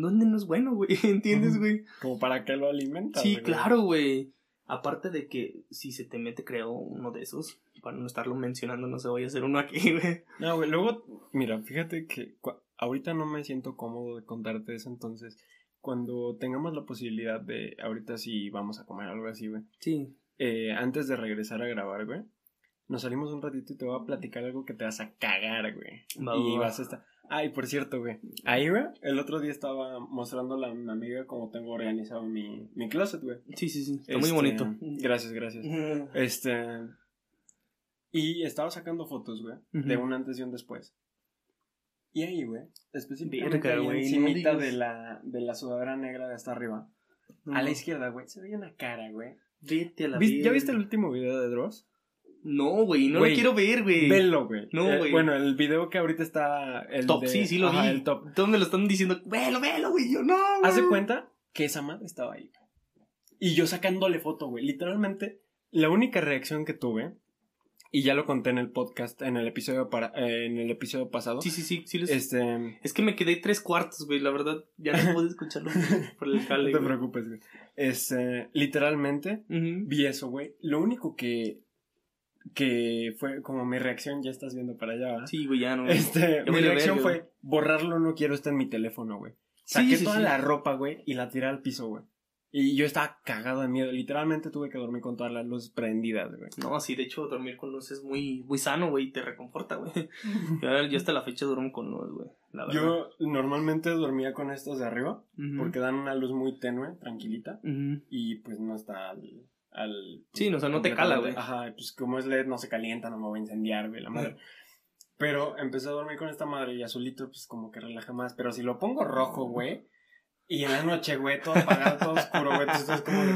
¿Dónde no es bueno, güey? ¿Entiendes, güey?
Como para que lo alimentas.
Sí,
güey.
claro, güey. Aparte de que si se te mete, creo, uno de esos, para no estarlo mencionando, no se vaya a hacer uno aquí, güey.
No, güey, luego, mira, fíjate que ahorita no me siento cómodo de contarte eso, entonces, cuando tengamos la posibilidad de, ahorita sí vamos a comer algo así, güey,
Sí.
eh, antes de regresar a grabar, güey, nos salimos un ratito y te voy a platicar algo que te vas a cagar, güey.
Va,
y
va, va.
vas a estar... Ay, por cierto, güey, ahí, güey, el otro día estaba mostrándole a mi amiga cómo tengo organizado mi, mi closet, güey.
Sí, sí, sí. Está muy
Este,
bonito.
Gracias, gracias. Este. Y estaba sacando fotos, güey, de un antes y un después. Y ahí, güey, específicamente
Verga, güey,
encimita de la, de la sudadera negra de hasta arriba.
No,
A la izquierda, güey, se veía una cara, güey.
Vete a la
¿Vis- ¿Ya viste el último video de Dross?
No, güey, no lo quiero ver, güey.
Velo, güey.
No,
Eh,
güey.
bueno, el video que ahorita está. El
Top,
de-
sí, sí lo
Ajá,
vi.
el top.
Todos me lo están diciendo, velo, velo, güey. Yo no, güey.
Haz de cuenta que esa madre estaba ahí, güey. Y yo sacándole foto, güey. Literalmente, la única reacción que tuve, y ya lo conté en el podcast, en el episodio para, eh, en el episodio pasado.
Sí, sí, sí. sí les-
Este.
Es que me quedé tres cuartos, güey. La verdad, ya no pude escucharlo por el
No
jale.
te
güey.
preocupes, güey. Este, literalmente, vi eso, güey. Lo único que. Que fue como mi reacción, ya estás viendo para allá, ¿verdad?
Sí, güey, ya no.
Este, mi reacción fue borrarlo, no quiero, está en mi teléfono, güey. Saqué
sí,
toda
sí.
la ropa, güey, y la tiré al piso, güey. Y yo estaba cagado de miedo. Literalmente tuve que dormir con todas las luces prendidas, güey.
No, sí, de hecho, dormir con luz es muy, muy sano, güey, y te reconforta, güey. Yo, yo hasta la fecha duermo con luz, güey. La verdad.
Yo normalmente dormía con estos de arriba porque dan una luz muy tenue, tranquilita. Y pues no está al. Al
Sí, o sea, no te cala, güey.
Ajá, pues como es LED no se calienta, no me voy a incendiar, güey, la madre. Pero empecé a dormir con esta madre y azulito, pues como que relaja más. Pero si lo pongo rojo, güey, y en la noche, güey, todo apagado, todo oscuro, güey, entonces es como de.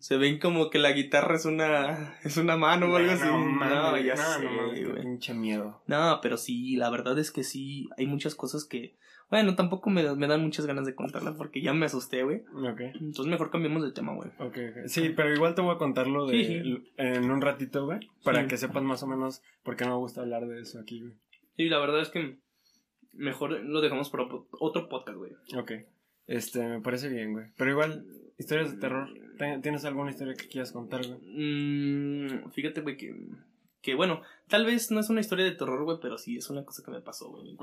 Se ven como que la guitarra es una, es una mano o algo así.
No,
No, ya
no,
sé,
no qué pinche miedo.
No, pero sí, la verdad es que sí, hay muchas cosas que, bueno, tampoco me, me dan muchas ganas de contarlas porque ya me asusté, güey.
Ok.
Entonces mejor cambiemos de tema, güey.
Ok, ok. Sí, pero igual te voy a contarlo de,
Sí, sí.
en un ratito, güey, para
Sí.
que sepas más o menos por qué no me gusta hablar de eso aquí, güey.
Sí, la verdad es que mejor lo dejamos para otro podcast, güey.
Ok. Este, me parece bien, güey. Pero igual, historias de terror. ¿Ten- ¿Tienes alguna historia que quieras contar, güey?
Mm, fíjate, güey, que, que bueno, tal vez no es una historia de terror, güey, pero sí es una cosa que me pasó, güey.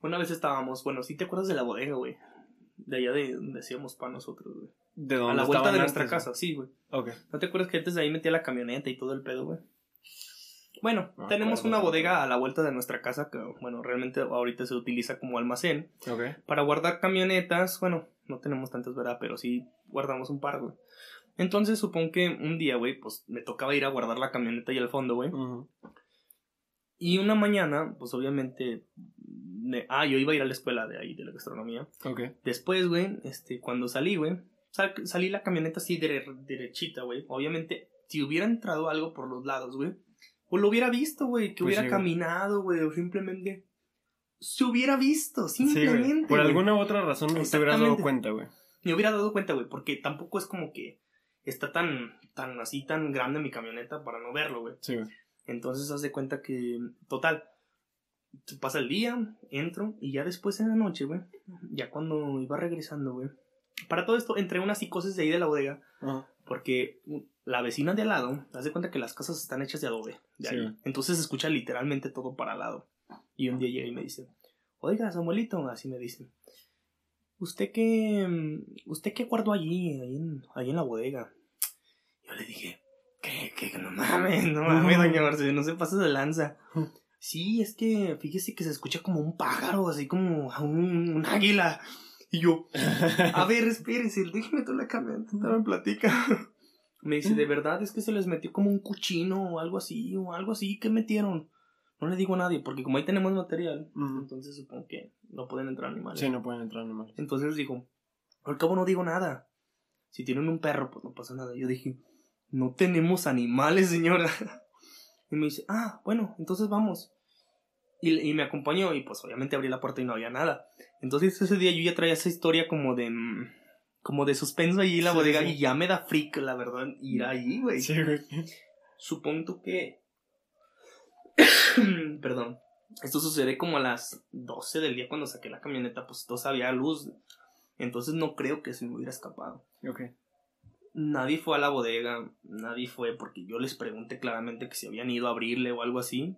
Una vez estábamos, bueno, sí te acuerdas de la bodega, güey. De allá de donde hacíamos para nosotros, güey.
¿De
A
dónde
la vuelta de nuestra
antes,
casa, sí, güey.
Ok.
¿No te acuerdas que antes de ahí metía la camioneta y todo el pedo, güey? Bueno,
No
tenemos una bodega a la vuelta de nuestra casa que, bueno, realmente ahorita se utiliza como almacén
Ok.
para guardar camionetas. Bueno, no tenemos tantas, ¿verdad? Pero sí guardamos un par, güey. Entonces supongo que un día, güey, pues me tocaba ir a guardar la camioneta ahí al fondo, güey. Y una mañana, pues obviamente... me- Ah, yo iba a ir a la escuela de ahí, de la gastronomía.
Ok.
Después, güey, este, cuando salí, güey, sal- salí la camioneta así dere- derechita, güey. Obviamente, si hubiera entrado algo por los lados, güey, pues lo hubiera visto, güey, que
Pues
hubiera
sí,
caminado, güey, o simplemente se hubiera visto,
Sí,
simplemente.
Por
güey.
alguna u otra razón no te hubieras dado cuenta, güey.
Me hubiera dado cuenta, güey, porque tampoco es como que está tan, tan así, tan grande mi camioneta para no verlo, güey.
Sí, güey.
Entonces, haz de cuenta que, total, pasa el día, entro, y ya después en la noche, güey, ya cuando iba regresando, güey, para todo esto, entré a una psicosis de ahí de la bodega,
Ajá.
porque la vecina de al lado, haz de cuenta que las casas están hechas de adobe, de
Sí,
ahí.
güey.
Entonces se escucha literalmente todo para al lado. Y un día llega y me dice, oiga, Samuelito, así me dice, ¿usted qué, mm, usted qué guardó allí, ahí en, ahí en la bodega? Yo le dije, ¿qué, qué, no mames, no mames, doña Marce, no se pasa de lanza. Sí, es que fíjese que se escucha como un pájaro, así como a un, un águila. Y yo, a ver, espérese, déjeme toda la camioneta, me platica. Me dice, de verdad es que se les metió como un cuchino o algo así, o algo así, ¿qué metieron? No le digo a nadie, porque como ahí tenemos material, entonces supongo que no pueden entrar animales.
Sí, no pueden entrar animales.
Entonces dijo, al cabo no digo nada. Si tienen un perro, pues no pasa nada. Yo dije, no tenemos animales, señora. Y me dice, ah, bueno, entonces vamos. Y, y me acompañó y pues obviamente abrí la puerta y no había nada. Entonces ese día yo ya traía esa historia como de... mm, Como de suspenso ahí en la
Sí,
bodega
sí.
y ya me da freak, la verdad, ir ahí, güey.
Sí, güey.
Supongo que... Perdón. Esto sucede como a las 12 del día cuando saqué la camioneta, pues todo había luz. Entonces no creo que se me hubiera escapado.
Ok.
Nadie fue a la bodega, nadie fue porque yo les pregunté claramente que si habían ido a abrirle o algo así.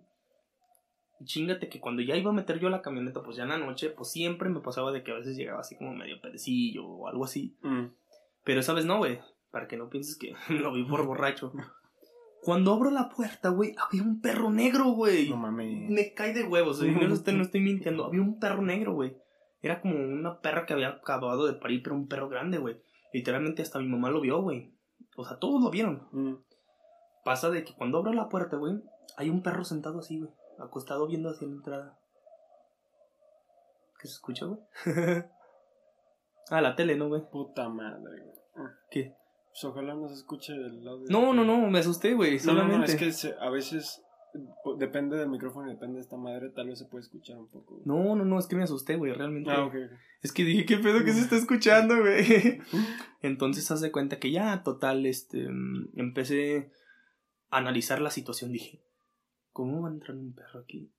Y chingate que cuando ya iba a meter yo la camioneta, pues ya en la noche, pues siempre me pasaba de que a veces llegaba así como medio pedecillo o algo así.
Mm.
Pero esa vez no, güey. Para que no pienses que lo vi por borracho. Cuando abro la puerta, güey, había un perro negro, güey.
No mames.
Me cae de huevos, güey. No, estoy, no estoy mintiendo. Había un perro negro, güey. Era como una perra que había acabado de parir, pero un perro grande, güey. Literalmente hasta mi mamá lo vio, güey. O sea, todos lo vieron.
Mm.
Pasa de que cuando abro la puerta, güey, hay un perro sentado así, güey. Acostado viendo hacia la entrada. ¿Qué se escucha, güey? ah, la tele, ¿no, güey?
Puta madre, güey.
¿Qué?
Pues ojalá no se escuche el audio.
No, no, no, me asusté, güey.
No, no,
Solamente.
no, es que se- a veces depende del micrófono y depende de esta madre, tal vez se puede escuchar un poco. güey.
No, no, no, es que me asusté, güey, realmente.
Ah, ok. ok.
Es que dije, ¿qué pedo que se está escuchando, güey? Entonces, haz de cuenta que ya, total, este, mm, empecé a analizar la situación. Dije, ¿cómo va a entrar un perro aquí?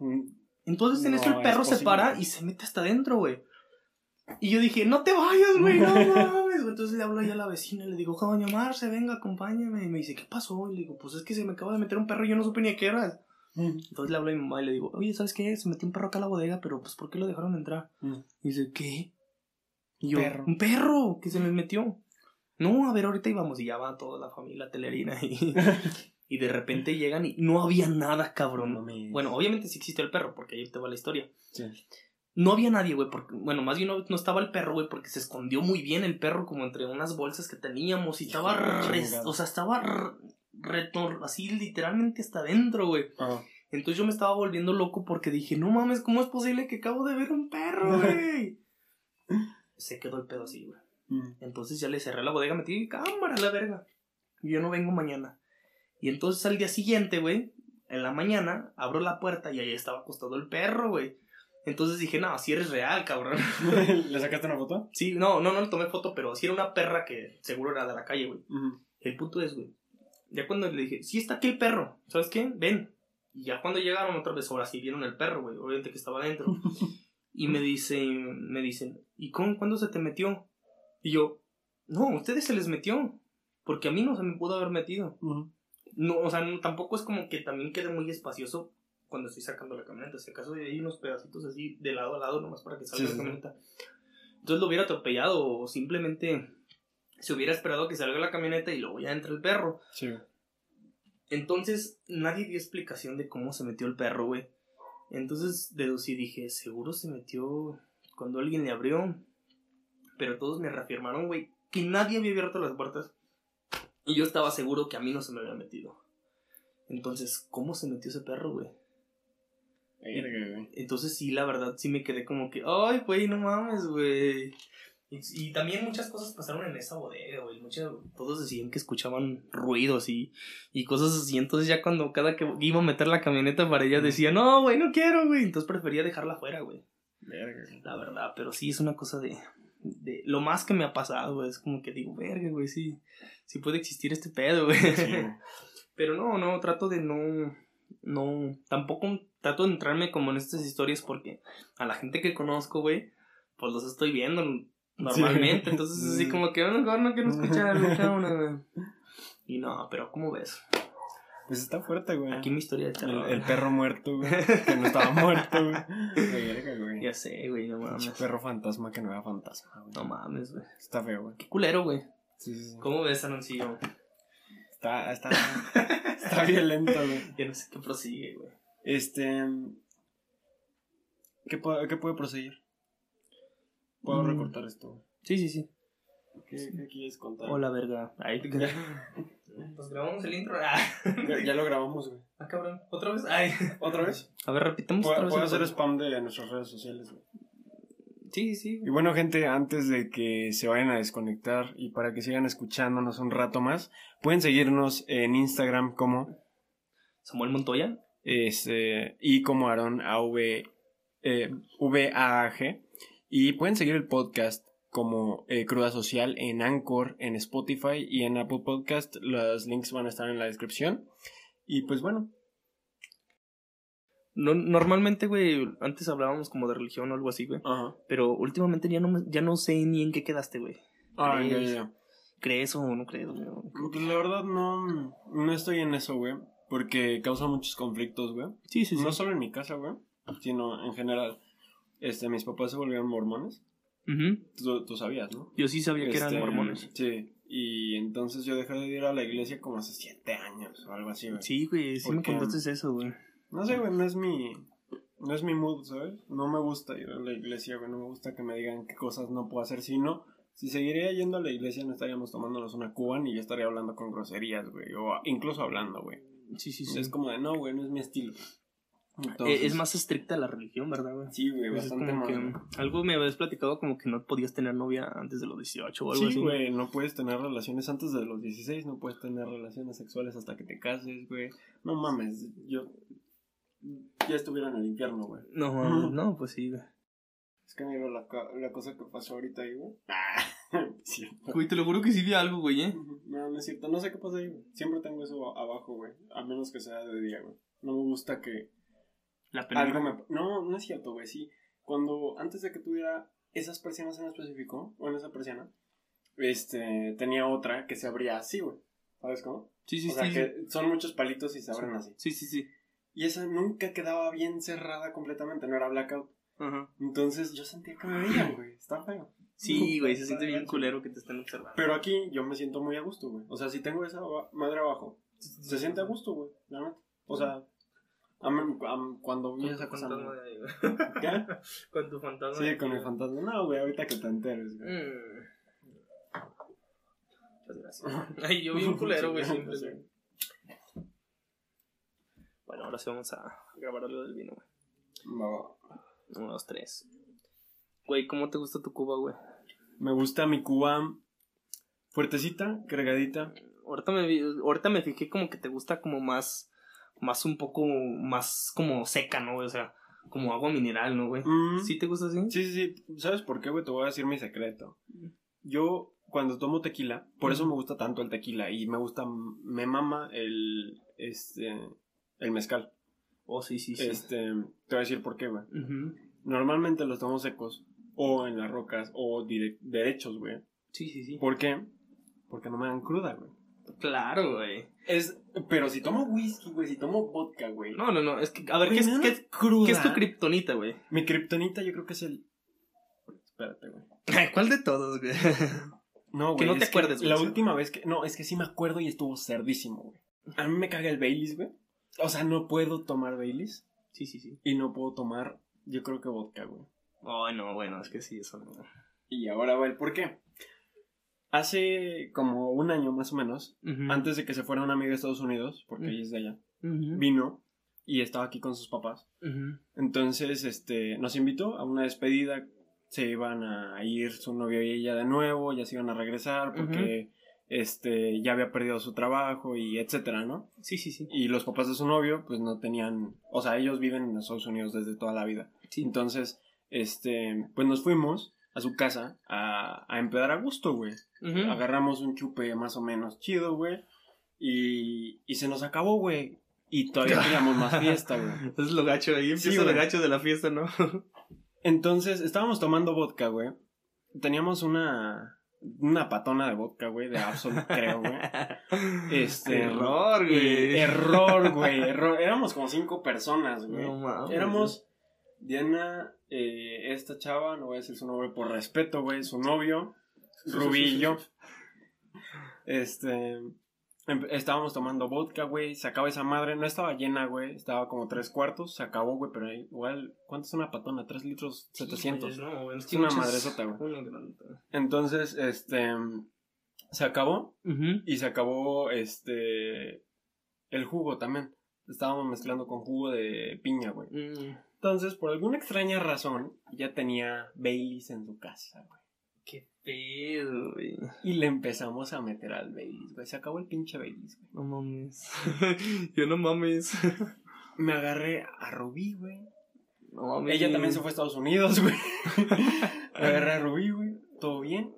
Mm,
Entonces, en
No,
eso el
es
perro se para y se mete hasta adentro, güey. Y yo dije, no te vayas, güey, no mames. Entonces le hablo ahí a la vecina y le digo, doña Marce, venga, acompáñame. Y me dice, ¿qué pasó? Y le digo, pues es que se me acaba de meter un perro y yo no supe ni a qué eras.
mm,
Entonces le hablo a mi mamá y le digo, oye, ¿sabes qué? Se metió un perro acá a la bodega, pero pues ¿por qué lo dejaron entrar?
mm.
Y dice, ¿qué? Y yo,
Perro.
un perro que se me metió. No, a ver, ahorita íbamos y ya va toda la familia telerina y, y de repente llegan y no había nada, cabrón.
No.
Bueno, obviamente sí existió el perro, porque ahí te va la historia.
Sí.
No había nadie, güey, porque, bueno, más bien no, no estaba el perro, güey, porque se escondió muy bien el perro como entre unas bolsas que teníamos y estaba, re- o sea, estaba re- retor- así literalmente hasta adentro, güey.
Ah.
Entonces yo me estaba volviendo loco porque dije, no mames, ¿cómo es posible que acabo de ver un perro, güey? se quedó el pedo así, güey.
Mm.
Entonces ya le cerré la bodega, metí cámara la verga. Yo no vengo mañana. Y entonces al día siguiente, güey, en la mañana, abro la puerta y ahí estaba acostado el perro, güey. Entonces dije, no, si eres real, cabrón.
¿Le sacaste una foto?
Sí, no, no, no le tomé foto, pero sí era una perra que seguro era de la calle, güey.
Ujú.
El punto es, güey. Ya cuando le dije, sí está aquí el perro, ¿sabes qué? Ven. Y ya cuando llegaron otra vez, ahora sí vieron el perro, güey. Obviamente que estaba adentro. y me dicen, me dicen, ¿y cómo, cuándo se te metió? Y yo, no, a ustedes se les metió. Porque a mí no se me pudo haber metido.
Ujú.
No, o sea, no- tampoco es como que también quede muy espacioso cuando estoy sacando la camioneta. Si acaso hay unos pedacitos así de lado a lado nomás para que salga
Sí,
la camioneta. Entonces lo hubiera atropellado o simplemente se hubiera esperado que salga la camioneta y luego ya entra el perro.
Sí.
Entonces nadie dio explicación de cómo se metió el perro, güey. Entonces deducí, dije, seguro se metió cuando alguien le abrió. Pero todos me reafirmaron, güey, que nadie había abierto las puertas. Y yo estaba seguro que a mí no se me había metido. Entonces, ¿cómo se metió ese perro, güey? Entonces sí, la verdad, sí me quedé como que, ay, güey, no mames, güey. Y, y también muchas cosas pasaron en esa bodega, güey. Mucha- todos decían que escuchaban ruidos y, y cosas así. Entonces ya cuando cada que iba a meter la camioneta para ella decía, no, güey, no quiero, güey. Entonces prefería dejarla fuera, güey.
Verga.
La verdad, pero sí es una cosa de, de... Lo más que me ha pasado, güey, es como que digo, verga, güey, sí. Sí puede existir este pedo, güey.
Sí, güey.
Pero no, no, trato de no. No. Tampoco trato de entrarme como en estas historias porque a la gente que conozco, güey, pues los estoy viendo normalmente.
Sí.
Entonces es así como que mejor no quiero escuchar mucha una, güey. Y no, pero ¿cómo ves?
Pues está fuerte, güey.
Aquí mi historia de
El,
terror.
el perro muerto, güey. Que no estaba muerto, güey.
Ya sé, güey, no mames.
perro fantasma que no era fantasma, güey.
No mames, güey.
Está feo, güey.
Qué culero, güey.
Sí, sí, sí.
¿Cómo ves, Anoncillo?
Está, está, está violento, güey.
Ya no sé qué prosigue, güey.
Este. ¿Qué, puede- qué puede proseguir? Puedo
Mm.
recortar esto. güey.
Sí, sí, sí.
¿Qué, qué quieres contar?
Hola, verga. Ahí te Pues grabamos el intro. Ah,
Ya, ya lo grabamos, güey.
ah, cabrón. ¿Otra vez? Ay.
¿Otra vez?
A ver, repitamos otra
Puedo,
vez.
puedo hacer spam de nuestras redes sociales, güey.
Sí, sí.
Y bueno, gente, antes de que se vayan a desconectar y para que sigan escuchándonos un rato más, pueden seguirnos en Instagram como
Samuel Montoya.
este, y como Aaron AV, eh, VAAG. Y pueden seguir el podcast como eh, Cruda Social en Anchor, en Spotify y en Apple Podcast. Los links van a estar en la descripción. Y pues bueno,
No, normalmente, güey, antes hablábamos como de religión o algo así, güey.
Ajá.
Pero últimamente ya no, ya no sé ni en qué quedaste, güey.
Ah, ya,
¿Crees?
ya.
¿Crees o no crees, güey?
Pues la verdad no, no estoy en eso, güey. Porque causa muchos conflictos, güey.
Sí, sí, sí.
No solo en mi casa, güey. Sino en general. Este, mis papás se volvieron mormones.
Ujú.
Tú, tú sabías, ¿no?
Yo sí sabía que eran
Este,
mormones.
Sí. Y entonces yo dejé de ir a la iglesia como hace siete años o algo así, güey.
Sí, güey, sí me contaste eso, güey.
No sé, güey, no es mi... No es mi mood, ¿sabes? No me gusta ir a la iglesia, güey. No me gusta que me digan qué cosas no puedo hacer. Si no, si seguiría yendo a la iglesia no estaríamos tomándonos una cuba ni yo estaría hablando con groserías, güey. O incluso hablando, güey.
Sí, sí, sí.
Es como de, no, güey, no es mi estilo.
Eh,
Entonces,
es más estricta la religión, ¿verdad, güey?
Sí, güey,
Pues es
bastante más.
que algo me habías platicado como que no podías tener novia antes de los 18 o algo
Sí,
así.
güey, no puedes tener relaciones antes de los 16, no puedes tener relaciones sexuales hasta que te cases, güey. No mames, yo ya estuviera en el infierno, güey.
No, mames, no, pues sí, güey.
Es que mira la, la cosa que pasó ahorita ahí, güey. Ah, cierto.
Güey, te lo juro que sí vi algo, güey, ¿eh?
No, no es cierto, no sé qué pasa ahí, güey. Siempre tengo eso abajo, güey. A menos que sea de día, güey. No me gusta que
La
algo me... No, no es cierto, güey, sí. Cuando, antes de que tuviera esas persianas en específico, o en esa persiana, este, tenía otra que se abría así, güey. ¿Sabes cómo?
Sí, sí,
o sea,
sí.
que son muchos palitos y se abren así.
Sí, sí, sí.
Y esa nunca quedaba bien cerrada completamente, no era blackout.
Ajá.
Entonces yo sentía que me veían, güey. Está feo.
Sí, güey, se siente bien culero que te estén observando.
Pero aquí yo me siento muy a gusto, güey. O sea, si tengo esa madre abajo, se siente a gusto, güey. La neta. O sea, a mí- a mí- cuando vi
Con
esa
tu
cosa.
fantasma de ahí, güey.
¿Qué?
Con tu fantasma.
Sí,
de
con
güey.
fantasma. No, güey, ahorita que te enteres, güey.
Mm. Muchas gracias. Ay, yo vi un culero, güey, siempre. güey. Bueno, ahora sí vamos a grabar algo del vino, güey.
Va.
Uno, dos, tres. Güey, ¿cómo te gusta tu cuba, güey?
Me gusta mi Cuba fuertecita, cargadita.
Ahorita me, ahorita me fijé como que te gusta como más, más un poco más como seca, ¿no? güey? O sea, como agua mineral, ¿no, güey?
Mm.
¿Sí te gusta así?
Sí, sí, sí. ¿Sabes por qué, güey? Te voy a decir mi secreto. Yo, cuando tomo tequila, por eso me gusta tanto el tequila. Y me gusta, me mama el, este, el mezcal.
Oh, sí, sí, sí.
Este, te voy a decir por qué, güey. Normalmente los tomo secos, o en las rocas, o derechos, güey.
Sí, sí, sí.
¿Por qué? Porque no me dan cruda, güey.
Claro, güey.
Es, pero si tomo whisky, güey, si tomo vodka, güey.
No, no, no. Es que, a ver,
Güey,
¿qué es, qué,
una cruda?
qué es tu kriptonita, güey?
Mi kriptonita yo creo que es el... Espérate, güey.
¿Cuál de todos, güey?
No,
Que
güey.
no te
es
acuerdes,
La
güey.
última vez que. No, es que sí me acuerdo y estuvo cerdísimo, güey. A mí me caga el Baileys, güey. O sea, no puedo tomar Baileys
Sí, sí, sí.
y no puedo tomar, yo creo que vodka, güey.
Oh, no, bueno, es que sí, eso no.
Y ahora va el por qué. Hace como un año más o menos, antes de que se fuera una amiga de Estados Unidos, porque ella es de allá, vino y estaba aquí con sus papás. Entonces, este, nos invitó a una despedida. Se iban a ir su novio y ella de nuevo, ya se iban a regresar porque este ya había perdido su trabajo y etcétera, ¿no?
Sí, sí, sí.
Y los papás de su novio, pues no tenían, o sea, ellos viven en Estados Unidos desde toda la vida.
Sí.
Entonces, este, pues nos fuimos a su casa a, a empedar a gusto, güey. Agarramos un chupe más o menos chido, güey. Y, y se nos acabó, güey. Y todavía teníamos más fiesta, güey.
Es lo gacho, ahí
Sí,
empieza lo
güey.
gacho de la fiesta, ¿no?
Entonces, estábamos tomando vodka, güey. Teníamos una, una patona de vodka, güey, de Absolut, creo, güey. Este,
Error, güey.
error, güey. Error. Éramos como cinco personas, güey.
No mames.
Éramos Diana, eh, esta chava, no voy a decir su nombre por respeto, güey, su novio, Rubí y yo. Este. Em- Estábamos tomando vodka, güey. Se acaba esa madre. No estaba llena, güey. Estaba como tres cuartos. Se acabó, güey. Pero igual, ¿cuánto es una patona? ¿Tres litros?
Sí,
700.
güey, no,
Es una madresota, güey. Entonces, este. Se acabó. Y se acabó, este. El jugo también. Estábamos mezclando con jugo de piña, güey.
Mm,
Entonces, por alguna extraña razón, ya tenía Baileys en su casa, güey.
Qué pedo, güey.
Y le empezamos a meter al Baileys, güey. Se acabó el pinche Baileys, güey.
No mames. Yo no mames.
Me agarré a Rubí, güey.
No mames.
Ella también se fue a Estados Unidos, güey. Me agarré a Rubí, güey. Todo bien.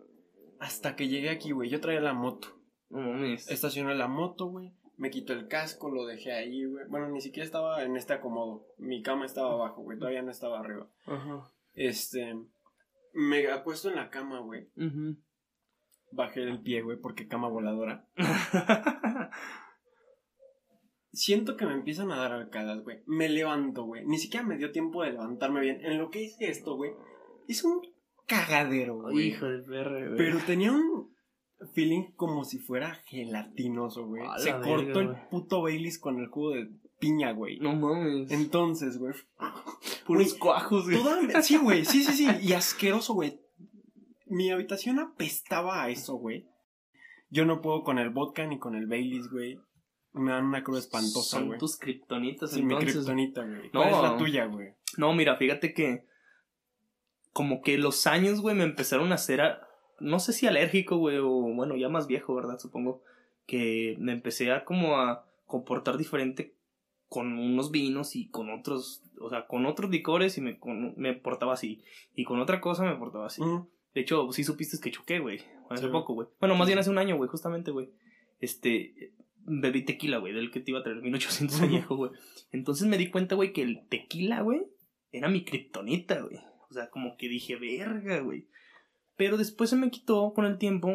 Hasta que llegué aquí, güey. Yo traía la moto.
No mames.
Estacioné la moto, güey. Me quito el casco, lo dejé ahí, güey. Bueno, ni siquiera estaba en este acomodo. Mi cama estaba abajo, güey. Todavía no estaba arriba.
Ajá.
Este. Me acuesto en la cama, güey. Bajé el pie, güey, porque cama voladora. Siento que me empiezan a dar arcadas, güey. Me levanto, güey. Ni siquiera me dio tiempo de levantarme bien. En lo que hice esto, güey, es un cagadero, güey.
Hijo de perra, güey.
Pero tenía un feeling como si fuera gelatinoso, güey. Se
verga,
cortó el puto Baileys con el jugo de piña, güey.
No mames.
Entonces, güey.
Puros
güey,
cuajos, güey.
toda- Sí, güey. Sí, sí, sí. Y asqueroso, güey. Mi habitación apestaba a eso, güey. Yo no puedo con el vodka ni con el Baileys, güey. Me dan una cruda espantosa,
Son
güey.
tus kriptonitas,
Sí, mi
entonces.
kriptonita, güey.
No.
¿Cuál es la tuya, güey?
No, mira, fíjate que como que los años, güey, me empezaron a hacer, a- no sé si alérgico, güey, o bueno, ya más viejo, ¿verdad? Supongo que me empecé a como a comportar diferente con unos vinos y con otros, o sea, con otros licores y me, con- me portaba así. Y con otra cosa me portaba así. De hecho, sí supiste que choqué, güey. Hace
Sí.
poco, güey. Bueno, más bien hace un año, güey, justamente, güey. Este, bebí tequila, güey, del que te iba a traer 1800
Ujú.
añejo, güey. Entonces me di cuenta, güey, que el tequila, güey, era mi kriptonita, güey. O sea, como que dije, verga, güey. Pero después se me quitó con el tiempo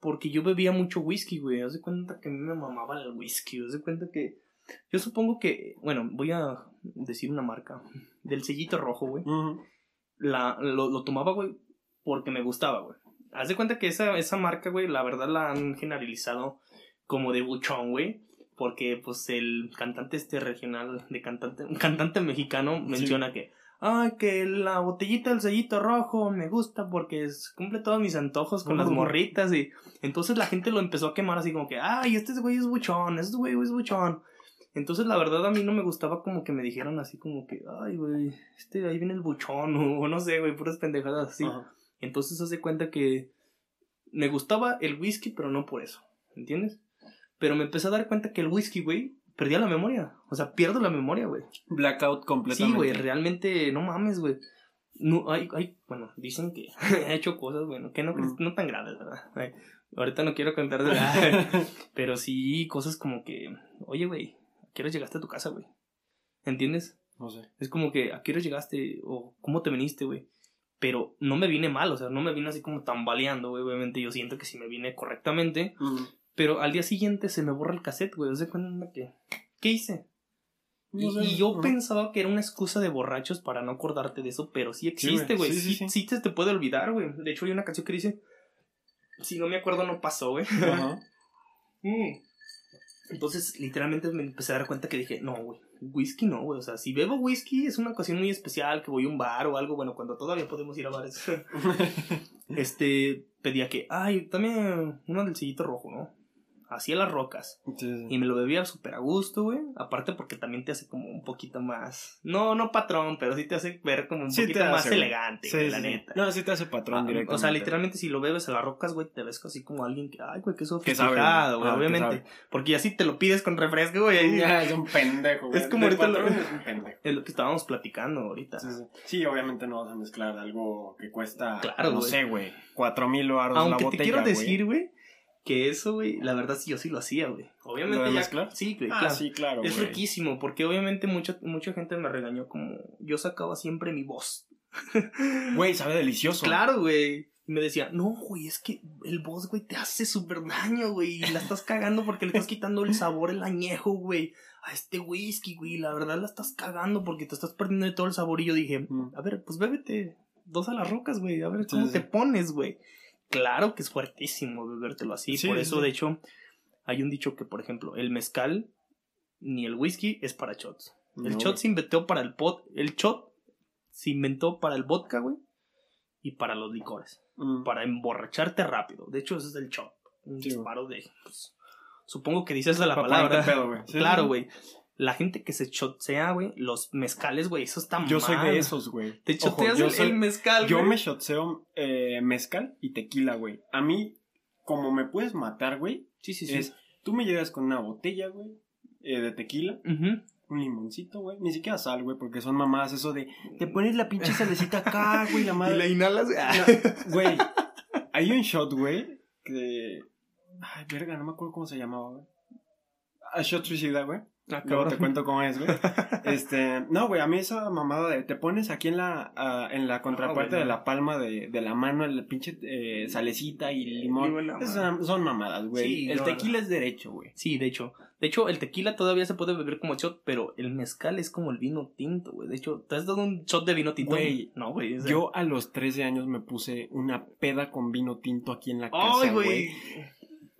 porque yo bebía mucho whisky, güey. Haz de cuenta que a mí me mamaba el whisky. Haz de cuenta que... Yo supongo que... Bueno, voy a decir una marca. Del sellito rojo, güey la, lo, lo tomaba, güey, porque me gustaba, güey. Haz de cuenta que esa, esa marca, güey, la verdad la han generalizado como de buchón, güey. Porque, pues, el cantante este regional, de cantante, un cantante mexicano, menciona que, ay, que la botellita del sellito rojo me gusta porque es, cumple todos mis antojos con las morritas y entonces la gente lo empezó a quemar así como que, ay, este güey es buchón, este güey es buchón. Entonces, la verdad, a mí no me gustaba como que me dijeran así como que, ay, güey, este, ahí viene el buchón, o, no sé, güey, puras pendejadas así.
Ajá.
Entonces, haz de cuenta que me gustaba el whisky, pero no por eso, ¿entiendes? Pero me empecé a dar cuenta que el whisky, güey, perdía la memoria. O sea, pierdo la memoria, güey.
Blackout
Sí,
completamente.
güey, realmente, no mames, güey. No, hay, hay, bueno, dicen que he hecho cosas, bueno, que no,
Mm.
no tan graves, ¿verdad? Ay, ahorita no quiero contar de nada. Pero sí, cosas como que, oye, güey, ¿a qué hora llegaste a tu casa, güey? ¿Entiendes?
no sé.
Es como que, ¿a qué hora llegaste? O ¿cómo te viniste, güey? Pero no me vine mal, o sea, no me vine así como tambaleando, güey. Obviamente yo siento que sí me vine correctamente.
Mm.
Pero al día siguiente se me borra el cassette, güey. ¿Se cuenta que? ¿Qué hice? Y,
No sé.
y yo
Ajá.
pensaba que era una excusa de borrachos para no acordarte de eso, pero sí existe,
güey.
Sí,
Sí, sí,
sí. te, te puede olvidar, güey. De hecho, hay una canción que dice, si no me acuerdo, no pasó, güey.
Ajá.
Mm. Entonces, literalmente me empecé a dar cuenta que dije, no, güey, whisky no, güey. O sea, si bebo whisky es una ocasión muy especial, que voy a un bar o algo, bueno, cuando todavía podemos ir a bares. este, pedía que, ay, también uno del sillito rojo, ¿no? Hacía las rocas.
Sí.
Y me lo bebía súper a gusto, güey. Aparte porque también te hace como un poquito más... No, no patrón, pero sí te hace ver como un
Sí
poquito más
güey.
elegante,
Sí,
güey,
sí,
la neta.
No, sí te hace patrón
Ah,
directamente.
O sea, literalmente si lo bebes a las rocas, güey, te ves así como alguien que, ay, güey,
sabe,
sofisticado, güey,
ah,
obviamente. Porque así te lo pides con refresco, güey.
Ya, es un pendejo, güey.
Es como ahorita lo-
es un pendejo.
Es lo que estábamos platicando ahorita.
Sí, obviamente no vas a mezclar algo que cuesta,
Claro,
no
güey.
sé, güey, cuatro mil baros la
Aunque
botella,
te quiero decir, güey, que eso, güey, la verdad sí, yo sí lo hacía, güey. Obviamente
¿Lo de
ya-
mezclar?
Sí, güey,
Ah,
claro.
sí, claro,
Es riquísimo, porque obviamente mucha, mucha gente me regañó como yo sacaba siempre mi voz.
Güey, sabe delicioso.
Claro, güey. Y me decía, no, güey, es que el boss, güey, te hace súper daño, güey. Y la estás cagando porque le estás quitando el sabor, el añejo, güey. A este whisky, güey. La verdad la estás cagando porque te estás perdiendo de todo el sabor. Y yo dije, a ver, pues bébete dos a las rocas, güey. A ver cómo
sí,
te pones, güey. Claro que es fuertísimo bebértelo así.
Sí,
por eso,
sí.
de hecho, hay un dicho que, por ejemplo, el mezcal ni el whisky es para shots. El shot
güey.
se inventó para el pot. El shot se inventó para el vodka, güey. Y para los licores.
Mm.
Para emborracharte rápido. De hecho, ese es el shot. Un
Sí, güey.
disparo de. pues, supongo que dices la
Pa'
palabra.
pedo, güey.
Claro, güey. La gente que se shotsea, güey. Los mezcales, güey. Eso está
Yo soy
mal.
de esos, güey.
Te
Ojo,
choteas
yo
el,
soy-
el mezcal,
Yo me shotseo eh, mezcal y tequila, güey. A mí, como me puedes matar, güey,
Sí, sí, sí.
es... Tú me llegas con una botella, güey, eh, de tequila,
Ujú.
un limoncito, güey. Ni siquiera sal, güey, porque son mamadas eso de... Te pones la pinche salecita acá, güey, la
Y
madre...
la inhalas. ah.
Güey, hay un shot, güey, que... Ay, verga, no me acuerdo cómo se llamaba, güey. A shot suicida, güey.
Ah,
Luego te cuento cómo es, güey. Este, no, güey, a mí esa mamada de te pones aquí en la ah, en la contraparte
güey,
de la palma de, de la mano el pinche eh, salecita y limón. Son, mamadas, güey.
Sí,
el
no,
tequila es derecho, güey.
Sí, de hecho. De hecho, el tequila todavía se puede beber como shot, pero el mezcal es como el vino tinto, güey. De hecho, ¿te has dado un shot de vino tinto?
Güey,
No, güey.
Yo a los 13 años me puse una peda con vino tinto aquí en la casa,
¡Ay,
güey.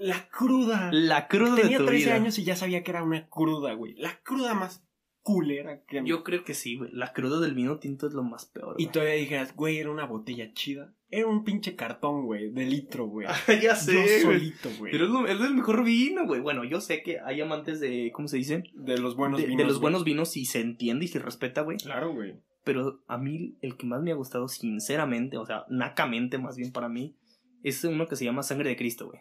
La cruda.
La cruda
Tenía
de tu
13
vida.
años y ya sabía que era una cruda, güey. La cruda más culera que
Yo creo que sí, güey. La cruda del vino tinto es lo más peor.
Y
güey.
todavía dijeras, güey, era una botella chida. Era un pinche cartón, güey, de litro, güey.
ya
Yo
sé, güey.
solito, güey.
Pero es, lo- es el mejor vino, güey. Bueno, yo sé que hay amantes de, ¿cómo se dice?
De los buenos
de, de
vinos.
los
güey.
buenos vinos y se entiende y se respeta, güey.
Claro, güey.
Pero a mí el que más me ha gustado, sinceramente, o sea, nacamente más bien para mí, es uno que se llama Sangre de Cristo, güey.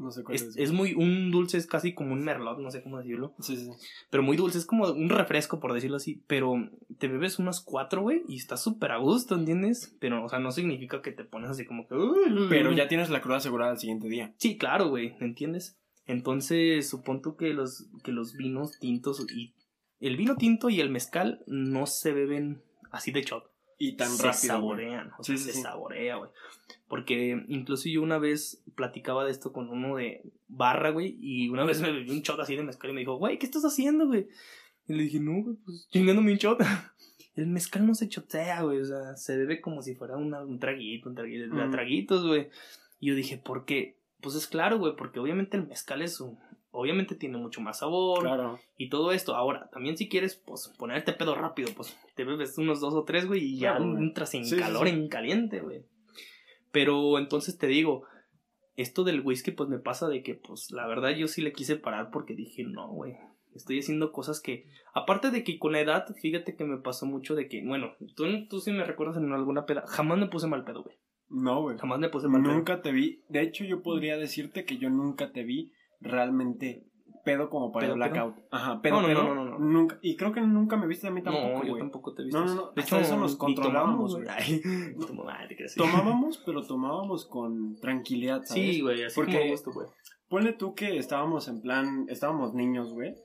No sé cuál es.
Es, es muy, un dulce, es casi como un merlot, no sé cómo decirlo.
Sí, sí.
Pero muy dulce, es como un refresco, por decirlo así. Pero te bebes unos cuatro, güey, y estás súper a gusto, ¿entiendes? Pero, o sea, no significa que te pones así como que...
Pero ya tienes la cruda asegurada al siguiente día.
Sí, claro, güey, ¿entiendes? Entonces, supongo que los, que los vinos tintos y... El vino tinto y el mezcal no se beben así de shot.
Y tan
se
rápido.
saborean, o sea,
Sí, sí,
se saborea, güey. Porque incluso yo una vez platicaba de esto con uno de barra, güey, y una vez me bebí un shot así de mezcal y me dijo, güey, ¿qué estás haciendo, güey? Y le dije, no, güey, pues chingándome un shot. El mezcal no se chotea, güey. O sea, se bebe como si fuera una, un traguito, un traguito,
Mm.
traguitos, güey. Y yo dije, ¿por qué? Pues es claro, güey, porque obviamente el mezcal es un. Obviamente tiene mucho más sabor
Claro.
y todo esto. Ahora, también si quieres, pues, ponerte pedo rápido, pues, te bebes unos dos o tres, güey, y ya
Claro,
entras en
sí,
calor,
sí.
en caliente, güey. Pero entonces te digo, esto del whisky, pues me pasa de que, pues, la verdad yo sí le quise parar porque dije, no, güey. Estoy haciendo cosas que, aparte de que con la edad, fíjate que me pasó mucho de que, bueno, tú, tú sí me recuerdas en alguna peda, jamás me puse mal pedo, güey.
No, güey.
Jamás me puse mal pedo.
Nunca te vi. De hecho, yo podría decirte que yo nunca te vi realmente pedo como para
¿Pedo,
el blackout. Ajá, pedo,
No, no,
pedo.
no, no, no.
Nunca. Y creo que nunca me viste a mí tampoco,
no, yo
güey.
tampoco te he visto.
No, no, no,
De hecho,
eso nos controlábamos,
tomábamos, güey. No.
Tomábamos, pero tomábamos con tranquilidad, ¿sabes?
Sí, güey, así
Porque-
como gusto, güey.
Ponle tú que estábamos en plan, estábamos niños, güey,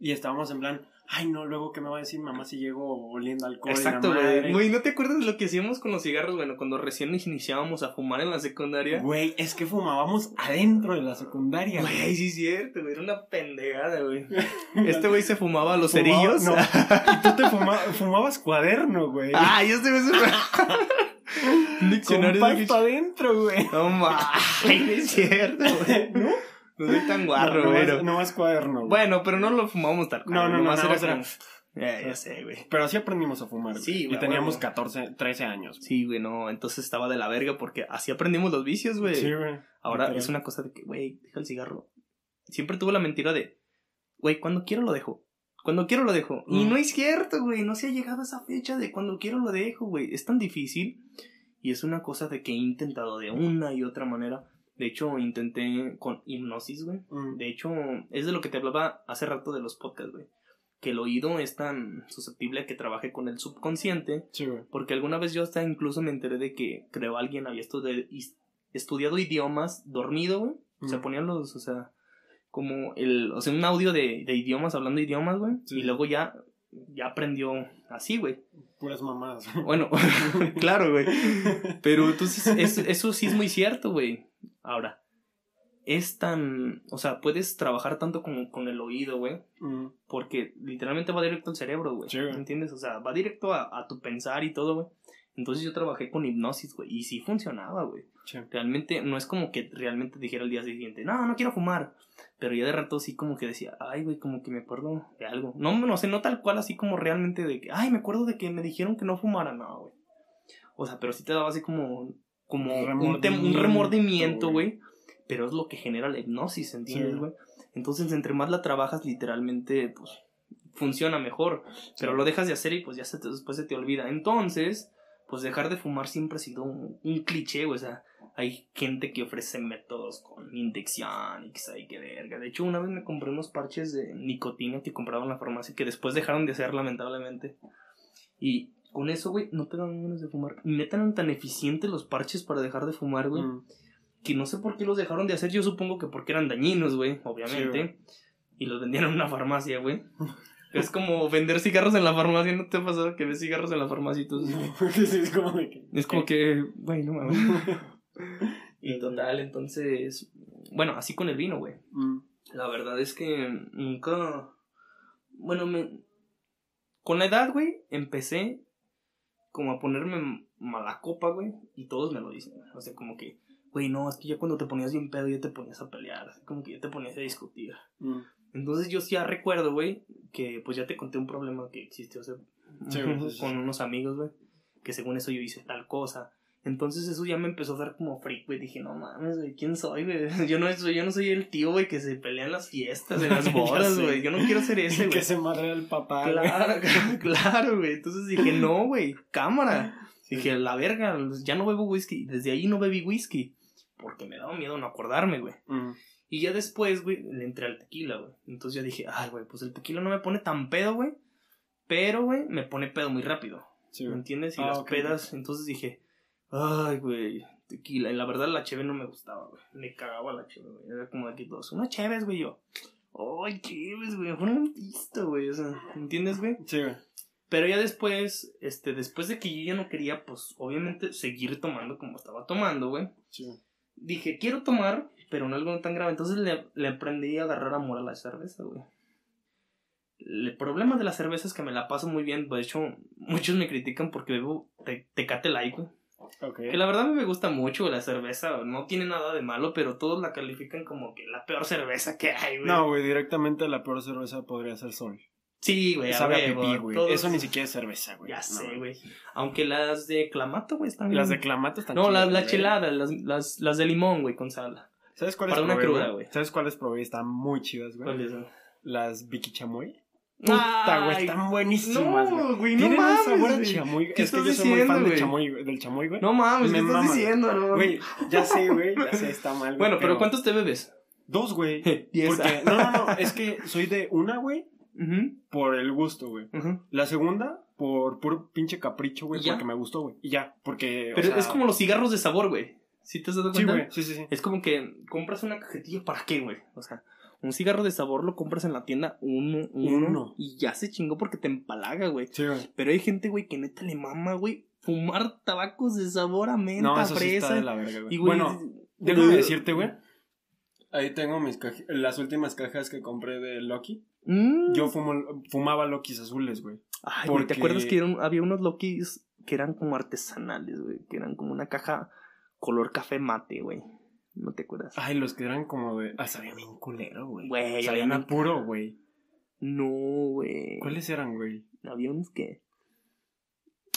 y estábamos en plan, ay no, luego qué me va a decir mamá si llego oliendo alcohol.
Exacto,
madre?"
güey. Güey, ¿no te acuerdas de lo que hacíamos con los cigarros? Bueno, cuando recién iniciábamos a fumar en la secundaria.
Güey, es que fumábamos adentro de la secundaria.
Güey, sí es cierto, güey. Era una pendejada, güey. Este güey se fumaba los
Fumaba-
cerillos.
no, y tú te fuma- fumabas cuaderno, güey.
Ah, yo se Un
Con pasta adentro, güey.
No mames, es cierto, güey.
¿No?
No soy tan guarro,
no, no,
güey.
más, no más cuaderno. güey.
Bueno, pero no lo fumábamos tal cual.
No, no, no,
era como- Ya, ya sé, güey.
Pero así aprendimos a fumar. güey.
Sí, güey,
Y teníamos
huevo.
14, 13 años. güey.
Sí, güey, no. Entonces estaba de la verga porque así aprendimos los vicios, güey.
Sí, güey.
Ahora
Literal.
es una cosa de que, güey, deja el cigarro. Siempre tuve la mentira de, güey, cuando quiero lo dejo. Cuando quiero lo dejo. Y
Mm.
no es cierto, güey. No se ha llegado a esa fecha de cuando quiero lo dejo, güey. Es tan difícil. Y es una cosa de que he intentado de una y otra manera. De hecho, intenté con hipnosis, güey.
Mm.
De hecho, es de lo que te hablaba hace rato de los podcasts, güey. Que el oído es tan susceptible a que trabaje con el subconsciente.
Sí, güey.
Porque alguna vez yo hasta incluso me enteré de que creo alguien había estudiado, estudiado idiomas dormido, güey. Se
Ujú.
ponían los, o sea, como el, o sea, un audio de, de idiomas, hablando idiomas, güey.
Sí.
Y luego ya, ya aprendió así, güey.
Puras mamadas.
Bueno, claro, güey. Pero entonces, eso, eso sí es muy cierto, güey. Ahora, es tan, o sea, puedes trabajar tanto como con el oído, güey.
Mm.
Porque literalmente va directo al cerebro, güey.
Sí, güey.
¿Me entiendes? O sea, va directo a, a tu pensar y todo, güey. Entonces yo trabajé con hipnosis, güey. Y sí funcionaba, güey.
Sí.
Realmente, no es como que realmente dijera el día siguiente, no, no quiero fumar. Pero ya de rato sí como que decía, ay, güey, como que me acuerdo de algo. No, no sé, no tal cual así como realmente de que, ay, me acuerdo de que me dijeron que no fumara. No, güey. O sea, pero sí te daba así como, como un, tem- un remordimiento, güey. Pero es lo que genera la hipnosis, ¿entiendes,
Sí.
güey? Entonces, entre más la trabajas, literalmente, pues, funciona mejor. Pero lo dejas de hacer y pues ya se te- después se te olvida. Entonces, pues dejar de fumar siempre ha sido un, un cliché, güey. O sea, hay gente que ofrece métodos con inyección y que sabe qué verga. De hecho, una vez me compré unos parches de nicotina que compraba en la farmacia que después dejaron de hacer, lamentablemente. Y con eso, güey, no te dan ganas de fumar. Y neta eran tan eficientes los parches para dejar de fumar, güey
Mm.
que no sé por qué los dejaron de hacer. Yo supongo que porque eran dañinos, güey, obviamente. y los vendían en una farmacia, güey. Es como vender cigarros en la farmacia. ¿No te ha pasado que ves cigarros en la farmacia y tú?
Sí, es como de que.
Es como que, güey, no mames. Y total, entonces. Bueno, así con el vino, güey.
Mm.
La verdad es que nunca. Bueno, me. Con la edad, güey, empecé como a ponerme mala copa, güey. Y todos me lo dicen. O sea, como que, güey, no, es que ya cuando te ponías bien pedo ya te ponías a pelear. como que ya te ponías a discutir.
Mm.
Entonces yo sí ya recuerdo, güey, que pues ya te conté un problema que existió
Sí, sí,
con
sí.
unos amigos, güey, que según eso yo hice tal cosa. Entonces eso ya me empezó a dar como freak, güey. Dije, no mames, güey, ¿quién soy, güey? Yo no soy, yo no soy el tío, güey, que se pelea en las fiestas, en las bodas, güey. Yo no quiero ser ese,
que
güey.
se madre el papá.
Claro, claro, güey. Entonces dije, no, güey, cámara. Dije, la verga, ya no bebo whisky. Desde ahí no bebí whisky. Porque me daba miedo no acordarme, güey.
Mm.
Y ya después, güey, le entré al tequila, güey. Entonces ya dije, ay, güey, pues el tequila no me pone tan pedo, güey. Pero, güey, me pone pedo muy rápido.
Sí,
¿Me entiendes? Y
Ah,
las pedas, entonces dije, ay, güey, tequila. Y la verdad, la cheve no me gustaba, güey. Me cagaba la cheve, güey. Era como de aquí todos, una cheves, güey, yo. Ay, cheves, güey, fue un pisto, güey. O sea, ¿me entiendes, güey?
Sí, güey.
Pero ya después, este, después de que yo ya no quería, pues, obviamente, seguir tomando como estaba tomando, güey.
Sí.
Dije, quiero tomar, pero no algo tan grave. Entonces le, le aprendí a agarrar amor a la cerveza, güey. El problema de la cerveza es que me la paso muy bien. De hecho, muchos me critican porque bebo te- Tecate Light, güey. Que la verdad me gusta mucho la cerveza. No tiene nada de malo, pero todos la califican como que la peor cerveza que hay, güey.
No, güey, directamente la peor cerveza podría ser Sol.
Sí, güey,
Sabe a pipí, güey.
todos-
Eso ni siquiera es cerveza, güey.
Ya
No,
sé, güey. Aunque las de Clamato, güey, están
Las de Clamato están
No, las
chidas,
la
güey.
cheladas, las, las, las de limón, güey, con sal.
¿Sabes cuáles
Para una
probé,
cruda, güey.
¿Sabes cuáles probé? Están muy chidas, güey.
¿Cuáles son?
Las Vicky Chamoy. Puta, güey, están buenísimas, güey.
No, güey, no
Tienen
mames,
un sabor a chamoy.
¿Qué
Es que yo soy muy fan de chamoy, güey, del chamoy, güey.
No mames,
Me
¿qué estás
mama,
diciendo, no?
Güey, ya sé, güey, ya sé, está mal. güey,
Bueno, pero ¿cuántos te bebes?
Dos, güey.
Diez.
Porque, no, no, no, es que soy de una, güey, por el gusto, güey. La segunda, por puro pinche capricho, güey, porque me gustó, güey. Y ya, porque, o
Pero
sea,
es como los cigarros de sabor, güey. ¿Sí te has dado
Sí,
cuenta?
güey, sí, sí, sí.
Es como que compras una cajetilla, ¿para qué, güey? O sea, un cigarro de sabor lo compras en la tienda uno, uno,
Uno.
y ya se chingó porque te empalaga, güey.
Sí, güey.
Pero hay gente, güey, que neta le mama, güey, fumar tabacos de sabor a menta,
No, eso sí
fresa.
está de la verga, güey.
y, güey,
bueno, déjame decirte, güey. Ahí tengo mis cajas, las últimas cajas que compré de Loki.
Mm.
Yo fumo, fumaba Lokis azules, güey.
Ay, güey, ¿te
porque-
acuerdas que eran- había unos Lokis que eran como artesanales, güey? Que eran como una caja color café mate, güey. ¿No te acuerdas?
Ay, los que eran como de. Ah, sabían bien culero, güey.
Güey,
sabían a puro, güey.
No, güey.
¿Cuáles eran, güey?
Había unos que.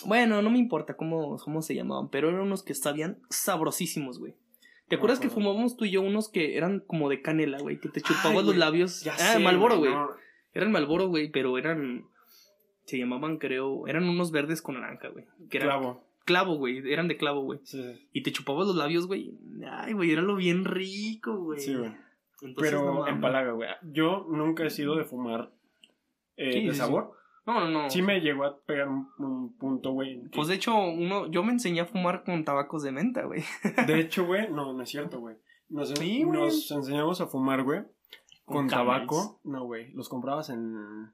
Bueno, no me importa cómo, cómo se llamaban, pero eran unos que sabían sabrosísimos, güey. ¿Te
No
acuerdas que fumábamos tú y yo unos que eran como de canela, güey? Que te chupabas
Ay,
los labios.
Ya
ah,
sé,
Malboro, güey.
no.
Eran Malboro, güey, pero eran. Se llamaban, creo. Eran unos verdes con naranja, güey. Que eran
Clavo.
Clavo, güey. Eran de clavo, güey.
Sí, sí.
Y te chupabas los labios, güey. Ay, güey, era lo bien rico, güey.
Sí, güey.
Entonces, no
Pero
mames.
empalaga, güey. Yo nunca he sido de fumar eh,
Sí,
de sabor.
No, no, no.
Sí me llegó a pegar un, un punto, güey.
Pues de hecho, uno, yo me enseñé a fumar con tabacos de menta, güey.
De hecho, güey, no, no es cierto, güey. Nos,
Sí, güey.
nos enseñamos a fumar, güey, con,
Con
tabaco. No, güey, los comprabas en...
No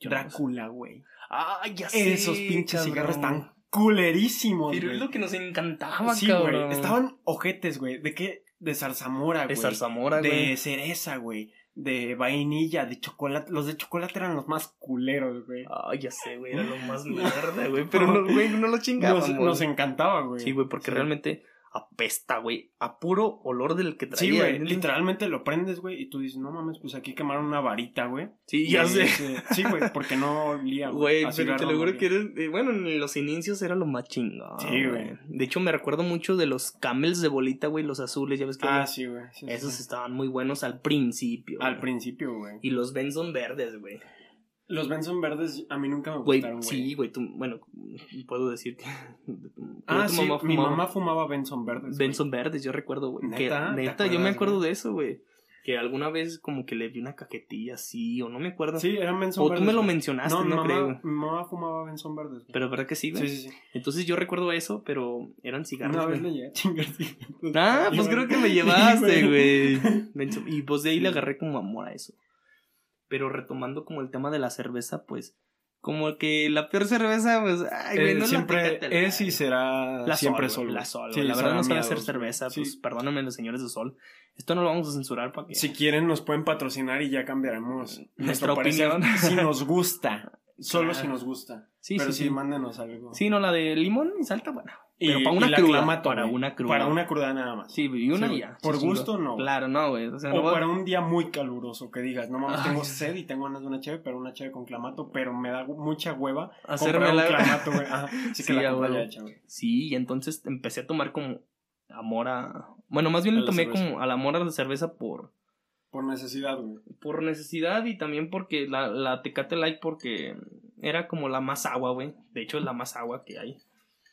Drácula, güey.
Ay, ya sé.
Esos pinches
cabrón.
cigarros tan culerísimos,
Pero es lo que nos encantaba,
Sí,
cabrón.
güey. Estaban ojetes, güey. ¿De qué? De zarzamora,
De
güey.
zarzamora, güey.
De cereza, güey. De vainilla, de chocolate. Los de chocolate eran los más culeros, güey.
Ay, ya sé, güey. Era lo más mierda, güey. Pero, no, güey, no lo chingábamos.
Nos, nos encantaba, güey.
Sí, güey, porque
Sí.
realmente apesta, güey. A puro olor del que traía.
Sí, güey.
¿entiendes?
Literalmente lo prendes, güey, y tú dices, no mames, pues aquí quemaron una varita, güey.
Sí, ya
Y,
sé.
este, Sí, güey, porque no olía,
Güey, pero te lo juro que eres. eh, bueno, en los inicios era lo más chingón.
Sí, güey.
De hecho, me recuerdo mucho de los camels de bolita, güey, los azules, ya ves que.
Ah, sí, güey. sí,
Esos
sí.
estaban muy buenos al principio.
Al principio, güey.
Y los Benson verdes, güey.
Los Benson verdes a mí nunca me gustaron, güey.
sí, güey, tú, bueno, puedo decir que.
Ah, sí,
mamá
mi mamá fumaba Benson verdes.
Benson verdes, yo recuerdo, güey. que
¿Neta? ¿Te
Neta, yo me acuerdo de eso, güey. Que alguna vez como que le vi una cajetilla así, o no me acuerdo.
Sí, eran Benson
o
verdes.
tú me lo mencionaste,
No,
no,
mamá,
creo.
mi mamá fumaba Benson verdes. güey.
Pero verdad que sí, güey.
Sí, sí, sí.
Entonces yo recuerdo eso, pero eran cigarros.
Una vez le chingar cigarros.
Ah, pues creo que me llevaste, güey. Y pues de ahí le agarré como amor a eso. Pero retomando como el tema de la cerveza, pues, como que la peor cerveza, pues, ay, güey,
Eh,
no
siempre es y será
La
siempre
sol. La sol,
Sí.
La verdad no sabe hacer cerveza,
Sí.
pues perdónenme los señores de sol. Esto no lo vamos a censurar para que...
Si quieren nos pueden patrocinar y ya cambiaremos
Nuestra
parecer,
opinión.
Si nos gusta. Solo
Claro.
si nos gusta.
sí,
Pero
sí,
sí,
sí.
mándenos algo.
Sí, no, la de limón y salta, bueno.
Y,
Pero para una cruda.
clamato,
para
güey.
una cruda.
Para una cruda nada más.
Sí, y una
Sí,
ya.
Por gusto, no.
Claro, no, güey. O sea,
O
no
para un día muy caluroso que digas, no mames, tengo sed y tengo ganas de una cheve, pero una cheve con clamato, pero me da mucha hueva
Hacerme
un
la-
clamato, güey. Ajá, Así que
Sí,
la hecha, güey.
Sí, y entonces empecé a tomar como amor a... Bueno, más bien
A
le tomé como al amor a la cerveza por...
Por necesidad, güey.
Por necesidad y también porque la, la Tecate Light porque era como la más agua, güey. De hecho, es la más agua que hay.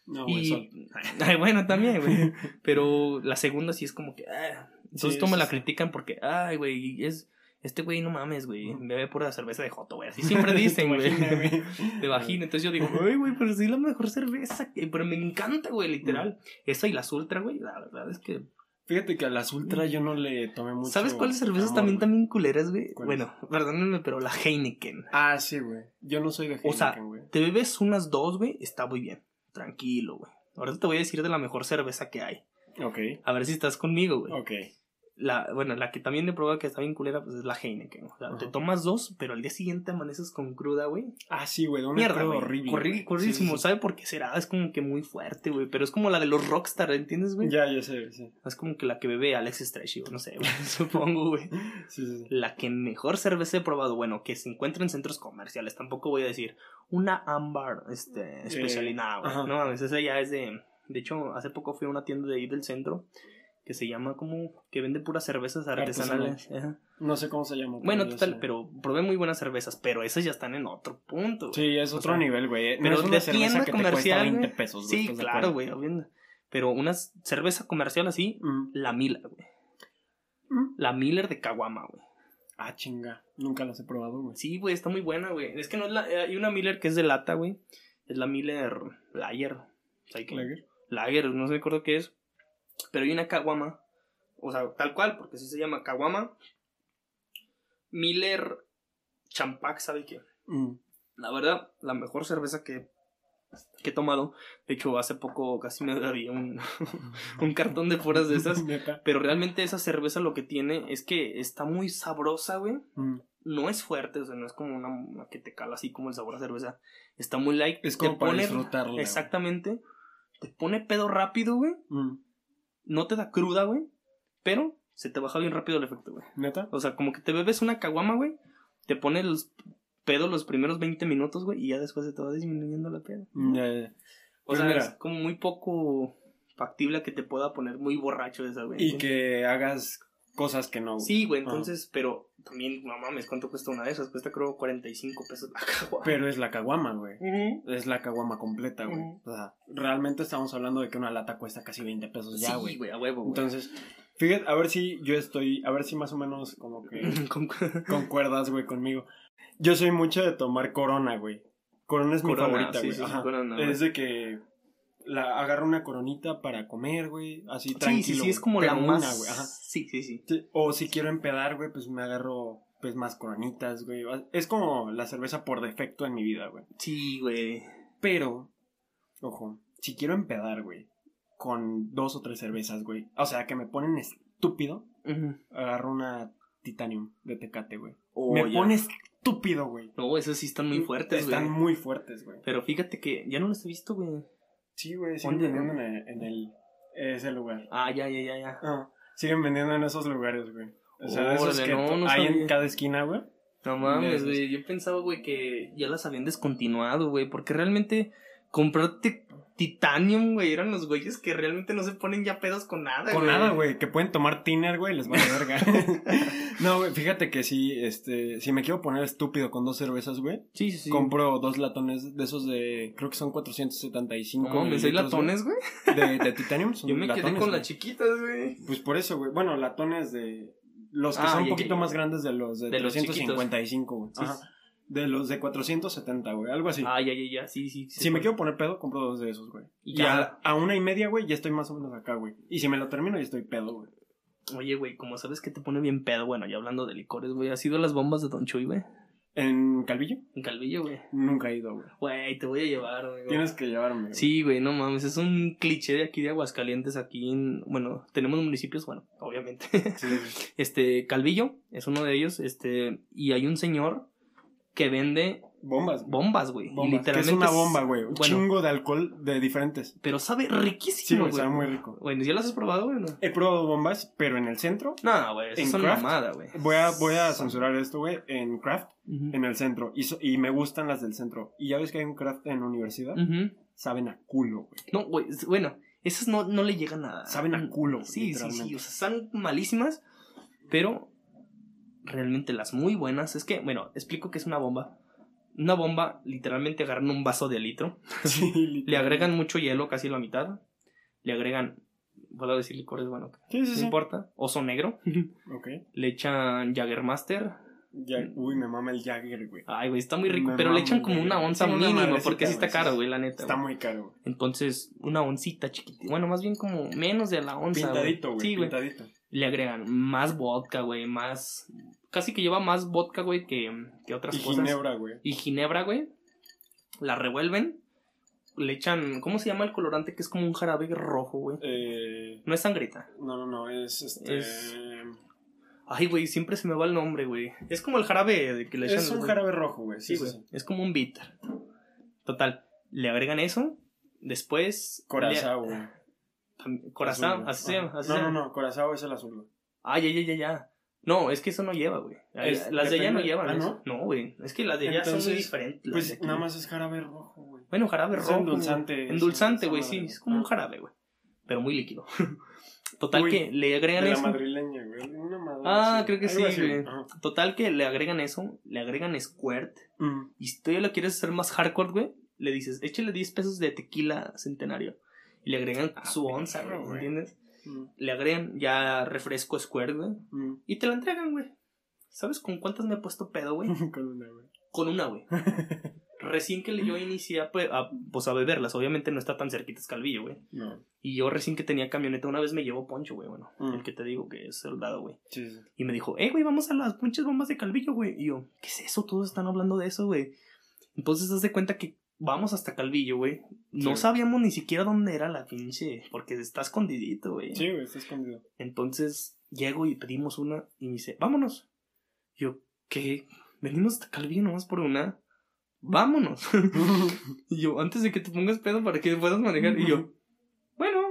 No, güey,
y... Ay, bueno, también, güey. Pero la segunda sí es como que... ah. Entonces
Sí,
la critican porque... Ay, güey, es... Este güey, no mames, güey. Bebe pura cerveza de joto, güey. Así siempre dicen, güey.
Güey.
De vagina. Entonces yo digo, ay, güey, pero sí es la mejor cerveza. que- Pero me encanta, güey, literal. Esa y las ultra, güey. La verdad es que.
Fíjate que a las ultra yo no le tomé mucho.
¿Sabes cuáles cervezas
amor,
también,
güey.
también culeras, güey? Bueno, perdónenme, pero la Heineken.
Ah, sí, güey. Yo no soy de Heineken,
O sea,
güey.
te bebes unas dos, güey. Está muy bien. Tranquilo, güey. Ahora te voy a decir de la mejor cerveza que hay.
Ok,
A ver si estás conmigo, güey.
ok.
La, bueno, la que también he probado que está bien culera, pues es la Heineken. O sea, te tomas dos, pero al día siguiente amaneces con cruda, güey.
Ah, sí, güey, una
Mierda, güey.
horrible. Sí, sí,
¿Sabe por qué será? Es como que muy fuerte, güey. Pero es como la de los Rockstar, ¿entiendes, güey?
Ya, ya sé, sí.
Es como que la que bebe Alex Stretchy, güey. No sé, güey. Supongo, güey.
Sí, sí, sí.
La que mejor cerveza he probado, bueno, que se encuentra en centros comerciales. Tampoco voy a decir una ámbar, este, especialidad, güey. No mames, esa ya es de. De hecho, hace poco fui a una tienda de ahí del centro que se llama como. que vende puras cervezas artesanales. Ajá.
No sé cómo se llama.
Bueno, total, pero probé muy buenas cervezas, pero esas ya están en otro punto. güey.
Sí, es
O
otro
sea,
nivel, güey. No
pero
es una
de
cerveza que te cuesta
comercial,
20
güey.
pesos, güey.
Sí,
¿estás de
claro,
acuerdo?
güey. Pero una cerveza comercial así,
Mm.
la Miller, güey.
Mm.
La Miller de Caguama, güey.
Ah, chinga. Nunca las he probado, güey.
Sí, güey, está muy buena, güey. Es que no es la. eh, Hay una Miller que es de lata, güey. Es la Miller Lager. ¿Sabes qué?
Lager.
Lager, no sé recuerdo qué es. Pero hay una Caguama. O sea, tal cual, porque así se llama Caguama. Miller Champac, ¿sabe qué?
Mm.
La verdad, la mejor cerveza que, que he tomado. De hecho, hace poco casi me había un, un cartón de puras de esas. Pero realmente esa cerveza lo que tiene es que está muy sabrosa, güey.
Mm.
No es fuerte, o sea, no es como una, una que te cala así como el sabor a cerveza. Está muy light.
Es como
te
para
pone-
disfrutarla, güey.
Exactamente. Te pone pedo rápido, güey.
Mm.
No te da cruda, güey. Pero se te baja bien rápido el efecto, güey.
¿Neta?
O sea, como que te bebes una caguama, güey. Te pone los pedo los primeros 20 minutos, güey. Y ya después se te va disminuyendo la peda.
Mm, ya, ya.
O
Pues
sea,
mira.
es como muy poco factible que te pueda poner muy borracho esa, güey.
Y que hagas cosas que no. güey.
Sí, güey,
Ajá.
entonces, pero también, no mames, ¿cuánto cuesta una de esas? Cuesta creo 45 pesos la caguama.
Pero es la caguama, güey. Es la caguama completa, güey. O sea, realmente estamos hablando de que una lata cuesta casi 20 pesos ya,
sí,
güey.
güey, a huevo, güey.
Entonces, fíjate, a ver si yo estoy, a ver si más o menos como que
Con-
concuerdas, güey, conmigo. Yo soy mucho de tomar corona, güey. Corona es mi favorita, güey.
sí, sí, güey.
es de que la agarro una coronita para comer, güey, así
sí,
tranquilo.
sí, sí,
güey.
es como la
una,
más...
güey, ajá.
Sí, sí, sí.
Sí, O si quiero empedar, güey, pues me agarro pues más coronitas, güey. Es como la cerveza por defecto en mi vida, güey.
Sí, güey.
Pero, ojo, si quiero empedar, güey, con dos o tres cervezas, güey. O sea, que me ponen estúpido,
Ujú.
agarro una Titanium de Tecate, güey.
Oh,
me
ya.
pone estúpido, güey.
No, esas sí están muy fuertes, güey.
Están muy fuertes, güey.
Pero fíjate que ya no las he visto, güey.
Sí, güey, siguen
¿Dónde,
vendiendo en el, en el- ese lugar.
Ah, ya, ya, ya, ya.
Ah, siguen vendiendo en esos lugares, güey. O sea, de esos
Órale,
que
no,
to-
no
hay
sabía.
en cada esquina, güey.
No mames, güey. Yo pensaba, güey, que ya las habían descontinuado, güey. Porque realmente comprarte Titanium, güey, eran los güeyes que realmente no se ponen ya pedos con nada,
Con nada, güey, que pueden tomar tiner, güey, les vale verga. no, güey, fíjate que sí, este, si me quiero poner estúpido con dos cervezas, güey,
Sí, sí, sí.
compro dos latones de esos de, creo que son 475
No mames, ¿hay
mililitros,
latones, güey?
De, de titanium, son
Yo me quedé con las chiquitas, güey.
Pues por eso, güey, bueno, latones de, los que
Ah,
son un poquito
ya,
más grandes de los de,
De los
355, güey.
Sí,
Ajá.
sí.
De los de 470, güey, algo así.
Ah, ya, ya, ya. Sí, sí. sí.
Si me quiero poner pedo, compro dos de esos, güey.
Y
Y
ya.
a, a una y media, güey, ya estoy más o menos acá, güey. Y si me lo termino, ya estoy pedo, güey.
Oye, güey, como sabes que te pone bien pedo, bueno, ya hablando de licores, güey, ¿has ido a las bombas de Don Chuy, güey?
¿En Calvillo?
En Calvillo, güey.
Nunca he ido, güey.
Güey, te voy a llevar, güey.
Tienes que llevarme. güey.
Sí, güey, no mames, es un cliché de aquí de Aguascalientes, aquí en, bueno, tenemos municipios, bueno, obviamente.
Sí, sí.
Este, Calvillo es uno de ellos, este, y hay un señor que vende
Bombas.
bombas, güey. y
Bombas. Que
literalmente
es una bomba, güey. Un
Bueno,
chingo de alcohol de diferentes.
pero sabe
Sí,
riquísimo,
güey,
güey.
sabe muy rico.
Bueno, ¿ya las has probado, güey? No,
He probado bombas, pero en el centro.
no güey, eso
¿En
es una mamada, güey.
Voy a, voy a censurar esto, güey. En craft, en el centro. Y, so- y me gustan las del centro. Y ya ves que hay un craft en universidad. Saben a culo, güey.
No, güey, bueno, esas no, no le llegan a...
Saben a culo,
Sí, sí, sí, o sea, están malísimas, pero realmente las muy buenas es que, bueno, explico que es una bomba. Una bomba, literalmente agarran un vaso de litro,
Sí,
le agregan mucho hielo, casi la mitad, le agregan, puedo decir licores, bueno,
Sí, sí,
no importa, oso negro,
Ok.
le echan Jagermaster,
Ya- uy, me mama el Jagger, güey.
ay, güey, está muy rico,
Me
pero le echan como una onza mínima,
madrecita,
porque sí está caro, güey, la neta.
Está
güey.
muy caro, güey.
Entonces, una oncita chiquitita, bueno, más bien como menos de la onza.
Pintadito, güey.
Sí, güey.
pintadito.
le agregan más vodka, güey, más... Casi que lleva más vodka, güey, que, que otras
Y
cosas.
ginebra, güey.
Y ginebra, güey. La revuelven. Le echan... ¿Cómo se llama el colorante? Que es como un jarabe rojo, güey.
Eh,
No es sangrita.
no, no, no, es este.
Es- Ay, güey, siempre se me va el nombre, güey. Es como el jarabe de que le echan
Es un jarabe rojo, güey.
Sí, güey.
sí, sí.
Es como un bitter. Total. Le agregan eso. Después.
Corazao, güey.
le- Corazao,
Azul, güey.
así se llama. Así
No, no, no. Corazao es el azul, güey.
Ah, ya, ya, ya, ya. No, es que eso no lleva, güey.
Es-
las de allá no llevan
¿Ah,
eso. No, güey. Es que las de allá son muy diferentes.
Pues nada más es jarabe rojo, güey.
Bueno, jarabe
Es
rojo.
endulzante,
güey. Endulzante, güey, sí. Es como un
Ah.
jarabe, güey. Pero muy líquido. Total
Uy,
que le agregan
De la
eso.
madrileña, güey. Una madre
Ah, creo que sí, güey. Total que le agregan eso. Le agregan squirt.
Mm.
Y si tú ya lo quieres hacer más hardcore, güey, le dices, échale 10 pesos de tequila centenario. Y le agregan
Ah,
su onza, güey. ¿entiendes?
Mm.
Le agregan ya refresco squirt, güey.
Mm.
Y te lo entregan, güey. ¿Sabes con cuántas me he puesto pedo, güey?
Con una, güey.
Con una, güey. Recién que yo inicié a, a, pues, a beberlas, obviamente no está tan cerquita Calvillo, güey.
No.
Y yo recién que tenía camioneta, una vez me llevó Poncho, güey, bueno,
Mm.
el que te digo que es soldado, güey.
Sí, sí.
Y me dijo, eh, güey, vamos a las pinches bombas de Calvillo, güey. Y yo, ¿qué es eso? Todos están hablando de eso, güey. Entonces, haz de cuenta que vamos hasta Calvillo, güey. No
Sí.
sabíamos ni siquiera dónde era la pinche, porque está escondidito, güey.
Sí, güey, está escondido.
Entonces, llego y pedimos una y me dice, vámonos. Y yo, ¿qué? Venimos hasta Calvillo nomás por una. Vámonos. y yo, antes de que te pongas pedo para que puedas manejar. Y yo, bueno,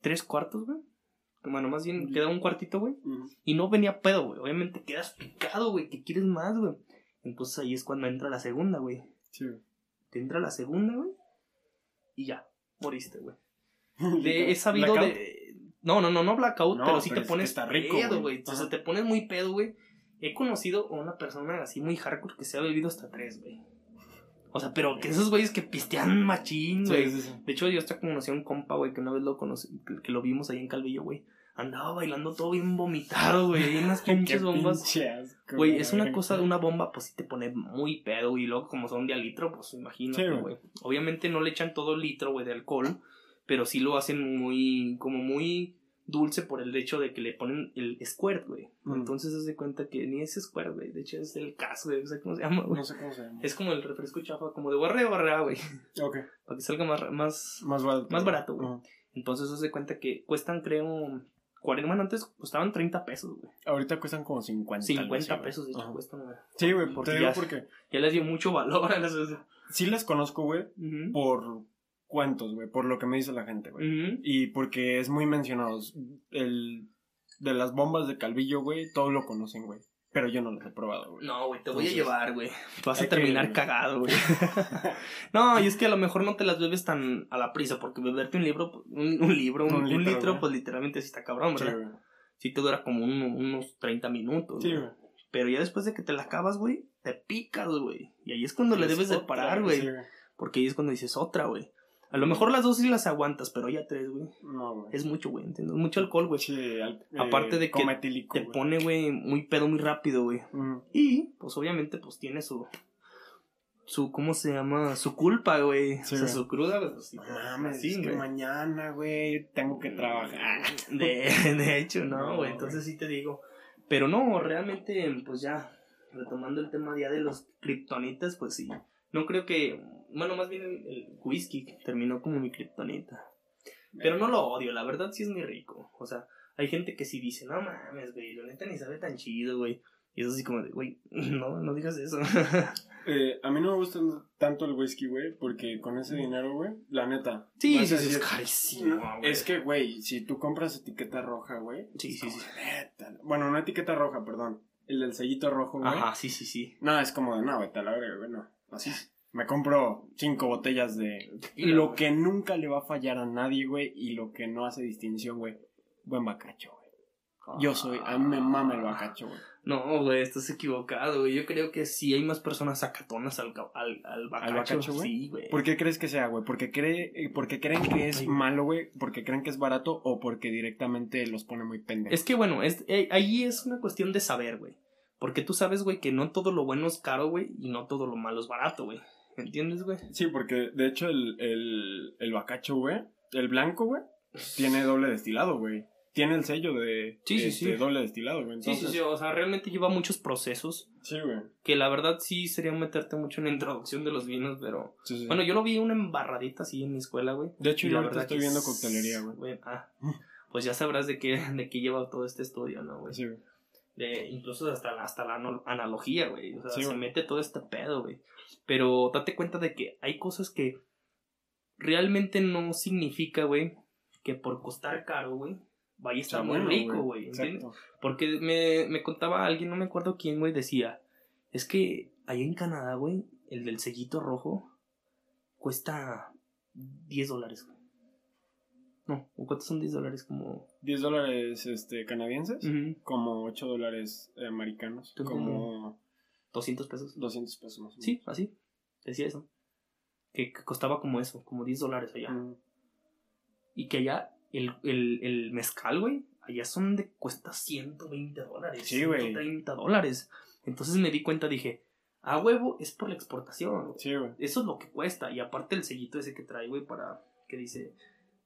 tres cuartos, güey. Bueno, más bien queda un cuartito, güey. Y no venía pedo, güey. Obviamente quedas picado, güey. Que quieres más, güey. Entonces ahí es cuando entra la segunda, güey.
Sí.
Te entra la segunda, güey. Y ya, moriste, güey. De, he
Blackout.
sabido de. No, no, no, no blackout,
No,
pero sí
pero
te
es
pones
está rico,
pedo,
güey.
güey. O sea,
Ajá.
te pones muy pedo, güey. He conocido a una persona así muy hardcore que se ha bebido hasta tres, güey. O sea, pero que esos güeyes que pistean machín, güey.
Sí, sí, sí.
De hecho, yo hasta conocí a un compa, güey, que una vez lo conocí, que, que lo vimos ahí en Calvillo, güey. Andaba bailando todo bien vomitado, güey. en las pinches bombas.
pinche asco,
Güey, es una cosa de una bomba, pues sí te pone muy pedo, güey. Y luego, como son de a litro, pues imagínate,
Sí, güey.
güey. Obviamente no le echan todo el litro, güey, de alcohol. Pero sí lo hacen muy, como muy dulce por el hecho de que le ponen el squirt, güey.
Mm.
Entonces se hace cuenta que ni es squirt, güey. De hecho es el cas, güey. No sé cómo se llama, güey.
No sé cómo se llama.
Es como el refresco chafa, como de barra barra, güey.
Ok.
Para que salga más, más...
Más barato.
Más barato, güey. Entonces se hace cuenta que cuestan, creo... 40, bueno, antes costaban 30 pesos, güey.
Ahorita cuestan como 50.
50
algo así,
pesos, de hecho, cuestan, güey.
Sí, güey,
Porque
te digo
ya-
porque
Ya les dio mucho valor a las...
sí las conozco, güey, por cuentos, güey, por lo que me dice la gente, güey. Y porque es muy mencionado. El de las bombas de Calvillo, güey, todos lo conocen, güey. Pero yo no las he probado, güey.
No, güey, te voy a llevar, güey. Vas a
que-
terminar cagado, güey. no, y es que a lo mejor no te las bebes tan a la prisa, porque beberte un libro, un, un libro, un,
Un
un
litro,
pues literalmente sí está cabrón,
Sí,
¿verdad?
güey.
Sí te dura como un- unos 30 minutos.
Sí,
güey. Pero ya después de que te la acabas, güey, te picas, güey. Y ahí es cuando le
Es
debes de parar, güey.
sí,
Porque ahí es cuando dices otra, güey. A lo mejor las dos sí las aguantas, pero ya tres, güey.
No, güey.
Es mucho, güey, ¿entiendes? Mucho alcohol, güey.
Sí, al-
Aparte de que Te
güey.
pone, güey, muy pedo muy rápido, güey.
Mm.
Y, pues obviamente, pues tiene su. Su, ¿cómo se llama? Su culpa, güey.
Sí,
o sea,
güey.
su cruda, güey. pues,
No mames,
sí,
es que
güey.
mañana, güey, tengo que trabajar.
De, de hecho, no,
No,
güey. Entonces sí te digo. Pero no, realmente, pues ya, retomando el tema ya de los kriptonitas, pues sí. No creo que. Bueno, más bien el, whisky terminó como mi kriptonita. Pero no lo odio, la verdad sí es muy rico. O sea, hay gente que sí dice, no mames, güey, la neta ni sabe tan chido, güey. Y es así como de, güey, no, no digas eso.
Eh, a mí no me gusta tanto el whisky, güey, porque con ese dinero, güey, la neta.
sí, sí, es carísimo, güey.
Es que, güey, si tú compras etiqueta roja, güey.
Sí, sí, sí.
neta. Bueno, no etiqueta roja, perdón. El del sellito rojo, güey.
Ajá, sí, sí, sí.
No, es como de, no, vete a la verga, güey, no. Así. Me compro cinco botellas de
Y
lo que nunca le va a fallar a nadie, güey, y lo que no hace distinción, güey. Buen bacacho, güey. Yo soy, a mí me mama el bacacho, güey.
No, güey, estás equivocado, güey. Yo creo que sí hay más personas sacatonas al, al, al bacacho.
bacacho, güey?
Sí, güey.
¿Por qué crees que sea, güey? ¿Porque, cree, eh, ¿Porque creen que es
Ay.
malo, güey? ¿Porque creen que es barato? ¿O porque directamente los pone muy pendejos?
Es que, bueno, es, eh, ahí es una cuestión de saber, güey. Porque tú sabes, güey, que no todo lo bueno es caro, güey, y no todo lo malo es barato, güey. ¿Entiendes, güey?
Sí, porque de hecho el, el, el bacacho, güey, el blanco, güey, tiene doble destilado, güey. Tiene el sello de
Sí, sí,
este,
sí.
doble destilado, güey.
Sí,
Entonces,
sí, sí. O sea, realmente lleva muchos procesos.
Sí, güey.
Que la verdad sí sería meterte mucho en la introducción de los vinos, pero.
Sí, sí.
Bueno, yo lo vi una embarradita así en mi escuela, güey.
de hecho,
y
yo ahorita estoy viendo coctelería, güey.
Ah. pues ya sabrás de qué, de qué lleva todo este estudio, ¿no, güey?
Sí, güey.
De, incluso hasta, la- hasta la analogía, güey. O sea,
Sí,
se
güey.
mete todo este pedo, güey. Pero date cuenta de que hay cosas que realmente no significa, güey, que por costar caro, güey, vaya a estar muy
bueno,
rico, güey. Porque me, me contaba alguien, no me acuerdo quién, güey, decía, es que allá en Canadá, güey, el del sellito rojo cuesta 10 dólares, güey. No, ¿o ¿cuántos son 10 dólares? Como...
10 dólares este, canadienses, como 8 dólares eh, americanos, como
200 pesos.
200 pesos más o menos.
Sí, así. Decía eso. Que, que costaba como eso, como 10 dólares allá.
Mm,
Y que allá el, el, el mezcal, güey, allá son de cuesta 120 dólares.
Sí, güey.
130 dólares. Entonces me di cuenta, dije, a huevo es por la exportación.
Sí, güey.
Eso es lo que cuesta. Y aparte el sellito ese que trae, güey, para que dice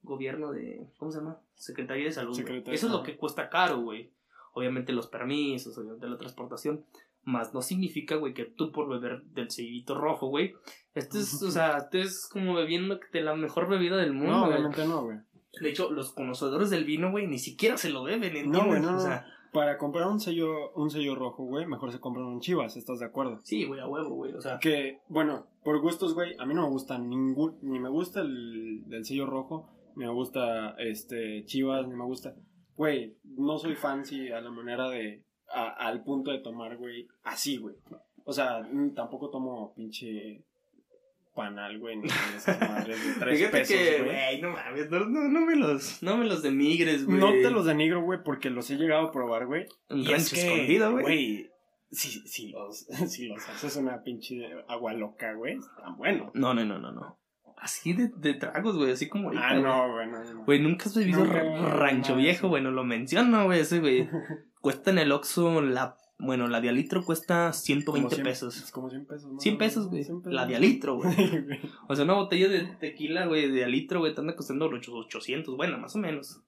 gobierno de, ¿cómo se llama? Secretaría de Salud.
Secretaría,
Eso es lo que cuesta caro, güey. Obviamente los permisos, obviamente la transportación. Más no significa, güey, que tú por beber del sellito rojo, güey. Este es, o sea, este es como bebiendo de la mejor bebida del mundo.
No, obviamente no, güey.
De hecho, los conocedores del vino, güey, ni siquiera se lo beben, ¿entiendes?
No, güey, no,
O sea,
Para comprar un sello, un sello rojo, güey, mejor se compran un chivas, ¿estás de acuerdo?
sí, güey, a huevo, güey. O sea,
Que, bueno, por gustos, güey, a mí no me gusta ningún, ni me gusta el del sello rojo, ni me gusta, este, chivas, ni me gusta, güey, no soy fancy a la manera de, a- al punto de tomar, güey, así, güey. O sea, tampoco tomo pinche panal, güey, ni esas madres de tres
fíjate
pesos,
que,
güey.
no mames, no, no, no me los, no me los denigres, güey.
No te los denigro, güey, porque los he llegado a probar, güey. Y
rancho
es que,
escondido, güey.
Güey, si, si, los, si los haces una pinche agua loca, güey, están buenos.
No, no, no, no, no. Así de, de tragos, güey, así como ahorita,
Ah,
güey.
no, güey, no, no.
Güey, nunca has bebido
no,
rancho
no,
viejo,
sí.
bueno, lo menciono, güey, ese, güey. Cuesta en el Oxxo la, bueno, la de litro cuesta 120
Como cien-
pesos.
Como 100 pesos, ¿no?
100 pesos, güey.
100.
La de litro, güey.
Güey.
O sea, una botella de tequila, güey, de litro, güey, te anda costando los 800, bueno, más o menos.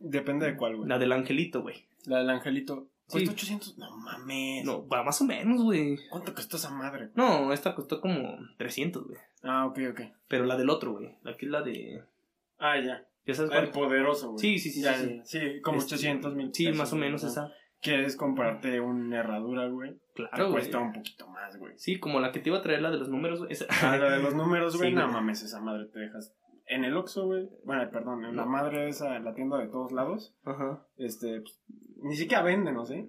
Depende de cuál, güey.
La del angelito, güey.
La del angelito.
Sí.
¿Cuesta 800? No mames.
No, va más o menos, güey.
¿Cuánto costó esa madre?
No, esta costó como 300, güey.
Ah, ok, ok.
Pero la del otro, güey. La que es la de...
Ah, ya.
¿Ya sabes
El poderoso, güey.
Sí, sí, sí,
Ya,
sí,
ya. Sí, como
Este,
800 mil.
Sí,
pesos,
más o menos
¿no?
esa.
Quieres comprarte una herradura, güey.
Claro, güey.
cuesta un poquito más, güey.
Sí, como la que te iba a traer, la de los números, güey. esa-
Ah, la de los números, güey.
Sí,
no
güey.
mames, esa madre te dejas. En el Oxxo, güey. Bueno, perdón, en la
No.
madre esa, en la tienda de todos lados.
Ajá.
Este, pues, ni siquiera venden, ¿no sé?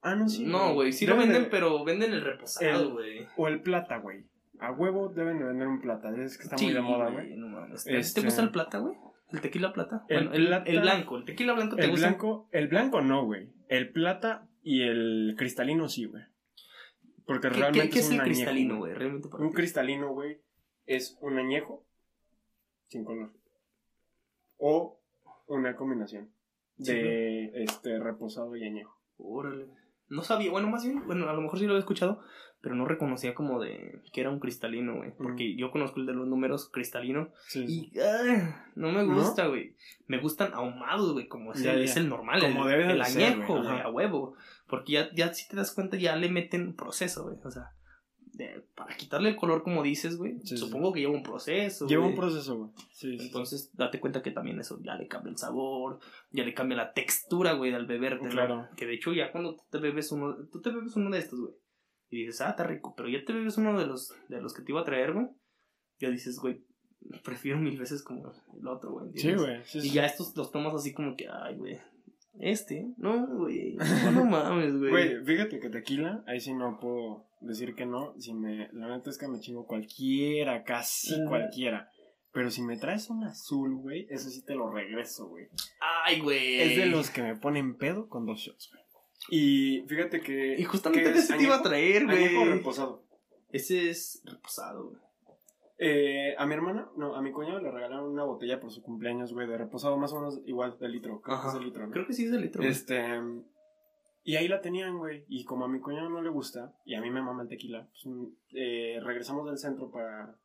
Ah, no, sí.
No, güey, sí lo
de-
venden, pero venden el reposado,
El-
güey.
O el plata, güey. A huevo deben de vender un plata. Es que está muy
Sí,
de moda, güey.
No mames. ¿Te-
Este-
¿Te gusta el plata, güey? ¿El tequila plata?
El
bueno, el,
plata-
el blanco. ¿El tequila blanco te
El
gusta?
blanco, el blanco no, güey. El plata y el cristalino sí, güey. Porque
¿Qué,
realmente
qué- qué es
un
el
añejo,
cristalino, güey? Realmente para
Un
ti.
cristalino, güey, es un añejo sin color. O una combinación
Sí,
de este reposado y añejo.
Órale. No sabía, bueno, más bien, bueno, a lo mejor sí lo había escuchado, pero no reconocía como de que era un cristalino, güey. Porque yo conozco el de los números cristalino
Sí.
y ah, no me gusta, güey. Me gustan ahumados, güey, como es,
Ya,
el,
ya.
es el normal,
Como
el,
debe
el añejo,
güey,
a huevo. Porque ya, ya si te das cuenta, ya le meten proceso, güey. O sea, de- para quitarle el color, como dices, güey,
Sí, sí.
supongo que lleva un proceso.
Lleva un proceso, güey. Sí.
Entonces, date cuenta que también eso ya le cambia el sabor, ya le cambia la textura, güey, al beberte.
Claro.
Que de hecho, ya cuando te bebes uno, tú te bebes uno de estos, güey, y dices, ah, está rico, pero ya te bebes uno de los, de los que te iba a traer, güey, ya dices, güey, prefiero mil veces como el otro, güey.
Sí, güey. Sí,
Y
sí.
ya estos los tomas así como que, ay, güey, este, no, güey, no, no mames, güey.
Güey, fíjate que tequila, ahí sí no puedo decir que no. Si me, la neta es que me chingo cualquiera, casi cualquiera. Pero si me traes un azul, güey, eso sí te lo regreso, güey.
Ay, güey.
Es de los que me ponen pedo con dos shots, güey. Y fíjate que.
Y justamente
que
ese te iba a traer, güey.
reposado.
Ese es reposado, güey.
Eh, a mi hermana, no, a mi cuñado le regalaron una botella por su cumpleaños, güey, de reposado, más o menos igual de litro. Creo que es de litro, ¿no?
Creo que sí es de litro. güey.
Este. Y ahí la tenían, güey. Y como a mi cuñado no le gusta, y a mí me mama el tequila, pues, mm, eh, regresamos del centro para,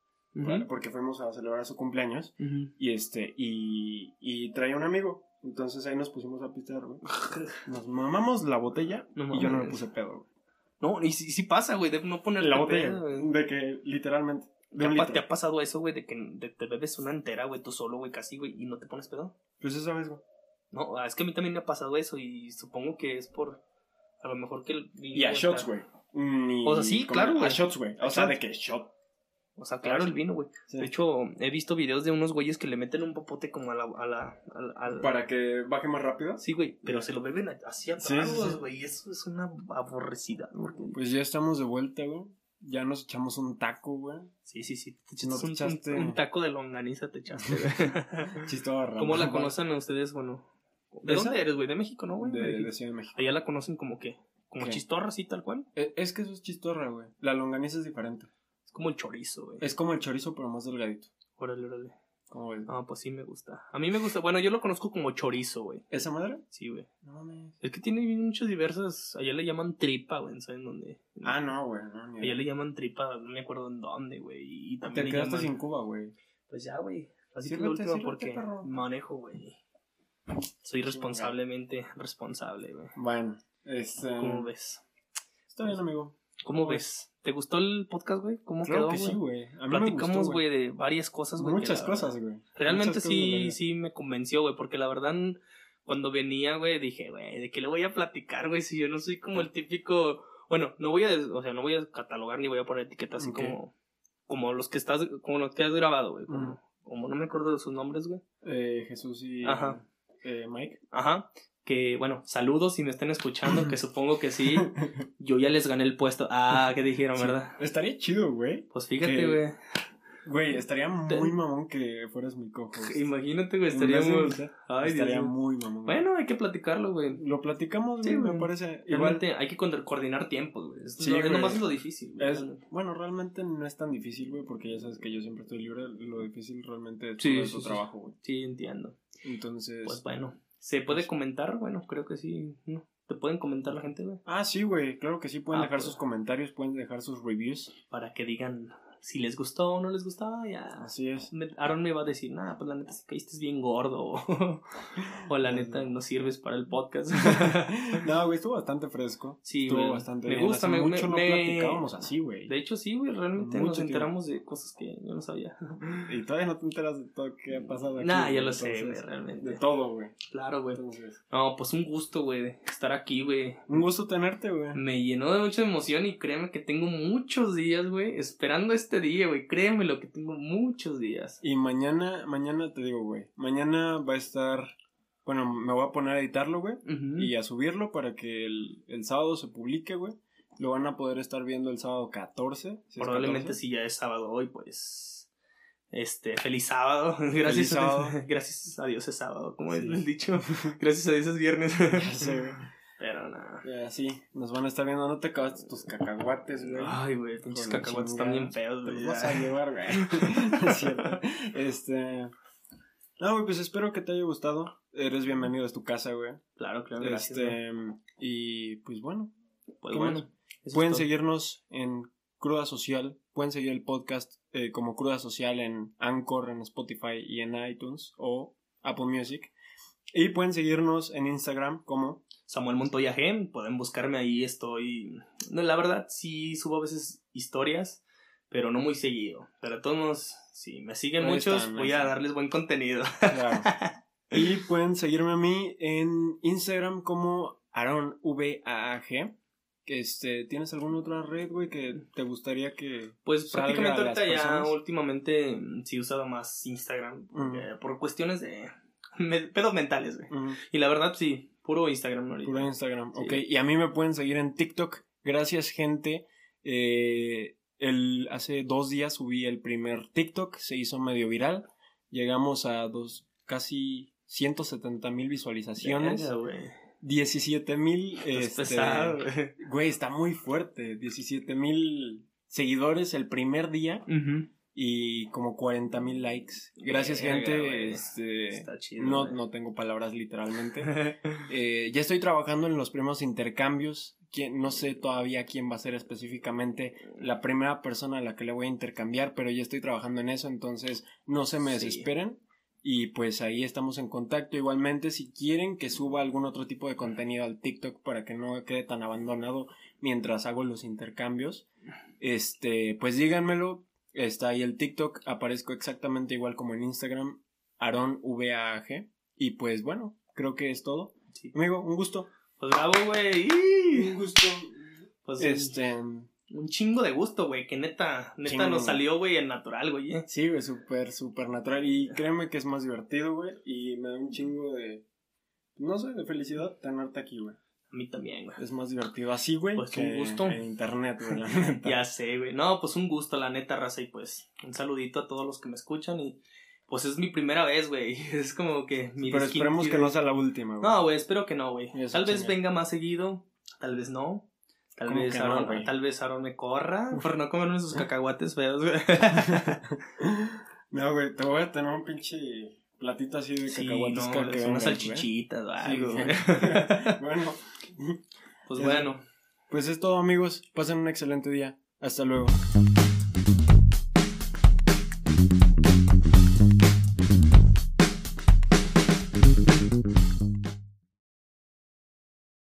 Porque fuimos a celebrar su cumpleaños. Y este. Y, y traía un amigo. Entonces ahí nos pusimos a pistear, güey. Nos mamamos la botella
No
y yo no me puse pedo, güey.
No, y sí, sí pasa, güey, de no poner
La botella. De que literalmente. De un
¿Te ha pasado eso, güey, de que te bebes una entera, güey, tú solo, güey, casi, güey, y no te pones pedo?
Pues esa vez, güey.
No, es que a mí también me ha pasado eso y supongo que es por. A lo mejor que el.
Y a shots, güey.
O sea, sí, claro,
A shots, güey. O sea, de que shot.
O sea, claro, el vino, güey.
Sí.
De hecho, he visto videos de unos güeyes que le meten un popote como a la. A la,
Para que baje más rápido.
Sí, güey, pero se lo beben así a
sí,
tragos,
sí.
güey. Eso es una aborrecida, güey.
Pues ya estamos de vuelta, güey. Ya nos echamos un taco, güey.
Sí, sí, sí. Te un,
echaste-
un- un taco de longaniza, te echaste, güey.
Raro.
¿Cómo la conocen ustedes? Bueno, ¿de
¿Esa?
dónde eres, güey? ¿De México, no, güey?
De, Ciudad de México.
Allá la conocen como que, como
¿Qué?
chistorra, así tal cual.
E- Es que eso es chistorra, güey. La longaniza es diferente.
Es como el chorizo, güey.
Es como el chorizo, pero más delgadito.
Órale, órale.
¿Cómo ves?
Ah, pues sí me gusta. A mí me gusta. Bueno, yo lo conozco como chorizo, güey.
¿Esa madre?
Sí, güey.
No mames.
Es que tiene muchas diversas. Allá le llaman tripa, güey. ¿Saben dónde?
Ah, no, güey. No, ni
Allá le llaman tripa, no me acuerdo en dónde, güey. Y también
Te quedaste
llaman...
sin Cuba, güey.
Pues ya, güey. Así que la última porque
perro.
manejo, güey. Soy responsablemente responsable, güey.
Bueno, este.
¿Cómo ves?
Está bien, amigo.
¿Cómo
¿Cómo
ves? ¿Te gustó el podcast, güey? ¿Cómo
Claro
quedó,
que sí,
güey? Platicamos, güey, de varias cosas, güey.
Muchas
la-
cosas, güey.
Realmente
Muchas
sí, sí me convenció, güey, porque la verdad, cuando venía, güey, dije, güey, ¿de qué le voy a platicar, güey? Si yo no soy como el típico, bueno, no voy a, o sea, no voy a catalogar ni voy a poner etiquetas así como, como los que estás, como los que has grabado, güey, como, como no me acuerdo de sus nombres, güey.
Eh, Jesús y.
Ajá.
Eh, Mike.
Ajá. Que, bueno, saludos si me están escuchando, que supongo que sí. Yo ya les gané el puesto. Ah, ¿qué dijeron,
Sí.
verdad?
Estaría chido, güey.
Pues fíjate,
Que-
güey.
Güey, estaría muy mamón que fueras mi cojo.
Imagínate, güey, estaríamos...
invitar,
Ay,
Estaría muy mamón. güey.
Bueno, hay que platicarlo, güey.
Lo platicamos,
Sí,
güey, me parece. Igual.
Hay que coordinar tiempos, güey. Es,
Sí,
lo, es
güey.
nomás lo difícil. güey,
Es, bueno, realmente no es tan difícil, güey, porque ya sabes que yo siempre estoy libre. Lo difícil realmente es
Sí,
todo
sí.
trabajo, güey.
Sí, entiendo.
Entonces.
Pues bueno, ¿se puede
pues-
comentar? Bueno, creo que sí. ¿no? ¿Te pueden comentar la gente, güey?
Ah, sí, güey. Claro que sí. Pueden
Ah,
dejar
pues.
sus comentarios, pueden dejar sus reviews.
Para que digan si les gustó o no les gustó. Ya.
Así es.
Aaron me va a decir, nah, pues la neta, si caíste bien gordo. o la neta, no sirves para el podcast.
no, güey, estuvo bastante fresco.
Sí,
estuvo
güey.
bastante
Me
bien.
gusta,
Hace
me-
mucho
me-
no
me-
platicábamos así, güey.
de hecho, sí, güey, realmente
Mucho
nos
tiempo.
enteramos de cosas que yo no sabía.
Y todavía no te enteras de todo que ha pasado aquí.
nah, ya lo sé, güey, realmente.
De todo, güey.
Claro, güey. No, pues un gusto, güey, estar aquí, güey.
un gusto tenerte, güey.
Me llenó de mucha emoción y créeme que tengo muchos días, güey, esperando este día, güey. Créeme lo que tengo muchos días.
Y mañana, mañana te digo, güey. Mañana va a estar. Bueno, me voy a poner a editarlo, güey. Y a subirlo para que el, el sábado se publique, güey. Lo van a poder estar viendo el sábado 14. si es
Probablemente
14.
si ya es sábado hoy, pues. Este, feliz sábado. Gracias,
sábado.
gracias a Dios es sábado, como es el dicho. Gracias a Dios es viernes. Pero nada.
Ya, sí, nos van a estar viendo. No te acabaste tus cacahuates, güey.
Ay, güey, pinches cacahuates están bien feos, güey.
los vas a llevar, güey. Es cierto. Este. No, güey, pues espero que te haya gustado. Eres bienvenido a tu casa, güey.
Claro, claro, gracias. güey.
Este. Y pues bueno.
Pues
Pueden
todo.
seguirnos en Cruda Social. Pueden seguir el podcast eh, como Cruda Social en Anchor, en Spotify y en iTunes o Apple Music. Y pueden seguirnos en Instagram como
Samuel Montoya G, pueden buscarme ahí, estoy... No, la verdad, sí subo a veces historias, pero no muy seguido. Pero a todos modos, si me siguen
Ahí
muchos,
están,
voy a
están.
darles buen contenido.
Claro. y pueden seguirme a mí en Instagram como AaronVAG. Que este, ¿Tienes alguna otra red, güey, que te gustaría que...
Pues
Salga
prácticamente
a
ahorita ya últimamente mm, sí he usado más Instagram, porque- por cuestiones de... me- pedos mentales, güey. Y la verdad, sí, puro Instagram ahorita.
Puro Instagram,
Sí.
ok. Y a mí me pueden seguir en TikTok. Gracias, gente. Eh, el, hace dos días subí el primer TikTok, se hizo medio viral. Llegamos a dos, casi 170 mil visualizaciones.
Verga, güey.
17 mil. Este,
pesado, güey.
güey, está muy fuerte. 17 mil seguidores el primer día. Y como 40 mil likes. Gracias, gente. Este,
Está chido.
no,
güey.
no tengo palabras literalmente. Eh, ya estoy trabajando en los primeros intercambios. Quién- no sé todavía quién va a ser específicamente la primera persona a la que le voy a intercambiar, pero ya estoy trabajando en eso, entonces no se me
Sí.
desesperen. Y pues ahí estamos en contacto. Igualmente, si quieren que suba algún otro tipo de contenido al TikTok para que no quede tan abandonado mientras hago los intercambios, este, pues díganmelo. Está ahí el TikTok, aparezco exactamente igual como en Instagram, Aaron VAG. Y pues bueno, creo que es todo.
Sí.
Amigo, un gusto.
Pues bravo, güey.
Un gusto.
Pues
Este.
un chingo de gusto, güey. Que neta, neta
Chingo.
nos salió, güey, en natural, güey. eh.
Sí, güey, súper, súper natural. Y créeme que es más divertido, güey. Y me da un chingo de. No sé, de felicidad tenerte aquí, güey.
A mí también, güey.
Es más divertido así, güey.
Pues,
que
un gusto.
En internet, güey, la neta.
Ya sé, güey. No, pues un gusto, la neta, raza. Y pues un saludito a todos los que me escuchan. Y pues es mi primera vez, güey. Es como que mi
Pero esperemos que no sea la última, güey.
No, güey, espero que no, güey. Tal vez venga más seguido, tal vez no. Tal
¿Cómo
vez,
no,
Aaron, tal vez Aaron me corra por no comerme sus cacahuates feos, güey.
No, güey, te voy a tener un pinche platito así de
Sí,
cacahuates
no, unas salchichitas o
güey.
algo,
Sí,
güey.
bueno,
Pues bueno.
pues es todo, amigos. Pasen un excelente día. Hasta luego.